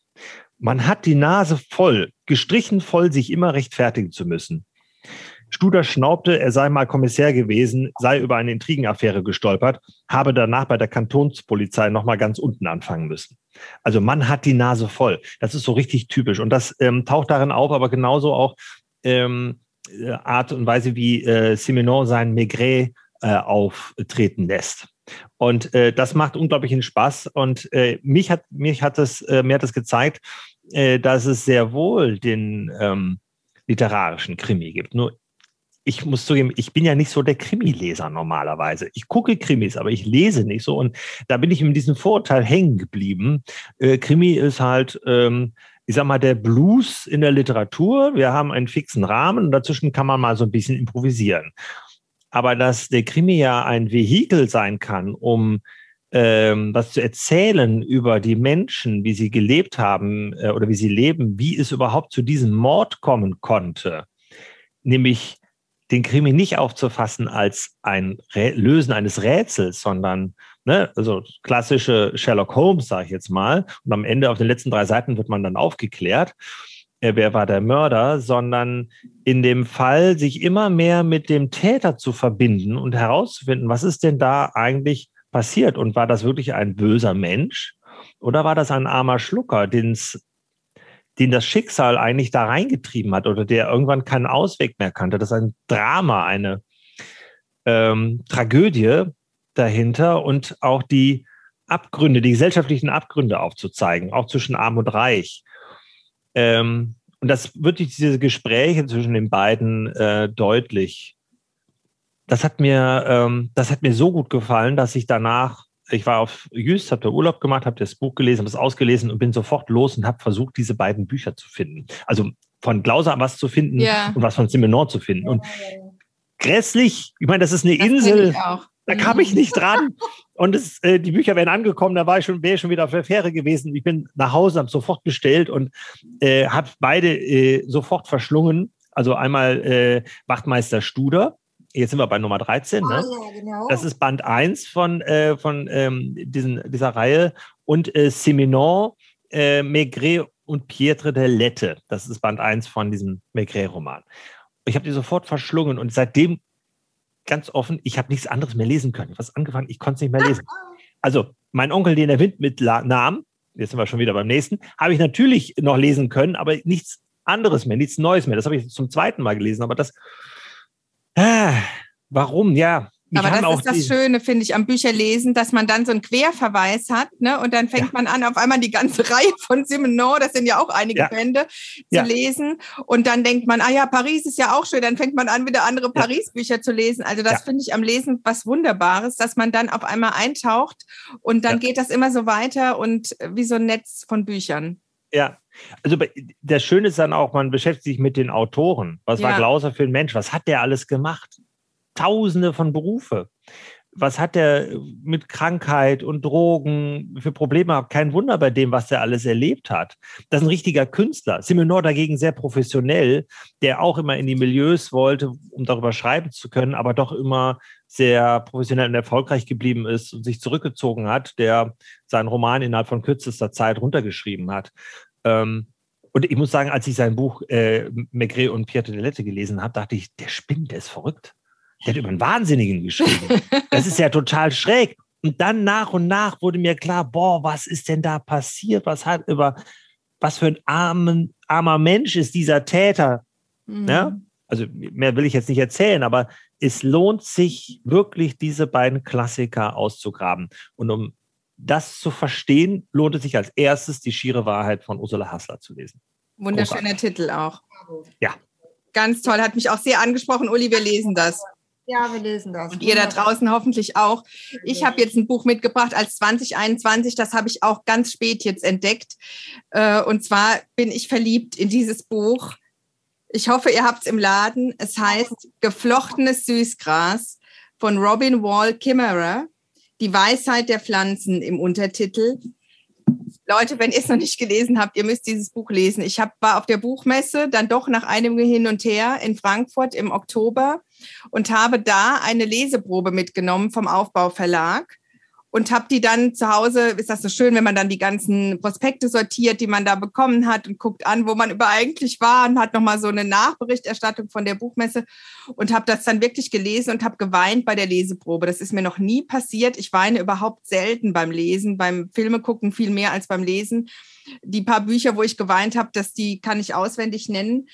C: Man hat die Nase voll, gestrichen voll, sich immer rechtfertigen zu müssen. Studer schnaubte, er sei mal Kommissär gewesen, sei über eine Intrigenaffäre gestolpert, habe danach bei der Kantonspolizei nochmal ganz unten anfangen müssen. Also man hat die Nase voll. Das ist so richtig typisch. Und das ähm, taucht darin auf, aber genauso auch ähm, äh, Art und Weise, wie äh, Simenon sein Maigret äh, auftreten lässt. Und äh, das macht unglaublichen Spaß. Und äh, mich hat mich hat es äh, mir hat es gezeigt, äh, dass es sehr wohl den ähm, literarischen Krimi gibt. Nur ich muss zugeben, ich bin ja nicht so der Krimileser normalerweise. Ich gucke Krimis, aber ich lese nicht so. Und da bin ich in diesem Vorurteil hängen geblieben. Äh, Krimi ist halt ähm, ich sag mal, der Blues in der Literatur. Wir haben einen fixen Rahmen und dazwischen kann man mal so ein bisschen improvisieren. Aber dass der Krimi ja ein Vehikel sein kann, um ähm, was zu erzählen über die Menschen, wie sie gelebt haben äh, oder wie sie leben, wie es überhaupt zu diesem Mord kommen konnte, nämlich den Krimi nicht aufzufassen als ein Rä Lösen eines Rätsels, sondern ne, also klassische Sherlock Holmes, sage ich jetzt mal, und am Ende auf den letzten drei Seiten wird man dann aufgeklärt, äh, wer war der Mörder, sondern in dem Fall sich immer mehr mit dem Täter zu verbinden und herauszufinden, was ist denn da eigentlich passiert? Und war das wirklich ein böser Mensch oder war das ein armer Schlucker, den's den das Schicksal eigentlich da reingetrieben hat oder der irgendwann keinen Ausweg mehr kannte. Das ist ein Drama, eine ähm, Tragödie dahinter und auch die Abgründe, die gesellschaftlichen Abgründe aufzuzeigen, auch zwischen Arm und Reich. Ähm, und das wird durch diese Gespräche zwischen den beiden äh, deutlich. Das hat mir, ähm, das hat mir so gut gefallen, dass ich danach ich war auf Jüst, habe da Urlaub gemacht, habe das Buch gelesen, habe es ausgelesen und bin sofort los und habe versucht, diese beiden Bücher zu finden. Also von Glauser was zu finden ja. und was von Simenon zu finden. Und grässlich, ich meine, das ist eine das Insel, da kam ich nicht dran. Und es, äh, die Bücher wären angekommen, da war ich schon, wäre ich schon wieder auf der Fähre gewesen. Ich bin nach Hause, habe sofort bestellt und äh, habe beide äh, sofort verschlungen. Also einmal äh, Wachtmeister Studer Jetzt sind wir bei Nummer 13. Ne? Oh, ja, genau. Das ist Band 1 von, äh, von ähm, diesen, dieser Reihe. Und äh, Seminon, äh, Maigret und Pietre de Lette. Das ist Band 1 von diesem Maigret-Roman. Ich habe die sofort verschlungen und seitdem ganz offen, ich habe nichts anderes mehr lesen können. Ich habe was angefangen, ich konnte es nicht mehr lesen. Also, mein Onkel, den der Wind mit nahm, jetzt sind wir schon wieder beim nächsten, habe ich natürlich noch lesen können, aber nichts anderes mehr, nichts Neues mehr. Das habe ich zum zweiten Mal gelesen, aber das Ah, warum? Ja.
A: Aber das ist das Schöne, finde ich, am Bücherlesen, dass man dann so einen Querverweis hat, ne? Und dann fängt ja. man an, auf einmal die ganze Reihe von Simenon, das sind ja auch einige ja. Bände, zu ja. lesen. Und dann denkt man, ah ja, Paris ist ja auch schön, dann fängt man an, wieder andere Paris-Bücher zu lesen. Also das finde ich am Lesen was Wunderbares, dass man dann auf einmal eintaucht und dann geht das immer so weiter und wie so ein Netz von Büchern.
C: Ja, also das Schöne ist dann auch, man beschäftigt sich mit den Autoren. Was ja. war Glauser für ein Mensch? Was hat der alles gemacht? Tausende von Berufe. Was hat der mit Krankheit und Drogen für Probleme? Kein Wunder bei dem, was er alles erlebt hat. Das ist ein richtiger Künstler. Simonor dagegen sehr professionell, der auch immer in die Milieus wollte, um darüber schreiben zu können, aber doch immer sehr professionell und erfolgreich geblieben ist und sich zurückgezogen hat, der seinen Roman innerhalb von kürzester Zeit runtergeschrieben hat. Ähm, und ich muss sagen, als ich sein Buch äh, Maigret und Pierre de Lette gelesen habe, dachte ich, der spinnt, der ist verrückt. Der hat über einen Wahnsinnigen geschrieben. Das ist ja total schräg. Und dann nach und nach wurde mir klar, boah, was ist denn da passiert? Was hat über, was für ein armen, armer Mensch ist dieser Täter? Mhm. Ja? Also mehr will ich jetzt nicht erzählen, aber es lohnt sich wirklich, diese beiden Klassiker auszugraben. Und um das zu verstehen, lohnt es sich als erstes, die schiere Wahrheit von Ursula Hassler zu lesen.
A: Wunderschöner Großartig. Titel auch.
C: Ja.
A: Ganz toll, hat mich auch sehr angesprochen. Uli, wir lesen das.
B: Ja, wir lesen das.
A: Und ihr da draußen hoffentlich auch. Ich habe jetzt ein Buch mitgebracht als 2021, das habe ich auch ganz spät jetzt entdeckt. Äh, und zwar bin ich verliebt in dieses Buch. Ich hoffe, ihr habt es im Laden. Es heißt Geflochtenes Süßgras von Robin Wall Kimmerer. Die Weisheit der Pflanzen im Untertitel. Leute, wenn ihr es noch nicht gelesen habt, ihr müsst dieses Buch lesen. Ich hab, war auf der Buchmesse dann doch nach einem Hin und Her in Frankfurt im Oktober und habe da eine Leseprobe mitgenommen vom Aufbauverlag und habe die dann zu Hause, ist das so schön, wenn man dann die ganzen Prospekte sortiert, die man da bekommen hat und guckt an, wo man über eigentlich war und hat nochmal so eine Nachberichterstattung von der Buchmesse und habe das dann wirklich gelesen und habe geweint bei der Leseprobe. Das ist mir noch nie passiert. Ich weine überhaupt selten beim Lesen, beim Filme gucken viel mehr als beim Lesen. Die paar Bücher, wo ich geweint habe, dass die kann ich auswendig nennen.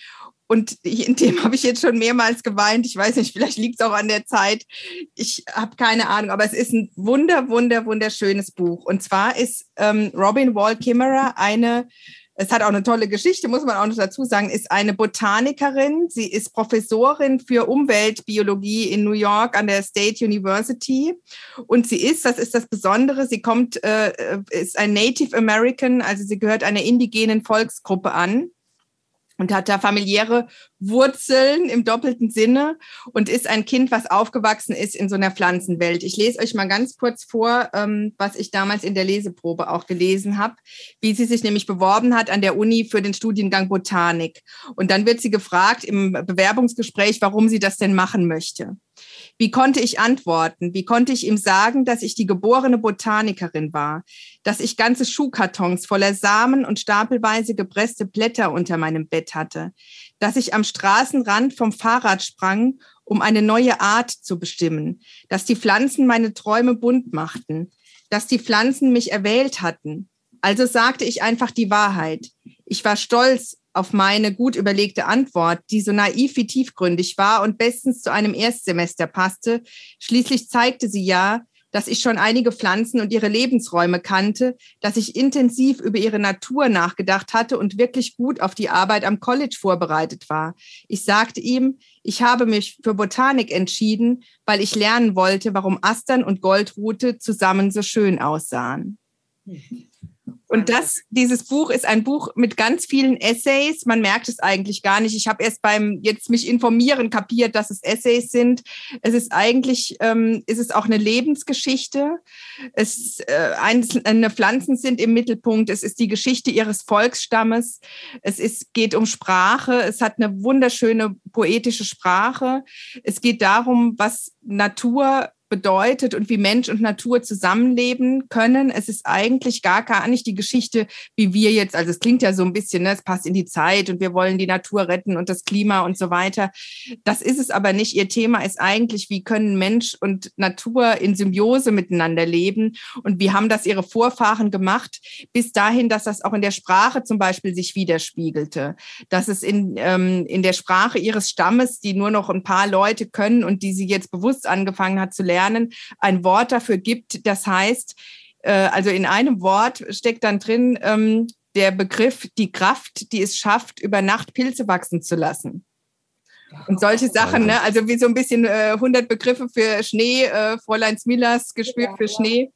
A: Und in dem habe ich jetzt schon mehrmals geweint. Ich weiß nicht, vielleicht liegt es auch an der Zeit. Ich habe keine Ahnung, aber es ist ein wunder, wunder, wunderschönes Buch. Und zwar ist ähm, Robin Wall Kimmerer eine, es hat auch eine tolle Geschichte, muss man auch noch dazu sagen, ist eine Botanikerin. Sie ist Professorin für Umweltbiologie in New York an der State University. Und sie ist, das ist das Besondere, sie kommt, äh, ist ein Native American, also sie gehört einer indigenen Volksgruppe an und hat da familiäre Wurzeln im doppelten Sinne und ist ein Kind, was aufgewachsen ist in so einer Pflanzenwelt. Ich lese euch mal ganz kurz vor, ähm, was ich damals in der Leseprobe auch gelesen habe, wie sie sich nämlich beworben hat an der Uni für den Studiengang Botanik. Und dann wird sie gefragt im Bewerbungsgespräch, warum sie das denn machen möchte. Wie konnte ich antworten? Wie konnte ich ihm sagen, dass ich die geborene Botanikerin war, dass ich ganze Schuhkartons voller Samen und stapelweise gepresste Blätter unter meinem Bett hatte, dass ich am Straßenrand vom Fahrrad sprang, um eine neue Art zu bestimmen, dass die Pflanzen meine Träume bunt machten, dass die Pflanzen mich erwählt hatten. Also sagte ich einfach die Wahrheit. Ich war stolz auf meine gut überlegte Antwort, die so naiv wie tiefgründig war und bestens zu einem Erstsemester passte. Schließlich zeigte sie ja, dass ich schon einige Pflanzen und ihre Lebensräume kannte, dass ich intensiv über ihre Natur nachgedacht hatte und wirklich gut auf die Arbeit am College vorbereitet war. Ich sagte ihm, ich habe mich für Botanik entschieden, weil ich lernen wollte, warum Astern und Goldrute zusammen so schön aussahen. Mhm. Und das, dieses Buch ist ein Buch mit ganz vielen Essays. Man merkt es eigentlich gar nicht. Ich habe erst beim jetzt mich informieren kapiert, dass es Essays sind. Es ist eigentlich, ähm, ist es auch eine Lebensgeschichte. Es äh, einzelne Pflanzen sind im Mittelpunkt. Es ist die Geschichte ihres Volksstammes. Es ist, geht um Sprache. Es hat eine wunderschöne poetische Sprache. Es geht darum, was Natur bedeutet und wie Mensch und Natur zusammenleben können. Es ist eigentlich gar, gar nicht die Geschichte, wie wir jetzt, also es klingt ja so ein bisschen, ne, es passt in die Zeit und wir wollen die Natur retten und das Klima und so weiter. Das ist es aber nicht. Ihr Thema ist eigentlich, wie können Mensch und Natur in Symbiose miteinander leben und wie haben das ihre Vorfahren gemacht, bis dahin, dass das auch in der Sprache zum Beispiel sich widerspiegelte, dass es in, ähm, in der Sprache ihres Stammes, die nur noch ein paar Leute können und die sie jetzt bewusst angefangen hat zu lernen, Lernen ein Wort dafür gibt, das heißt, äh, also in einem Wort steckt dann drin ähm, der Begriff die Kraft, die es schafft, über Nacht Pilze wachsen zu lassen. Und solche Sachen, ne? also wie so ein bisschen äh, 100 Begriffe für Schnee, äh, Fräulein Smillers Gespür für Schnee.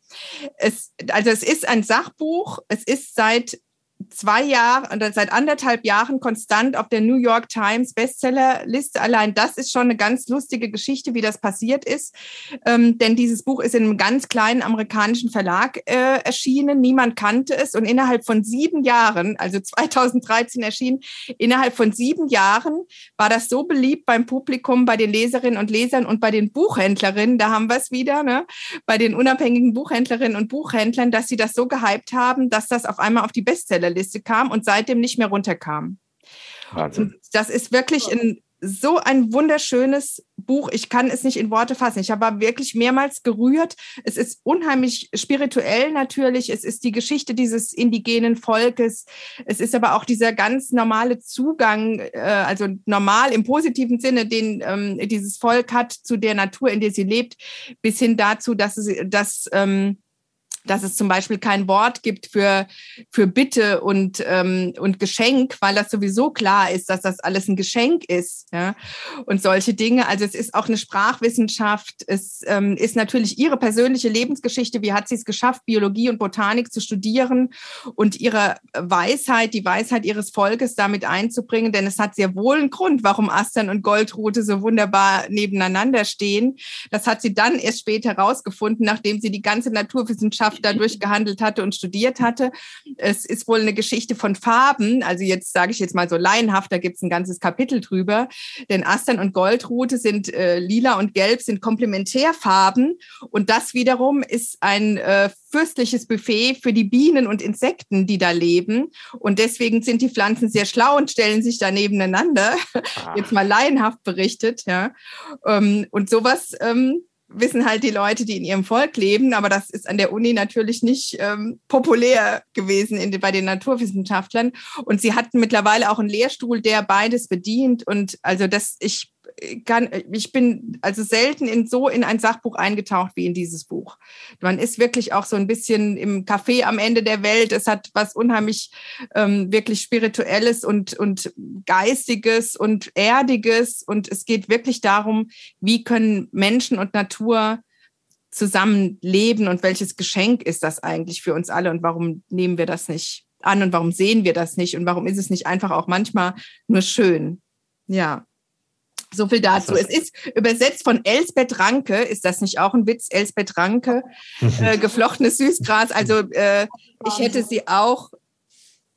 A: Es, also es ist ein Sachbuch, es ist seit zwei Jahre oder seit anderthalb Jahren konstant auf der New York Times Bestsellerliste. Allein das ist schon eine ganz lustige Geschichte, wie das passiert ist. Ähm, denn dieses Buch ist in einem ganz kleinen amerikanischen Verlag äh, erschienen. Niemand kannte es und innerhalb von sieben Jahren, also 2013 erschienen, innerhalb von sieben Jahren war das so beliebt beim Publikum, bei den Leserinnen und Lesern und bei den Buchhändlerinnen. Da haben wir es wieder, ne? bei den unabhängigen Buchhändlerinnen und Buchhändlern, dass sie das so gehypt haben, dass das auf einmal auf die Bestseller Liste kam und seitdem nicht mehr runterkam. Wahnsinn. das ist wirklich ein so ein wunderschönes Buch. Ich kann es nicht in Worte fassen. Ich habe wirklich mehrmals gerührt. Es ist unheimlich spirituell natürlich. Es ist die Geschichte dieses indigenen Volkes. Es ist aber auch dieser ganz normale Zugang, äh, also normal im positiven Sinne, den ähm, dieses Volk hat zu der Natur, in der sie lebt, bis hin dazu, dass es, dass ähm, dass es zum Beispiel kein Wort gibt für, für Bitte und, ähm, und Geschenk, weil das sowieso klar ist, dass das alles ein Geschenk ist. Ja? Und solche Dinge. Also es ist auch eine Sprachwissenschaft. Es ähm, ist natürlich ihre persönliche Lebensgeschichte. Wie hat sie es geschafft, Biologie und Botanik zu studieren und ihre Weisheit, die Weisheit ihres Volkes damit einzubringen? Denn es hat sehr wohl einen Grund, warum Astern und Goldrute so wunderbar nebeneinander stehen. Das hat sie dann erst später herausgefunden, nachdem sie die ganze Naturwissenschaft Wissenschaft dadurch gehandelt hatte und studiert hatte. Es ist wohl eine Geschichte von Farben. Also jetzt sage ich jetzt mal so laienhaft, da gibt es ein ganzes Kapitel drüber. Denn Astern und Goldrute sind äh, lila und gelb, sind Komplementärfarben. Und das wiederum ist ein äh, fürstliches Buffet für die Bienen und Insekten, die da leben. Und deswegen sind die Pflanzen sehr schlau und stellen sich da nebeneinander. Ah. Jetzt mal laienhaft berichtet, ja. Ähm, und sowas ähm, wissen halt die Leute, die in ihrem Volk leben, aber das ist an der Uni natürlich nicht ähm, populär gewesen in, bei den Naturwissenschaftlern. Und sie hatten mittlerweile auch einen Lehrstuhl, der beides bedient. Und also das, ich kann, ich bin also selten in so in ein Sachbuch eingetaucht wie in dieses Buch. Man ist wirklich auch so ein bisschen im Café am Ende der Welt. Es hat was unheimlich ähm, wirklich spirituelles und und geistiges und erdiges und es geht wirklich darum, wie können Menschen und Natur zusammen leben und welches Geschenk ist das eigentlich für uns alle und warum nehmen wir das nicht an und warum sehen wir das nicht und warum ist es nicht einfach auch manchmal nur schön? Ja. So viel dazu. Es ist übersetzt von Elsbeth Ranke. Ist das nicht auch ein Witz? Elsbeth Ranke, äh, geflochtenes Süßgras. Also äh, ich hätte sie auch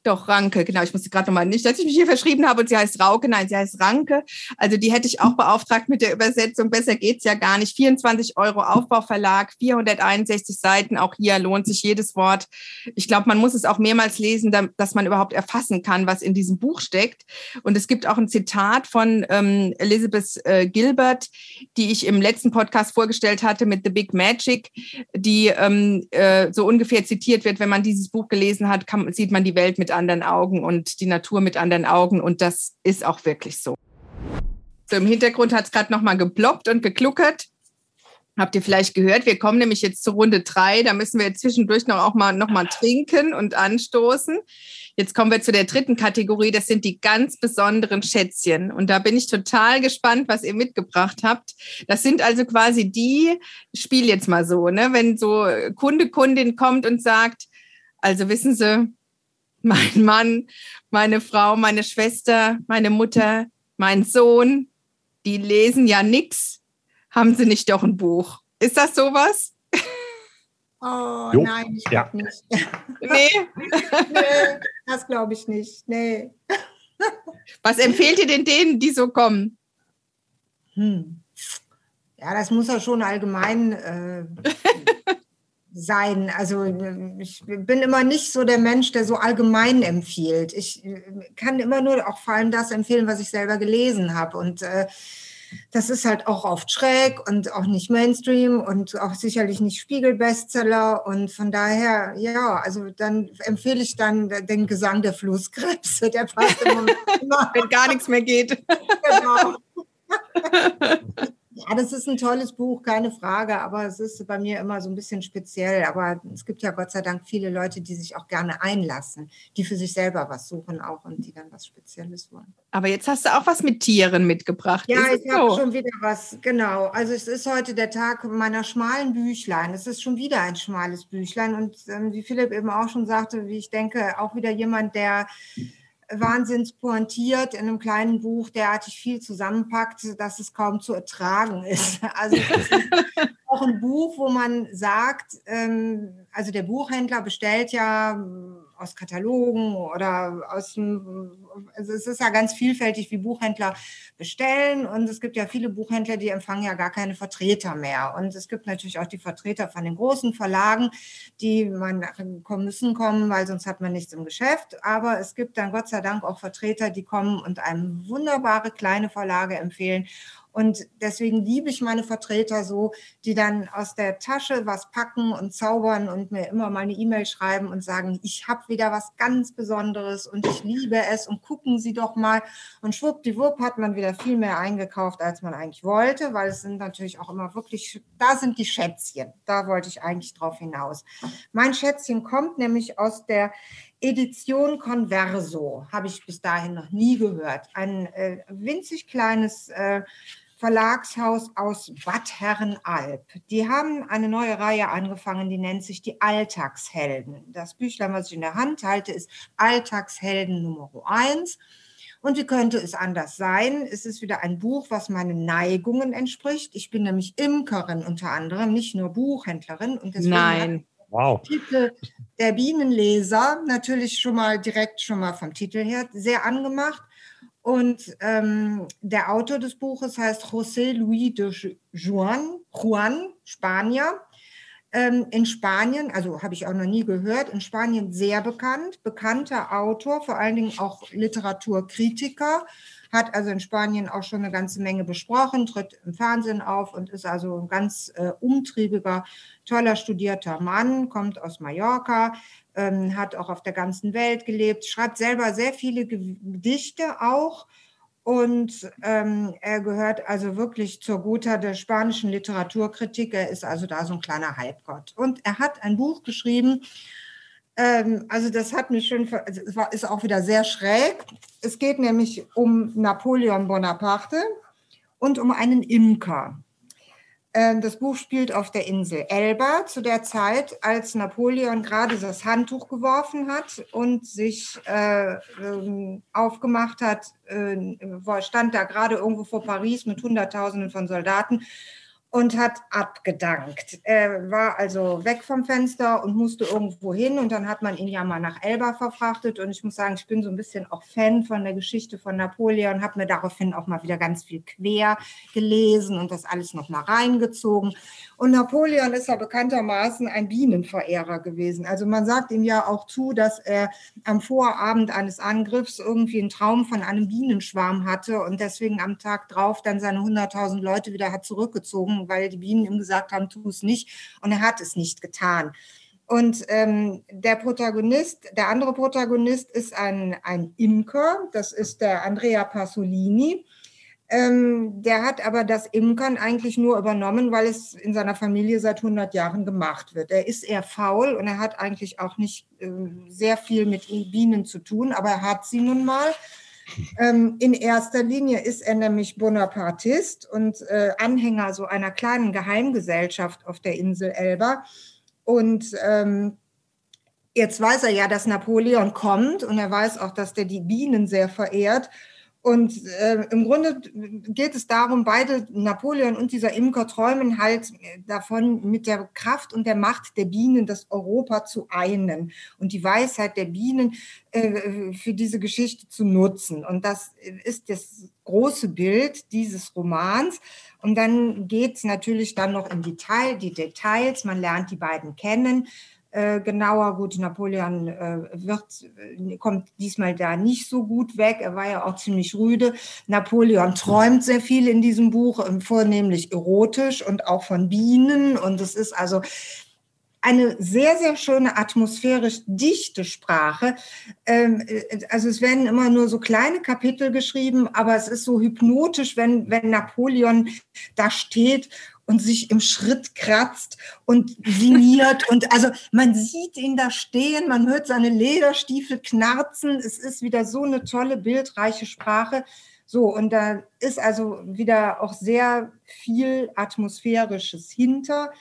A: doch, Ranke, genau. Ich musste gerade nochmal nicht, dass ich mich hier verschrieben habe und sie heißt Rauke. Nein, sie heißt Ranke. Also die hätte ich auch beauftragt mit der Übersetzung. Besser geht's ja gar nicht. 24 Euro Aufbauverlag, 461 Seiten. Auch hier lohnt sich jedes Wort. Ich glaube, man muss es auch mehrmals lesen, dass man überhaupt erfassen kann, was in diesem Buch steckt. Und es gibt auch ein Zitat von ähm, Elizabeth äh, Gilbert, die ich im letzten Podcast vorgestellt hatte mit The Big Magic, die ähm, äh, so ungefähr zitiert wird. Wenn man dieses Buch gelesen hat, kann, sieht man die Welt mit anderen Augen und die Natur mit anderen Augen. Und das ist auch wirklich so. So im Hintergrund hat es gerade nochmal geploppt und gekluckert. Habt ihr vielleicht gehört? Wir kommen nämlich jetzt zur Runde drei. Da müssen wir zwischendurch noch auch mal, noch mal trinken und anstoßen. Jetzt kommen wir zu der dritten Kategorie. Das sind die ganz besonderen Schätzchen. Und da bin ich total gespannt, was ihr mitgebracht habt. Das sind also quasi die, Spiel jetzt mal so, ne? Wenn so Kunde, Kundin kommt und sagt, also wissen Sie, mein Mann, meine Frau, meine Schwester, meine Mutter, mein Sohn, die lesen ja nichts. Haben sie nicht doch ein Buch? Ist das sowas?
B: Oh jo. nein, ich ja. nicht.
A: Nee.
B: nee das glaube ich nicht. Nee.
A: Was empfehlt ihr denn denen, die so kommen?
B: Hm. Ja, das muss ja schon allgemein äh, sein. Also ich bin immer nicht so der Mensch, der so allgemein empfiehlt. Ich äh, kann immer nur auch vor allem das empfehlen, was ich selber gelesen habe. Und äh, das ist halt auch oft schräg und auch nicht Mainstream und auch sicherlich nicht Spiegel-Bestseller. Und von daher, ja, also dann empfehle ich dann den Gesang der Flusskrebse. Der passt immer.
A: Wenn gar nichts mehr geht. Genau.
B: Ja, das ist ein tolles Buch, keine Frage, aber es ist bei mir immer so ein bisschen speziell. Aber es gibt ja Gott sei Dank viele Leute, die sich auch gerne einlassen, die für sich selber was suchen auch und die dann was Spezielles wollen.
A: Aber jetzt hast du auch was mit Tieren mitgebracht.
B: Ja, ist ich habe so? schon wieder was, genau. Also es ist heute der Tag meiner schmalen Büchlein. Es ist schon wieder ein schmales Büchlein und ähm, wie Philipp eben auch schon sagte, wie ich denke, auch wieder jemand, der wahnsinns pointiert in einem kleinen Buch derartig viel zusammenpackt, dass es kaum zu ertragen ist. Also es ist auch ein Buch, wo man sagt, ähm, also der Buchhändler bestellt ja aus Katalogen oder aus dem, also es ist ja ganz vielfältig, wie Buchhändler bestellen. Und es gibt ja viele Buchhändler, die empfangen ja gar keine Vertreter mehr. Und es gibt natürlich auch die Vertreter von den großen Verlagen, die man müssen kommen, weil sonst hat man nichts im Geschäft, aber es gibt dann Gott sei Dank auch Vertreter, die kommen und einem wunderbare kleine Verlage empfehlen. Und deswegen liebe ich meine Vertreter so, die dann aus der Tasche was packen und zaubern und mir immer mal eine E-Mail schreiben und sagen, ich habe wieder was ganz Besonderes und ich liebe es und gucken Sie doch mal. Und schwuppdiwupp hat man wieder viel mehr eingekauft, als man eigentlich wollte, weil es sind natürlich auch immer wirklich, da sind die Schätzchen. Da wollte ich eigentlich drauf hinaus. Mein Schätzchen kommt nämlich aus der Edition Converso, habe ich bis dahin noch nie gehört. Ein äh, winzig kleines äh, Verlagshaus aus Bad Herrenalb. Die haben eine neue Reihe angefangen, die nennt sich die Alltagshelden. Das Büchlein, was ich in der Hand halte, ist Alltagshelden Nummer 1. Und wie könnte es anders sein? Es ist wieder ein Buch, was meinen Neigungen entspricht. Ich bin nämlich Imkerin unter anderem, nicht nur Buchhändlerin. Und
A: deswegen Nein.
B: Wow. Titel der Bienenleser natürlich schon mal direkt schon mal vom Titel her sehr angemacht. Und ähm, der Autor des Buches heißt José Luis de Juan, Juan Spanier. Ähm, in Spanien, also habe ich auch noch nie gehört, in Spanien sehr bekannt, bekannter Autor, vor allen Dingen auch Literaturkritiker, hat also in Spanien auch schon eine ganze Menge besprochen, tritt im Fernsehen auf und ist also ein ganz äh, umtriebiger, toller, studierter Mann, kommt aus Mallorca, ähm, hat auch auf der ganzen Welt gelebt, schreibt selber sehr viele Gedichte auch. Und ähm, er gehört also wirklich zur Guter der spanischen Literaturkritik. Er ist also da so ein kleiner Halbgott. Und er hat ein Buch geschrieben, ähm, also das hat mich schon, also es war, ist auch wieder sehr schräg. Es geht nämlich um Napoleon Bonaparte und um einen Imker. Ähm, das Buch spielt auf der Insel Elba zu der Zeit, als Napoleon gerade das Handtuch geworfen hat und sich äh, ähm, aufgemacht hat, äh, stand da gerade irgendwo vor Paris mit Hunderttausenden von Soldaten und hat abgedankt. Er war also weg vom Fenster und musste irgendwo hin und dann hat man ihn ja mal nach Elba verfrachtet und ich muss sagen, ich bin so ein bisschen auch Fan von der Geschichte von Napoleon, habe mir daraufhin auch mal wieder ganz viel quer gelesen und das alles noch mal reingezogen und Napoleon ist ja bekanntermaßen ein Bienenverehrer gewesen. Also man sagt ihm ja auch zu, dass er am Vorabend eines Angriffs irgendwie einen Traum von einem Bienenschwarm hatte und deswegen am Tag drauf dann seine 100.000 Leute wieder hat zurückgezogen, weil die Bienen ihm gesagt haben, tu es nicht. Und er hat es nicht getan. Und ähm, der Protagonist, der andere Protagonist ist ein, ein Imker, das ist der Andrea Pasolini. Ähm, der hat aber das Imkern eigentlich nur übernommen, weil es in seiner Familie seit 100 Jahren gemacht wird. Er ist eher faul und er hat eigentlich auch nicht äh, sehr viel mit Bienen zu tun, aber er hat sie nun mal. Ähm, in erster Linie ist er nämlich Bonapartist und äh, Anhänger so einer kleinen Geheimgesellschaft auf der Insel Elba. Und ähm, jetzt weiß er ja, dass Napoleon kommt und er weiß auch, dass der die Bienen sehr verehrt. Und äh, im Grunde geht es darum, beide, Napoleon und dieser Imker, träumen halt davon, mit der Kraft und der Macht der Bienen das Europa zu einen und die Weisheit der Bienen äh, für diese Geschichte zu nutzen. Und das ist das große Bild dieses Romans. Und dann geht es natürlich dann noch im Detail, die Details. Man lernt die beiden kennen. Äh, genauer. Gut, Napoleon äh, wird, äh, kommt diesmal da nicht so gut weg. Er war ja auch ziemlich rüde. Napoleon träumt sehr viel in diesem Buch, ähm, vornehmlich erotisch und auch von Bienen. Und es ist also eine sehr, sehr schöne atmosphärisch dichte Sprache. Ähm, also es werden immer nur so kleine Kapitel geschrieben, aber es ist so hypnotisch, wenn, wenn Napoleon da steht und sich im Schritt kratzt und sinniert. und also man sieht ihn da stehen, man hört seine Lederstiefel knarzen. Es ist wieder so eine tolle, bildreiche Sprache. So, und da ist also wieder auch sehr viel Atmosphärisches hinter.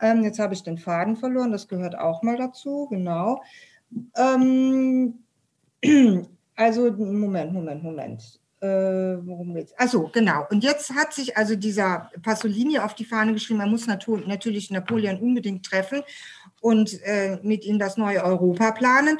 B: Ähm, jetzt habe ich den Faden verloren, das gehört auch mal dazu, genau. Ähm, also, Moment, Moment, Moment. Äh, worum geht's? Achso, genau. Und jetzt hat sich also dieser Pasolini auf die Fahne geschrieben, man muss natürlich Napoleon unbedingt treffen und äh, mit ihm das neue Europa planen.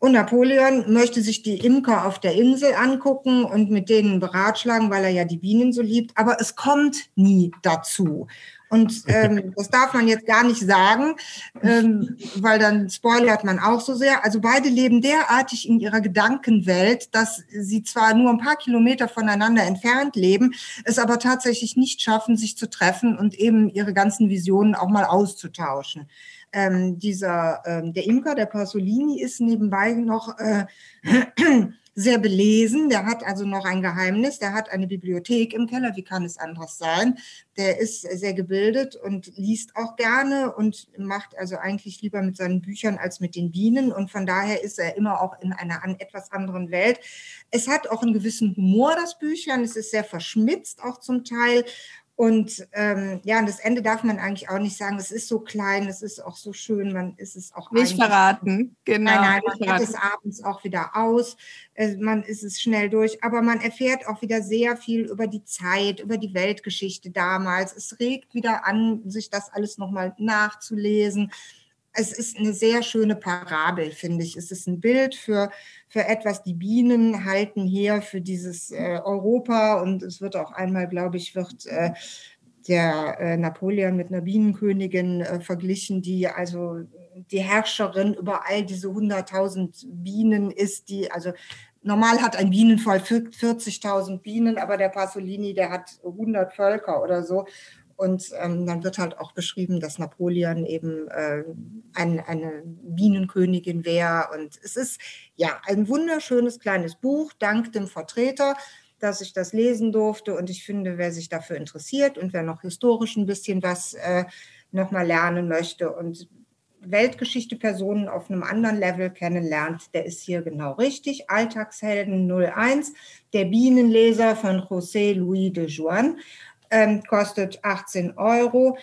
B: Und Napoleon möchte sich die Imker auf der Insel angucken und mit denen beratschlagen, weil er ja die Bienen so liebt. Aber es kommt nie dazu. Und ähm, das darf man jetzt gar nicht sagen, ähm, weil dann spoilert man auch so sehr. Also beide leben derartig in ihrer Gedankenwelt, dass sie zwar nur ein paar Kilometer voneinander entfernt leben, es aber tatsächlich nicht schaffen, sich zu treffen und eben ihre ganzen Visionen auch mal auszutauschen. Ähm, dieser, ähm, der Imker, der Pasolini, ist nebenbei noch äh, sehr belesen. Der hat also noch ein Geheimnis. Der hat eine Bibliothek im Keller. Wie kann es anders sein? Der ist sehr gebildet und liest auch gerne und macht also eigentlich lieber mit seinen Büchern als mit den Bienen. Und von daher ist er immer auch in einer etwas anderen Welt. Es hat auch einen gewissen Humor, das Büchern. Es ist sehr verschmitzt auch zum Teil. Und ähm, ja, und das Ende darf man eigentlich auch nicht sagen. Es ist so klein, es ist auch so schön, man ist es auch
A: nicht verraten.
B: Genau. Nein, nein, man hat es abends auch wieder aus. Äh, man ist es schnell durch, aber man erfährt auch wieder sehr viel über die Zeit, über die Weltgeschichte damals. Es regt wieder an, sich das alles nochmal nachzulesen es ist eine sehr schöne Parabel, finde ich. Es ist ein Bild für, für etwas, die Bienen halten hier für dieses äh, Europa und es wird auch einmal, glaube ich, wird äh, der äh, Napoleon mit einer Bienenkönigin äh, verglichen, die also die Herrscherin über all diese 100.000 Bienen ist, die also normal hat ein Bienenvolk 40.000 Bienen, aber der Pasolini, der hat 100 Völker oder so. Und ähm, dann wird halt auch beschrieben, dass Napoleon eben äh, ein, eine Bienenkönigin wäre. Und es ist ja ein wunderschönes kleines Buch, dank dem Vertreter, dass ich das lesen durfte. Und ich finde, wer sich dafür interessiert und wer noch historisch ein bisschen was äh, nochmal lernen möchte und Weltgeschichte Personen auf einem anderen Level kennenlernt, der ist hier genau richtig. Alltagshelden 01, der Bienenleser von José Louis de Juan ähm, kostet 18 Euro.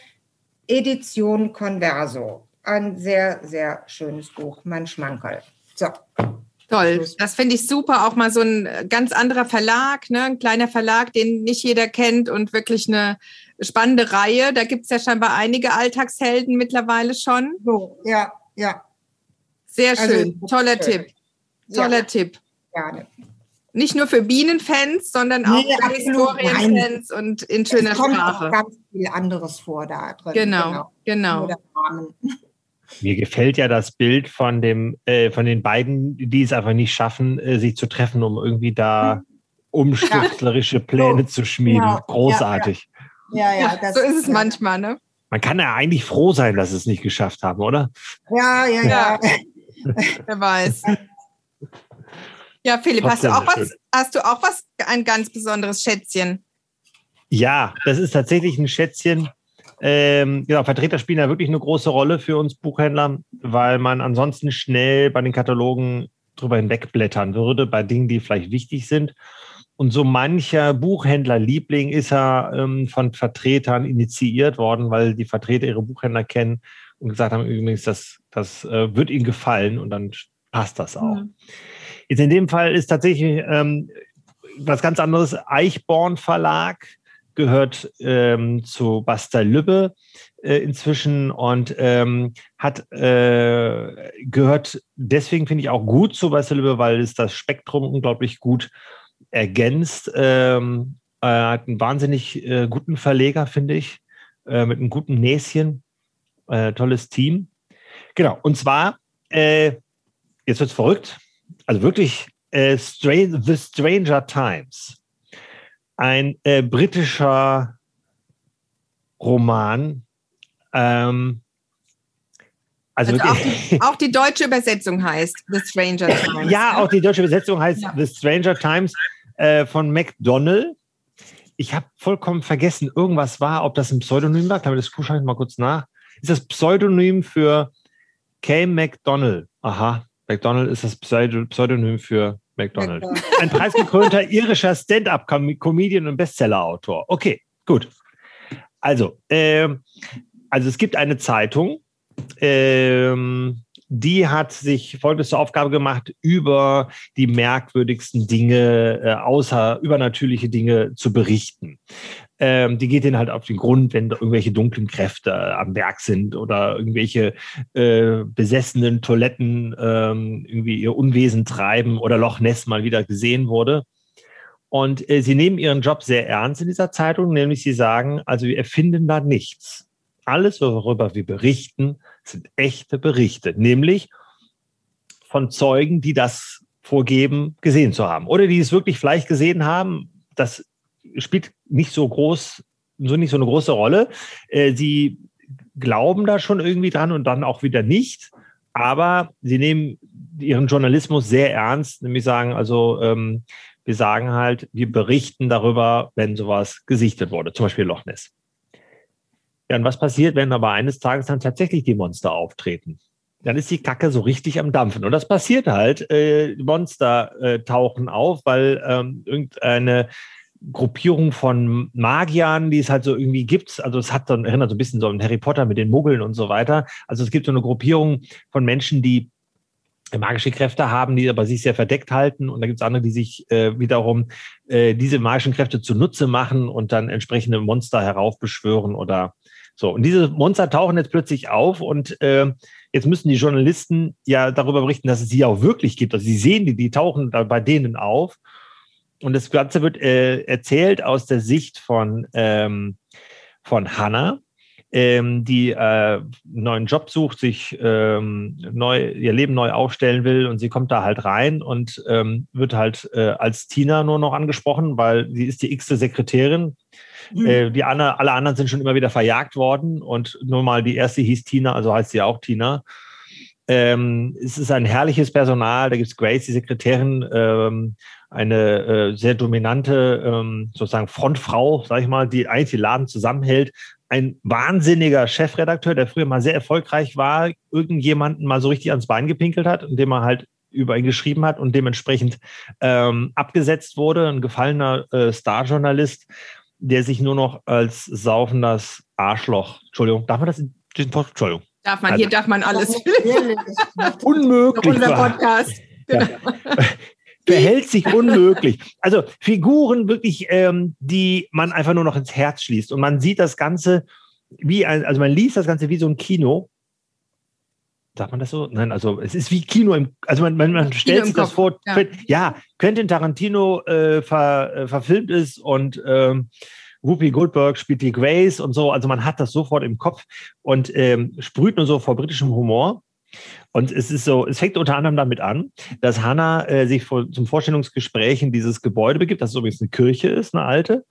B: Edition Converso. Ein sehr, sehr schönes Buch, mein Schmankerl. So.
A: Toll, das finde ich super. Auch mal so ein ganz anderer Verlag, ne? ein kleiner Verlag, den nicht jeder kennt und wirklich eine spannende Reihe. Da gibt es ja scheinbar einige Alltagshelden mittlerweile schon.
B: So, ja, ja.
A: Sehr also, schön, also, toller schön. Tipp. Toller ja, Tipp. Gerne. Nicht nur für Bienenfans, sondern auch nee, für Historienfans und in schöner es kommt Sprache.
B: Auch ganz viel anderes vor da
A: drin. Genau, genau. genau.
C: Mir gefällt ja das Bild von dem, äh, von den beiden, die es einfach nicht schaffen, äh, sich zu treffen, um irgendwie da umschriftlerische Pläne ja. zu schmieden. Genau. Großartig.
A: Ja, ja, ja so ist es manchmal, ne?
C: Man kann ja eigentlich froh sein, dass sie es nicht geschafft haben, oder?
B: Ja, ja, ja.
A: Wer weiß. Ja, Philipp, hast du, auch was, hast du auch was, ein ganz besonderes Schätzchen?
C: Ja, das ist tatsächlich ein Schätzchen. Ähm, genau, Vertreter spielen ja wirklich eine große Rolle für uns Buchhändler, weil man ansonsten schnell bei den Katalogen drüber hinwegblättern würde, bei Dingen, die vielleicht wichtig sind. Und so mancher Buchhändlerliebling ist ja ähm, von Vertretern initiiert worden, weil die Vertreter ihre Buchhändler kennen und gesagt haben, übrigens, das, das äh, wird ihnen gefallen und dann passt das auch. Mhm. Jetzt in dem Fall ist tatsächlich ähm, was ganz anderes. Eichborn Verlag gehört ähm, zu Basta Lübbe äh, inzwischen und ähm, hat äh, gehört deswegen finde ich auch gut zu Basta Lübbe, weil es das Spektrum unglaublich gut ergänzt. Ähm, er hat einen wahnsinnig äh, guten Verleger, finde ich, äh, mit einem guten Näschen. Äh, tolles Team. Genau, und zwar, äh, jetzt wird es verrückt, also wirklich äh, Strange, The Stranger Times, ein äh, britischer Roman. Ähm,
A: also, also auch, die, auch, die, deutsche Übersetzung heißt The Stranger Times.
C: ja, auch die deutsche Übersetzung heißt ja. The Stranger Times äh, von McDonald. Ich habe vollkommen vergessen, irgendwas war, ob das ein Pseudonym war. Das schaue ich mal kurz nach. Ist das Pseudonym für Kay McDonald? Aha, McDonald ist das Pseudonym für McDonald. Ein preisgekrönter irischer Stand-up-Comedian und Bestseller-Autor. Okay, gut. Also, äh, also es gibt eine Zeitung, ähm, die hat sich folgendes zur Aufgabe gemacht, über die merkwürdigsten Dinge, äh, außer übernatürliche Dinge zu berichten. Ähm, die geht ihnen halt auf den Grund, wenn irgendwelche dunklen Kräfte am Werk sind oder irgendwelche äh, besessenen Toiletten ähm, irgendwie ihr Unwesen treiben oder Loch Ness mal wieder gesehen wurde. Und äh, sie nehmen ihren Job sehr ernst in dieser Zeitung, nämlich sie sagen, also wir erfinden da nichts. Alles, worüber wir berichten, sind echte Berichte, nämlich von Zeugen, die das vorgeben, gesehen zu haben oder die es wirklich vielleicht gesehen haben. Das spielt nicht so groß, so nicht so eine große Rolle. Äh, sie glauben da schon irgendwie dran und dann auch wieder nicht. Aber sie nehmen ihren Journalismus sehr ernst, nämlich sagen, also ähm, wir sagen halt, wir berichten darüber, wenn sowas gesichtet wurde, zum Beispiel Loch Ness. Ja, und was passiert, wenn aber eines Tages dann tatsächlich die Monster auftreten? Dann ist die Kacke so richtig am Dampfen. Und das passiert halt. Äh, Monster äh, tauchen auf, weil ähm, irgendeine Gruppierung von Magiern, die es halt so irgendwie gibt. Also es hat dann erinnert so ein bisschen so an Harry Potter mit den Muggeln und so weiter. Also es gibt so eine Gruppierung von Menschen, die magische Kräfte haben, die aber sich sehr verdeckt halten. Und da gibt es andere, die sich äh, wiederum äh, diese magischen Kräfte zunutze machen und dann entsprechende Monster heraufbeschwören oder so. Und diese Monster tauchen jetzt plötzlich auf und äh, jetzt müssen die Journalisten ja darüber berichten, dass es sie auch wirklich gibt. Also sie sehen die, die tauchen bei denen auf. Und das Ganze wird äh, erzählt aus der Sicht von, ähm, von Hannah ähm, die äh, einen neuen Job sucht, sich ähm, neu, ihr Leben neu aufstellen will und sie kommt da halt rein und ähm, wird halt äh, als Tina nur noch angesprochen, weil sie ist die x-te Sekretärin. Mhm. Äh, die Anna, alle anderen sind schon immer wieder verjagt worden und nur mal die erste hieß Tina, also heißt sie auch Tina. Ähm, es ist ein herrliches Personal. Da gibt es Grace, die Sekretärin, ähm, eine äh, sehr dominante ähm, sozusagen Frontfrau, sag ich mal, die eigentlich den Laden zusammenhält, ein wahnsinniger Chefredakteur, der früher mal sehr erfolgreich war, irgendjemanden mal so richtig ans Bein gepinkelt hat, indem er halt über ihn geschrieben hat und dementsprechend ähm, abgesetzt wurde. Ein gefallener äh, Starjournalist, der sich nur noch als saufendes Arschloch, Entschuldigung, darf man das? Entschuldigung.
A: Darf man, also, hier darf man alles.
C: Unmöglich. Unser Podcast. Ja. verhält sich unmöglich. Also Figuren wirklich, ähm, die man einfach nur noch ins Herz schließt. Und man sieht das Ganze wie ein, also man liest das Ganze wie so ein Kino. Sagt man das so? Nein, also es ist wie Kino im, also man, man, man stellt sich das vor, ja. ja, Quentin Tarantino äh, ver, äh, verfilmt ist und ähm, Whoopi Goldberg spielt die Grace und so. Also man hat das sofort im Kopf und ähm, sprüht nur so vor britischem Humor. Und es ist so, es fängt unter anderem damit an, dass Hannah äh, sich vor, zum Vorstellungsgespräch in dieses Gebäude begibt, das übrigens eine Kirche ist, eine alte.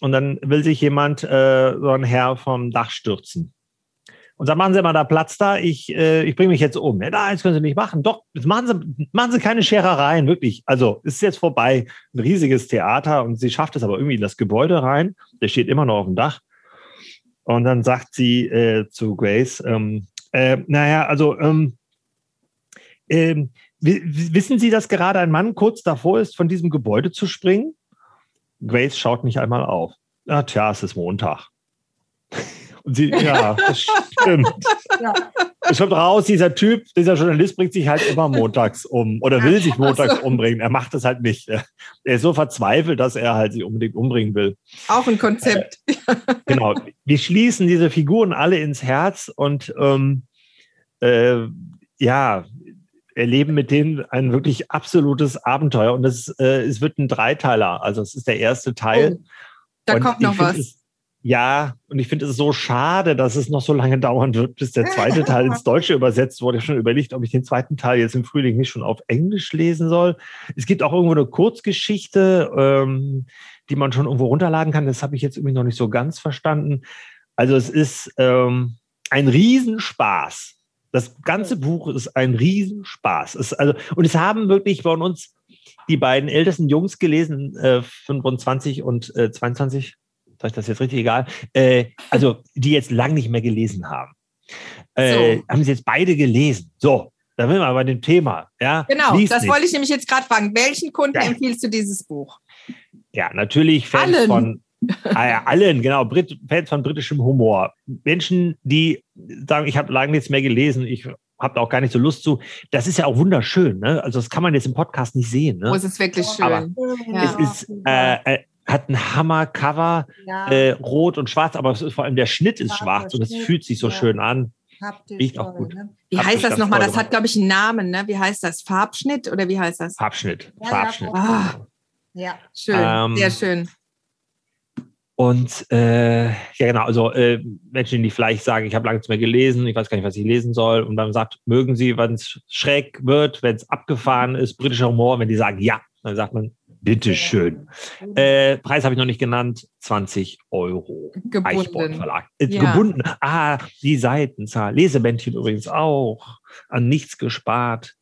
C: Und dann will sich jemand, äh, so ein Herr vom Dach stürzen. Und sagt, machen Sie mal da Platz da, ich, äh, ich bringe mich jetzt um. Ja, da, jetzt können Sie nicht machen. Doch, machen Sie, machen Sie keine Scherereien, wirklich. Also, es ist jetzt vorbei. Ein riesiges Theater und sie schafft es aber irgendwie in das Gebäude rein. Der steht immer noch auf dem Dach. Und dann sagt sie äh, zu Grace, ähm, äh, naja, also ähm, ähm, wissen Sie, dass gerade ein Mann kurz davor ist, von diesem Gebäude zu springen? Grace schaut nicht einmal auf. Ah, tja, es ist Montag. Sie, ja, das stimmt. Ja. Es kommt raus, dieser Typ, dieser Journalist bringt sich halt immer montags um oder will sich montags so. umbringen. Er macht es halt nicht. Er ist so verzweifelt, dass er halt sich unbedingt umbringen will.
A: Auch ein Konzept.
C: Äh, genau. Wir schließen diese Figuren alle ins Herz und ähm, äh, ja, erleben mit denen ein wirklich absolutes Abenteuer. Und es, äh, es wird ein Dreiteiler. Also es ist der erste Teil. Oh,
A: da und kommt noch was.
C: Es, ja, und ich finde es so schade, dass es noch so lange dauern wird, bis der zweite Teil ins Deutsche übersetzt wurde. Ich habe schon überlegt, ob ich den zweiten Teil jetzt im Frühling nicht schon auf Englisch lesen soll. Es gibt auch irgendwo eine Kurzgeschichte, ähm, die man schon irgendwo runterladen kann. Das habe ich jetzt irgendwie noch nicht so ganz verstanden. Also es ist ähm, ein Riesenspaß das ganze Buch ist ein Riesenspaß. Es, also, und es haben wirklich von uns die beiden ältesten Jungs gelesen, äh, 25 und äh, 22, sag ich das jetzt richtig egal, äh, also die jetzt lang nicht mehr gelesen haben. Äh, so. Haben sie jetzt beide gelesen. So, da sind wir bei dem Thema. Ja,
A: genau, Lies das nicht. wollte ich nämlich jetzt gerade fragen. Welchen Kunden ja. empfiehlst du dieses Buch?
C: Ja, natürlich Fans Allen. von ja, allen, genau, Brit Fans von britischem Humor. Menschen, die sagen, ich habe lange nichts mehr gelesen, ich habe da auch gar nicht so Lust zu. Das ist ja auch wunderschön. Ne? Also das kann man jetzt im Podcast nicht sehen. Ne?
A: Oh, es ist wirklich schön.
C: Aber ja. es ist, äh, äh, hat ein Hammer-Cover, ja. äh, rot und schwarz, aber vor allem der Schnitt ist schwarz und es fühlt sich so ja. schön an. Riecht auch gut. Ne?
A: Wie Hab heißt das nochmal? Das hat, glaube ich, einen Namen. Ne? Wie heißt das? Farbschnitt oder wie heißt das?
C: Farbschnitt. Farbschnitt.
A: Ah. Ja, schön. Ähm, Sehr schön.
C: Und äh, ja, genau, also äh, Menschen, die vielleicht sagen, ich habe lange nicht mehr gelesen, ich weiß gar nicht, was ich lesen soll, und dann sagt, mögen sie, wenn es schräg wird, wenn es abgefahren ist, britischer Humor, wenn die sagen ja, dann sagt man, bitteschön. Äh, Preis habe ich noch nicht genannt, 20 Euro.
A: Gebunden.
C: Verlag. Äh, ja. Gebunden. Ah, die Seitenzahl. Lesebändchen übrigens auch. An nichts gespart.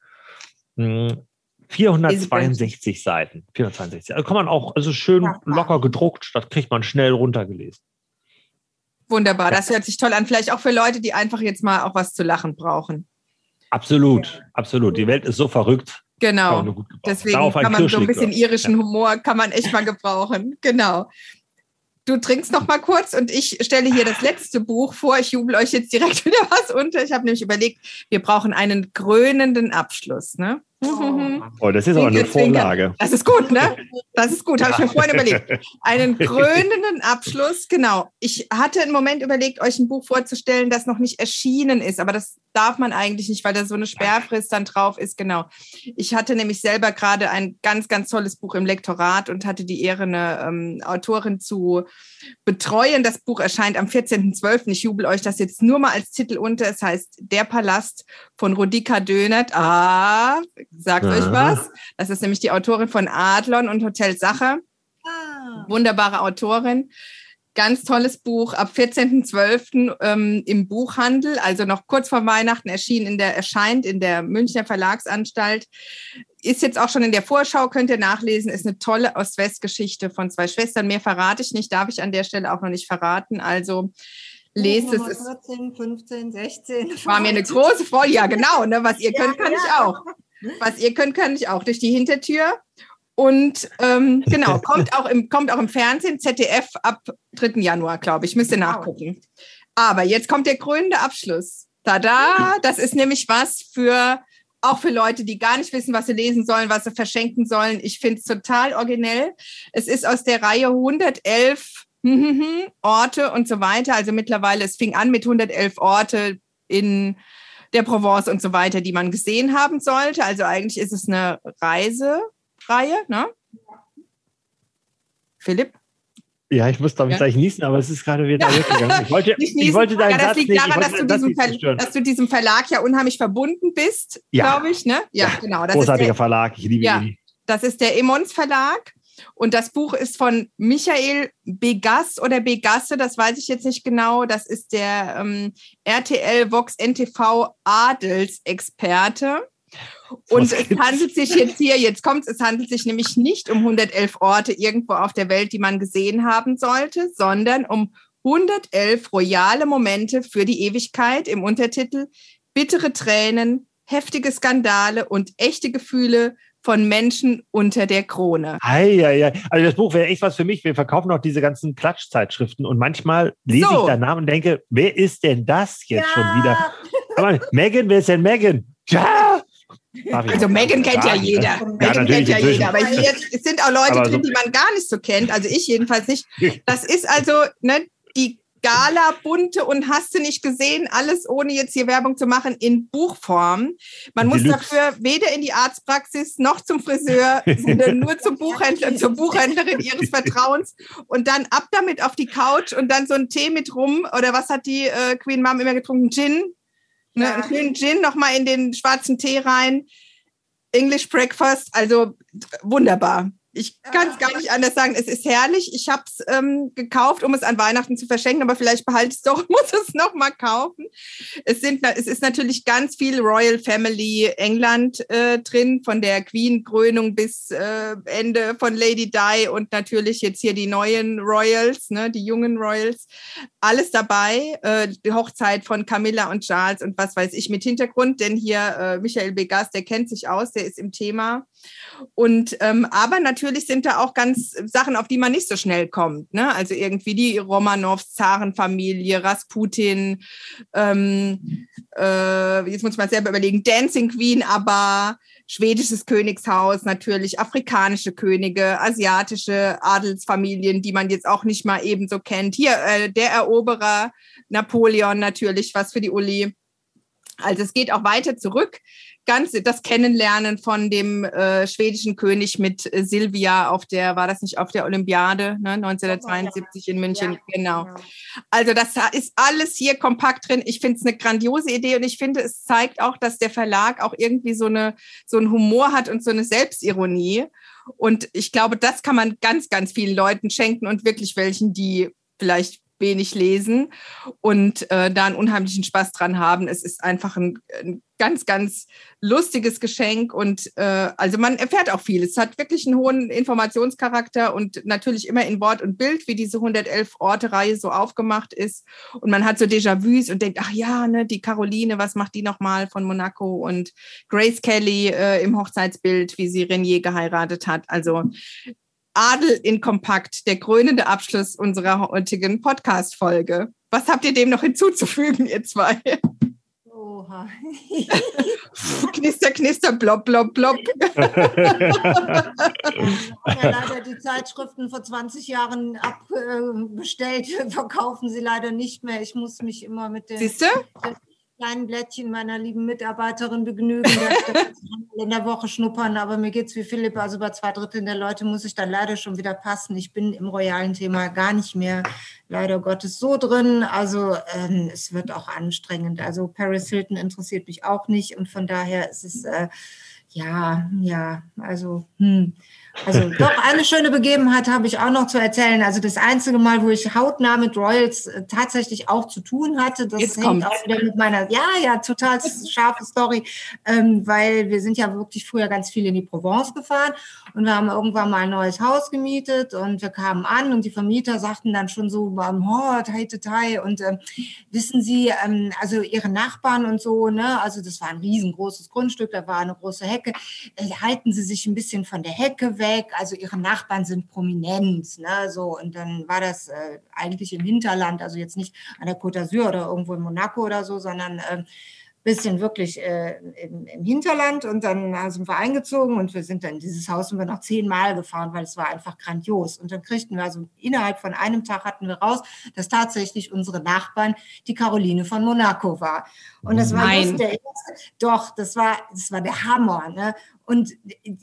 C: Hm. 462 Seiten. 462. Also kann man auch, also schön locker gedruckt, das kriegt man schnell runtergelesen.
A: Wunderbar, das hört sich toll an. Vielleicht auch für Leute, die einfach jetzt mal auch was zu lachen brauchen.
C: Absolut, absolut. Die Welt ist so verrückt.
A: Genau. Deswegen kann man so ein bisschen irischen Humor kann man echt mal gebrauchen. Genau. Du trinkst noch mal kurz und ich stelle hier das letzte Buch vor. Ich jubel euch jetzt direkt wieder was unter. Ich habe nämlich überlegt, wir brauchen einen krönenden Abschluss. Ne?
C: Oh. oh, das ist aber eine Vorlage.
A: Das ist gut, ne? Das ist gut, habe ich mir vorhin überlegt. Einen krönenden Abschluss, genau. Ich hatte einen Moment überlegt, euch ein Buch vorzustellen, das noch nicht erschienen ist, aber das darf man eigentlich nicht, weil da so eine Sperrfrist dann drauf ist, genau. Ich hatte nämlich selber gerade ein ganz, ganz tolles Buch im Lektorat und hatte die Ehre, eine ähm, Autorin zu betreuen. Das Buch erscheint am 14.12. Ich jubel euch das jetzt nur mal als Titel unter. Es heißt Der Palast von Rodika Dönert. Ah, sagt ja. euch was. Das ist nämlich die Autorin von Adlon und Hotel Sache. Ah. Wunderbare Autorin. Ganz tolles Buch, ab 14.12. Ähm, im Buchhandel, also noch kurz vor Weihnachten erschienen, in der, erscheint in der Münchner Verlagsanstalt. Ist jetzt auch schon in der Vorschau, könnt ihr nachlesen, ist eine tolle Ost-West-Geschichte von zwei Schwestern. Mehr verrate ich nicht, darf ich an der Stelle auch noch nicht verraten. Also lest es.
B: 14, 15, 16.
A: War mir eine große Freude. Ja, genau. Ne? Was ihr könnt, kann ja. ich auch. Was ihr könnt, kann ich auch durch die Hintertür. Und ähm, genau, kommt auch, im, kommt auch im Fernsehen, ZDF ab 3. Januar, glaube ich. Müsste nachgucken. Aber jetzt kommt der krönende Abschluss. Tada! Das ist nämlich was für auch für Leute, die gar nicht wissen, was sie lesen sollen, was sie verschenken sollen. Ich finde es total originell. Es ist aus der Reihe 111 Orte und so weiter. Also mittlerweile, es fing an mit 111 Orte in der Provence und so weiter, die man gesehen haben sollte. Also eigentlich ist es eine Reisereihe, ne? Philipp?
C: Ja, ich muss, glaube ich, ja. gleich niesen, aber es ist gerade wieder weggegangen. Ich wollte, ich wollte deinen ja, das Satz liegt nicht, daran,
A: dass du, diesem Ver dass du diesem Verlag ja unheimlich verbunden bist, ja. glaube ich. Ne?
C: Ja, ja, genau. Das großartiger der, Verlag, ich liebe ja, ihn.
A: Das ist der Emons Verlag. Und das Buch ist von Michael Begass oder Begasse, das weiß ich jetzt nicht genau. Das ist der ähm, RTL Vox NTV Adelsexperte. Und es handelt sich jetzt hier, jetzt kommt es, es handelt sich nämlich nicht um 111 Orte irgendwo auf der Welt, die man gesehen haben sollte, sondern um 111 royale Momente für die Ewigkeit im Untertitel Bittere Tränen, heftige Skandale und echte Gefühle von Menschen unter der Krone.
C: Ei, ei, ei. Also das Buch wäre echt was für mich. Wir verkaufen auch diese ganzen Klatschzeitschriften und manchmal lese so. ich deinen Namen und denke, wer ist denn das jetzt ja. schon wieder? Aber Megan, wer ist denn Megan? Ja!
A: Also Megan kennt ja jeder. Ja, Megan kennt ja jeder. Aber hier sind auch Leute drin, so die man gar nicht so kennt. Also ich jedenfalls nicht. Das ist also ne, die Gala, bunte und hast du nicht gesehen, alles ohne jetzt hier Werbung zu machen, in Buchform. Man muss dafür weder in die Arztpraxis noch zum Friseur, sondern nur zum Buchhändler, zur Buchhändlerin ihres Vertrauens und dann ab damit auf die Couch und dann so ein Tee mit rum oder was hat die äh, Queen Mom immer getrunken? Gin? Ne, ja. Einen schönen Gin nochmal in den schwarzen Tee rein. English Breakfast, also wunderbar. Ich kann es gar nicht anders sagen. Es ist herrlich. Ich habe es ähm, gekauft, um es an Weihnachten zu verschenken, aber vielleicht behalte ich es doch, muss es noch mal kaufen. Es, sind, es ist natürlich ganz viel Royal Family England äh, drin, von der Queen-Krönung bis äh, Ende von Lady Di und natürlich jetzt hier die neuen Royals, ne, die jungen Royals. Alles dabei. Äh, die Hochzeit von Camilla und Charles und was weiß ich mit Hintergrund, denn hier äh, Michael Begas, der kennt sich aus, der ist im Thema. Und ähm, aber natürlich sind da auch ganz Sachen, auf die man nicht so schnell kommt. Ne? Also irgendwie die Romanows, Zarenfamilie, Rasputin, ähm, äh, jetzt muss man selber überlegen, Dancing Queen, aber schwedisches Königshaus natürlich, afrikanische Könige, asiatische Adelsfamilien, die man jetzt auch nicht mal ebenso kennt. Hier äh, der Eroberer Napoleon natürlich, was für die Uli. Also es geht auch weiter zurück ganz das Kennenlernen von dem äh, schwedischen König mit äh, Silvia auf der, war das nicht auf der Olympiade, ne, 1972 ja. in München, ja, genau. Ja. Also das ist alles hier kompakt drin. Ich finde es eine grandiose Idee und ich finde, es zeigt auch, dass der Verlag auch irgendwie so eine so einen Humor hat und so eine Selbstironie. Und ich glaube, das kann man ganz, ganz vielen Leuten schenken und wirklich welchen, die vielleicht wenig lesen und äh, da einen unheimlichen Spaß dran haben. Es ist einfach ein, ein ganz, ganz lustiges Geschenk und äh, also man erfährt auch viel. Es hat wirklich einen hohen Informationscharakter und natürlich immer in Wort und Bild, wie diese 111 Orte-Reihe so aufgemacht ist. Und man hat so Déjà-vus und denkt, ach ja, ne, die Caroline, was macht die nochmal von Monaco und Grace Kelly äh, im Hochzeitsbild, wie sie Renier geheiratet hat. Also Adel in Kompakt, der krönende Abschluss unserer heutigen Podcast-Folge. Was habt ihr dem noch hinzuzufügen, ihr zwei? Oha. knister, knister, blob, blob, blob.
B: Wir haben ja leider die Zeitschriften vor 20 Jahren abbestellt, verkaufen sie leider nicht mehr. Ich muss mich immer mit den,
A: Siehste?
B: Kleinen Blättchen meiner lieben Mitarbeiterin begnügen, in der Woche schnuppern, aber mir geht es wie Philipp, also bei zwei Dritteln der Leute muss ich dann leider schon wieder passen. Ich bin im royalen Thema gar nicht mehr, leider Gottes, so drin. Also ähm, es wird auch anstrengend. Also Paris Hilton interessiert mich auch nicht und von daher ist es, äh, ja, ja, also, hm. Also doch eine schöne Begebenheit habe ich auch noch zu erzählen. Also das einzige Mal, wo ich hautnah mit Royals äh, tatsächlich auch zu tun hatte, das Jetzt hängt kommt's. auch wieder mit meiner, ja, ja, total scharfe Story, ähm, weil wir sind ja wirklich früher ganz viel in die Provence gefahren und wir haben irgendwann mal ein neues Haus gemietet und wir kamen an und die Vermieter sagten dann schon so, oh, tai, tai, und ähm, wissen Sie, ähm, also Ihre Nachbarn und so, ne, also das war ein riesengroßes Grundstück, da war eine große Hecke, äh, halten Sie sich ein bisschen von der Hecke weg, also ihre Nachbarn sind prominent, ne, so. Und dann war das äh, eigentlich im Hinterland, also jetzt nicht an der Côte d'Azur oder irgendwo in Monaco oder so, sondern äh, bisschen wirklich äh, im, im, Hinterland und dann sind wir eingezogen und wir sind dann in dieses Haus sind wir noch zehnmal gefahren, weil es war einfach grandios. Und dann kriegten wir also innerhalb von einem Tag hatten wir raus, dass tatsächlich unsere Nachbarn die Caroline von Monaco war. Und das war Nein. der erste, doch, das war, das war der Hammer. Ne? Und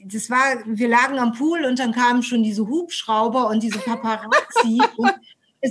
B: das war, wir lagen am Pool und dann kamen schon diese Hubschrauber und diese Paparazzi und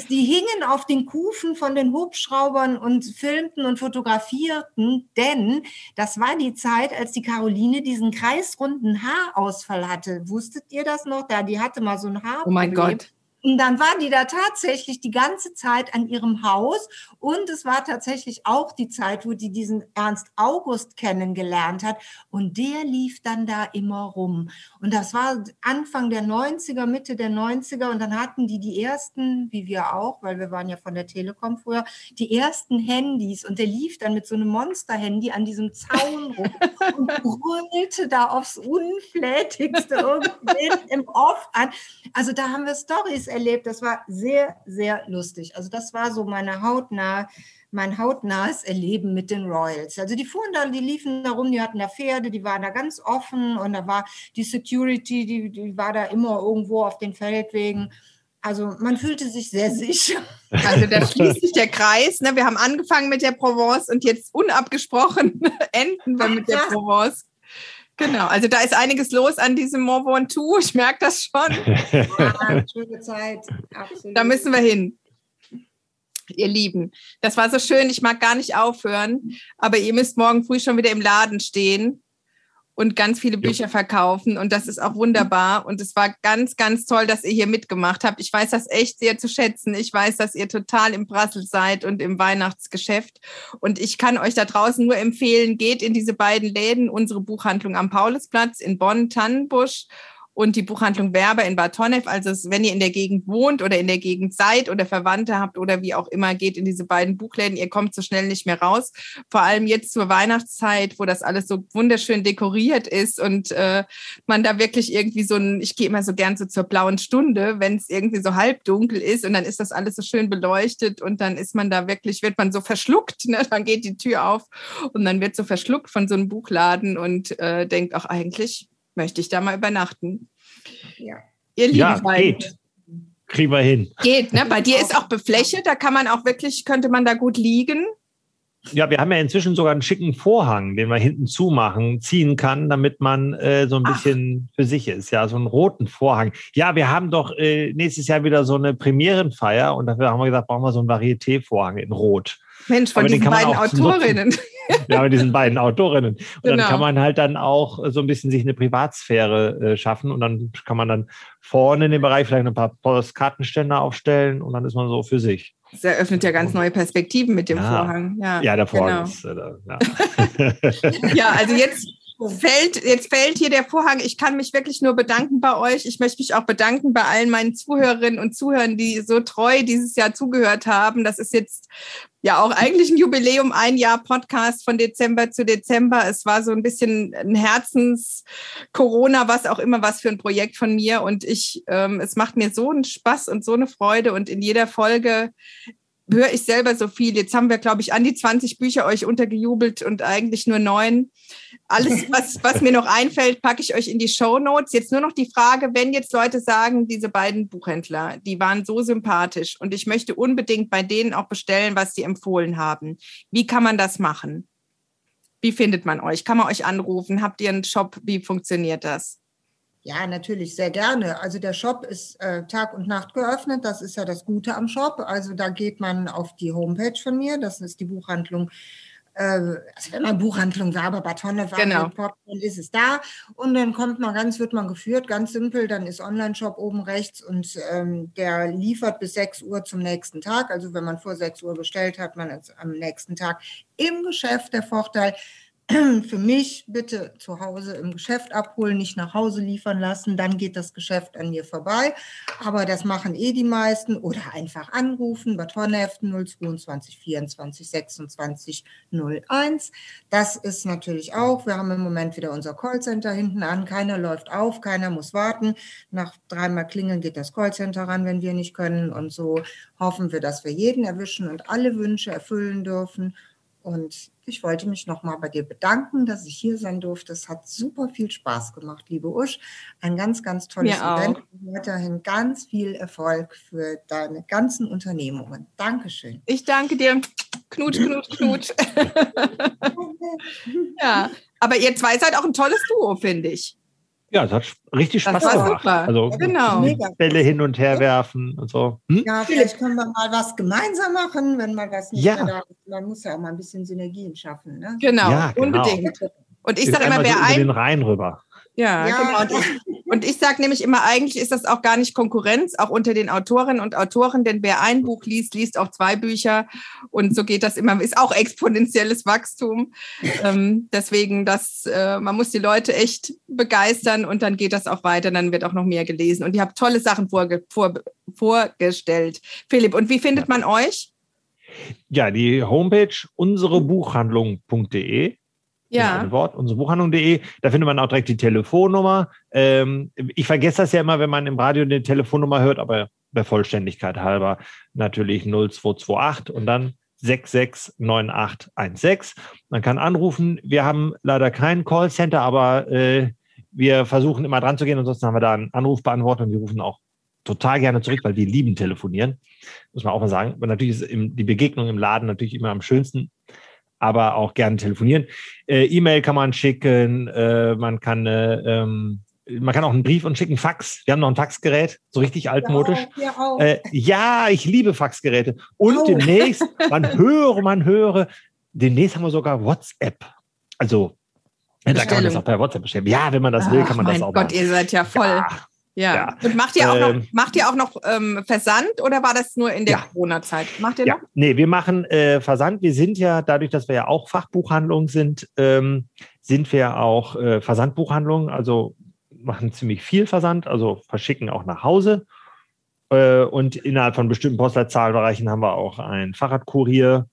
B: die hingen auf den Kufen von den Hubschraubern und filmten und fotografierten, denn das war die Zeit, als die Caroline diesen kreisrunden Haarausfall hatte. Wusstet ihr das noch? Da, die hatte mal so ein Haar.
A: Oh mein Gott.
B: Und dann war die da tatsächlich die ganze Zeit an ihrem Haus. Und es war tatsächlich auch die Zeit, wo die diesen Ernst August kennengelernt hat. Und der lief dann da immer rum. Und das war Anfang der 90er, Mitte der 90er. Und dann hatten die die ersten, wie wir auch, weil wir waren ja von der Telekom früher, die ersten Handys. Und der lief dann mit so einem Monster-Handy an diesem Zaun rum und brüllte da aufs Unflätigste irgendwie im Off an. Also da haben wir Stories erlebt. Das war sehr, sehr lustig. Also das war so meine hautnah, mein hautnahes Erleben mit den Royals. Also die fuhren da, die liefen da rum, die hatten da Pferde, die waren da ganz offen und da war die Security, die, die war da immer irgendwo auf den Feldwegen. Also man fühlte sich sehr sicher.
A: Also da schließt sich der Kreis. Ne? Wir haben angefangen mit der Provence und jetzt unabgesprochen enden wir mit der Provence. Genau, also da ist einiges los an diesem Mont Ventoux. Ich merke das schon. Ja, schöne Zeit, absolut. Da müssen wir hin. Ihr Lieben, das war so schön. Ich mag gar nicht aufhören, aber ihr müsst morgen früh schon wieder im Laden stehen und ganz viele Bücher verkaufen. Und das ist auch wunderbar. Und es war ganz, ganz toll, dass ihr hier mitgemacht habt. Ich weiß das echt sehr zu schätzen. Ich weiß, dass ihr total im Brassel seid und im Weihnachtsgeschäft. Und ich kann euch da draußen nur empfehlen, geht in diese beiden Läden, unsere Buchhandlung am Paulusplatz in Bonn, Tannenbusch und die Buchhandlung Werber in Bad Honnef. Also wenn ihr in der Gegend wohnt oder in der Gegend seid oder Verwandte habt oder wie auch immer, geht in diese beiden Buchläden. Ihr kommt so schnell nicht mehr raus. Vor allem jetzt zur Weihnachtszeit, wo das alles so wunderschön dekoriert ist und äh, man da wirklich irgendwie so ein, ich gehe immer so gern so zur blauen Stunde, wenn es irgendwie so halbdunkel ist und dann ist das alles so schön beleuchtet und dann ist man da wirklich, wird man so verschluckt, ne? dann geht die Tür auf und dann wird so verschluckt von so einem Buchladen und äh, denkt auch eigentlich, möchte ich da mal übernachten.
C: Ja, Ihr lieben ja, geht. Kriegen wir hin.
A: Geht, ne? Bei dir ist auch beflächet, da kann man auch wirklich, könnte man da gut liegen.
C: Ja, wir haben ja inzwischen sogar einen schicken Vorhang, den man hinten zumachen, ziehen kann, damit man äh, so ein bisschen Ach. für sich ist. Ja, so einen roten Vorhang. Ja, wir haben doch äh, nächstes Jahr wieder so eine Premierenfeier und dafür haben wir gesagt, brauchen wir so einen Varieté-Vorhang in Rot.
A: Mensch, von diesen beiden Autorinnen.
C: ja, mit diesen beiden Autorinnen. Und genau. dann kann man halt dann auch so ein bisschen sich eine Privatsphäre äh, schaffen und dann kann man dann vorne in dem Bereich vielleicht ein paar Postkartenständer aufstellen und dann ist man so für sich.
A: Das eröffnet ja ganz neue Perspektiven mit dem ja. Vorhang. Ja,
C: ja der Vorhang genau. ist.
A: Äh, ja. ja, also jetzt fällt, jetzt fällt hier der Vorhang. Ich kann mich wirklich nur bedanken bei euch. Ich möchte mich auch bedanken bei allen meinen Zuhörerinnen und Zuhörern, die so treu dieses Jahr zugehört haben. Das ist jetzt ja auch eigentlich ein Jubiläum, ein Jahr Podcast von Dezember zu Dezember. Es war so ein bisschen ein Herzens-Corona, was auch immer was für ein Projekt von mir. Und ich, ähm, es macht mir so einen Spaß und so eine Freude. Und in jeder Folge höre ich selber so viel. Jetzt haben wir, glaube ich, an die 20 Bücher euch untergejubelt und eigentlich nur neun. Alles, was, was mir noch einfällt, packe ich euch in die Show Notes. Jetzt nur noch die Frage, wenn jetzt Leute sagen, diese beiden Buchhändler, die waren so sympathisch und ich möchte unbedingt bei denen auch bestellen, was sie empfohlen haben. Wie kann man das machen? Wie findet man euch? Kann man euch anrufen? Habt ihr einen Shop? Wie funktioniert das?
B: Ja, natürlich, sehr gerne. Also der Shop ist äh, Tag und Nacht geöffnet. Das ist ja das Gute am Shop. Also da geht man auf die Homepage von mir. Das ist die Buchhandlung. Äh, also wenn man Buchhandlung Werber, Batonne,
A: genau.
B: Pop, dann ist es da. Und dann kommt man ganz, wird man geführt, ganz simpel. Dann ist Online-Shop oben rechts und ähm, der liefert bis 6 Uhr zum nächsten Tag. Also wenn man vor 6 Uhr bestellt hat, man es am nächsten Tag im Geschäft. Der Vorteil, für mich bitte zu Hause im Geschäft abholen, nicht nach Hause liefern lassen, dann geht das Geschäft an mir vorbei. Aber das machen eh die meisten oder einfach anrufen, Bad Hornheften 022 24 26 01. Das ist natürlich auch, wir haben im Moment wieder unser Callcenter hinten an, keiner läuft auf, keiner muss warten. Nach dreimal klingeln geht das Callcenter ran, wenn wir nicht können und so hoffen wir, dass wir jeden erwischen und alle Wünsche erfüllen dürfen. Und ich wollte mich nochmal bei dir bedanken, dass ich hier sein durfte. Es hat super viel Spaß gemacht, liebe Usch. Ein ganz, ganz tolles Mir Event. Und weiterhin ganz viel Erfolg für deine ganzen Unternehmungen. Dankeschön.
A: Ich danke dir. Knut, Knut, Knut. ja, aber ihr zwei seid auch ein tolles Duo, finde ich.
C: Ja, es hat richtig Spaß gemacht. Super. Also genau. Bälle hin und her werfen und so.
B: Hm? Ja, vielleicht können wir mal was gemeinsam machen, wenn mal was nicht ja. da ist. Man muss ja auch mal ein bisschen Synergien schaffen. Ne?
A: Genau, ja, genau. unbedingt. Und ich sage immer, wer
C: ein... den Rhein rüber.
A: Ja, ja, genau. Und ich, und ich sage nämlich immer, eigentlich ist das auch gar nicht Konkurrenz, auch unter den Autorinnen und Autoren, denn wer ein Buch liest, liest auch zwei Bücher. Und so geht das immer, ist auch exponentielles Wachstum. Ähm, deswegen, das, äh, man muss die Leute echt begeistern und dann geht das auch weiter, dann wird auch noch mehr gelesen. Und ihr habt tolle Sachen vorge vor vorgestellt. Philipp, und wie findet man euch?
C: Ja, die Homepage unserebuchhandlung.de ja. Ein Wort, unsere Buchhandlung.de. Da findet man auch direkt die Telefonnummer. Ähm, ich vergesse das ja immer, wenn man im Radio eine Telefonnummer hört, aber der Vollständigkeit halber natürlich 0228 und dann 669816. Man kann anrufen. Wir haben leider kein Callcenter, aber äh, wir versuchen immer dran zu gehen. Ansonsten haben wir da einen Anrufbeantworter und die rufen auch total gerne zurück, weil wir lieben telefonieren. Muss man auch mal sagen. Aber natürlich ist die Begegnung im Laden natürlich immer am schönsten aber auch gerne telefonieren. Äh, E-Mail kann man schicken, äh, man kann äh, ähm, man kann auch einen Brief und schicken Fax. Wir haben noch ein Faxgerät, so richtig altmodisch. Ja, auch, äh, ja ich liebe Faxgeräte. Und oh. demnächst, man höre, man höre, demnächst haben wir sogar WhatsApp. Also, da kann man das auch per WhatsApp bestellen. Ja, wenn man das Ach, will, kann man das auch.
A: Mein Gott, ihr seid ja voll. Ja. Ja. ja. Und macht ihr auch noch, ähm, macht ihr auch noch ähm, Versand oder war das nur in der ja. Corona-Zeit? Macht ihr
C: ja. noch? Nee, wir machen äh, Versand. Wir sind ja, dadurch, dass wir ja auch Fachbuchhandlung sind, ähm, sind wir auch äh, Versandbuchhandlung. Also machen ziemlich viel Versand, also verschicken auch nach Hause. Äh, und innerhalb von bestimmten Postleitzahlbereichen haben wir auch einen Fahrradkurier.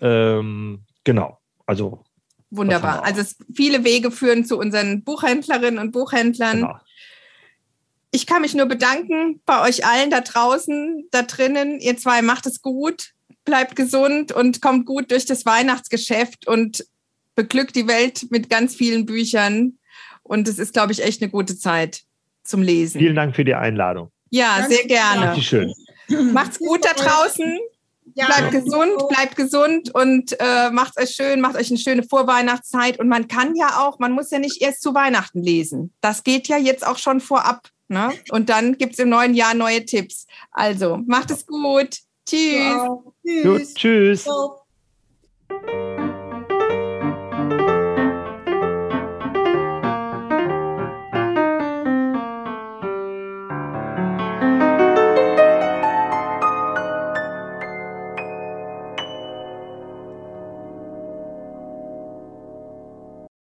C: Ähm, genau, also.
A: Wunderbar. Also viele Wege führen zu unseren Buchhändlerinnen und Buchhändlern. Genau. Ich kann mich nur bedanken bei euch allen da draußen, da drinnen. Ihr zwei macht es gut, bleibt gesund und kommt gut durch das Weihnachtsgeschäft und beglückt die Welt mit ganz vielen Büchern. Und es ist, glaube ich, echt eine gute Zeit zum Lesen.
C: Vielen Dank für die Einladung.
A: Ja, Ganz sehr gerne.
C: Richtig schön.
A: Macht's gut da draußen. Ja. Bleibt gesund, bleibt gesund und äh, macht euch schön, macht euch eine schöne Vorweihnachtszeit. Und man kann ja auch, man muss ja nicht erst zu Weihnachten lesen. Das geht ja jetzt auch schon vorab. Ne? Und dann gibt es im neuen Jahr neue Tipps. Also, macht es gut. Tschüss. Ja.
C: Tschüss. Gut, tschüss. Ciao.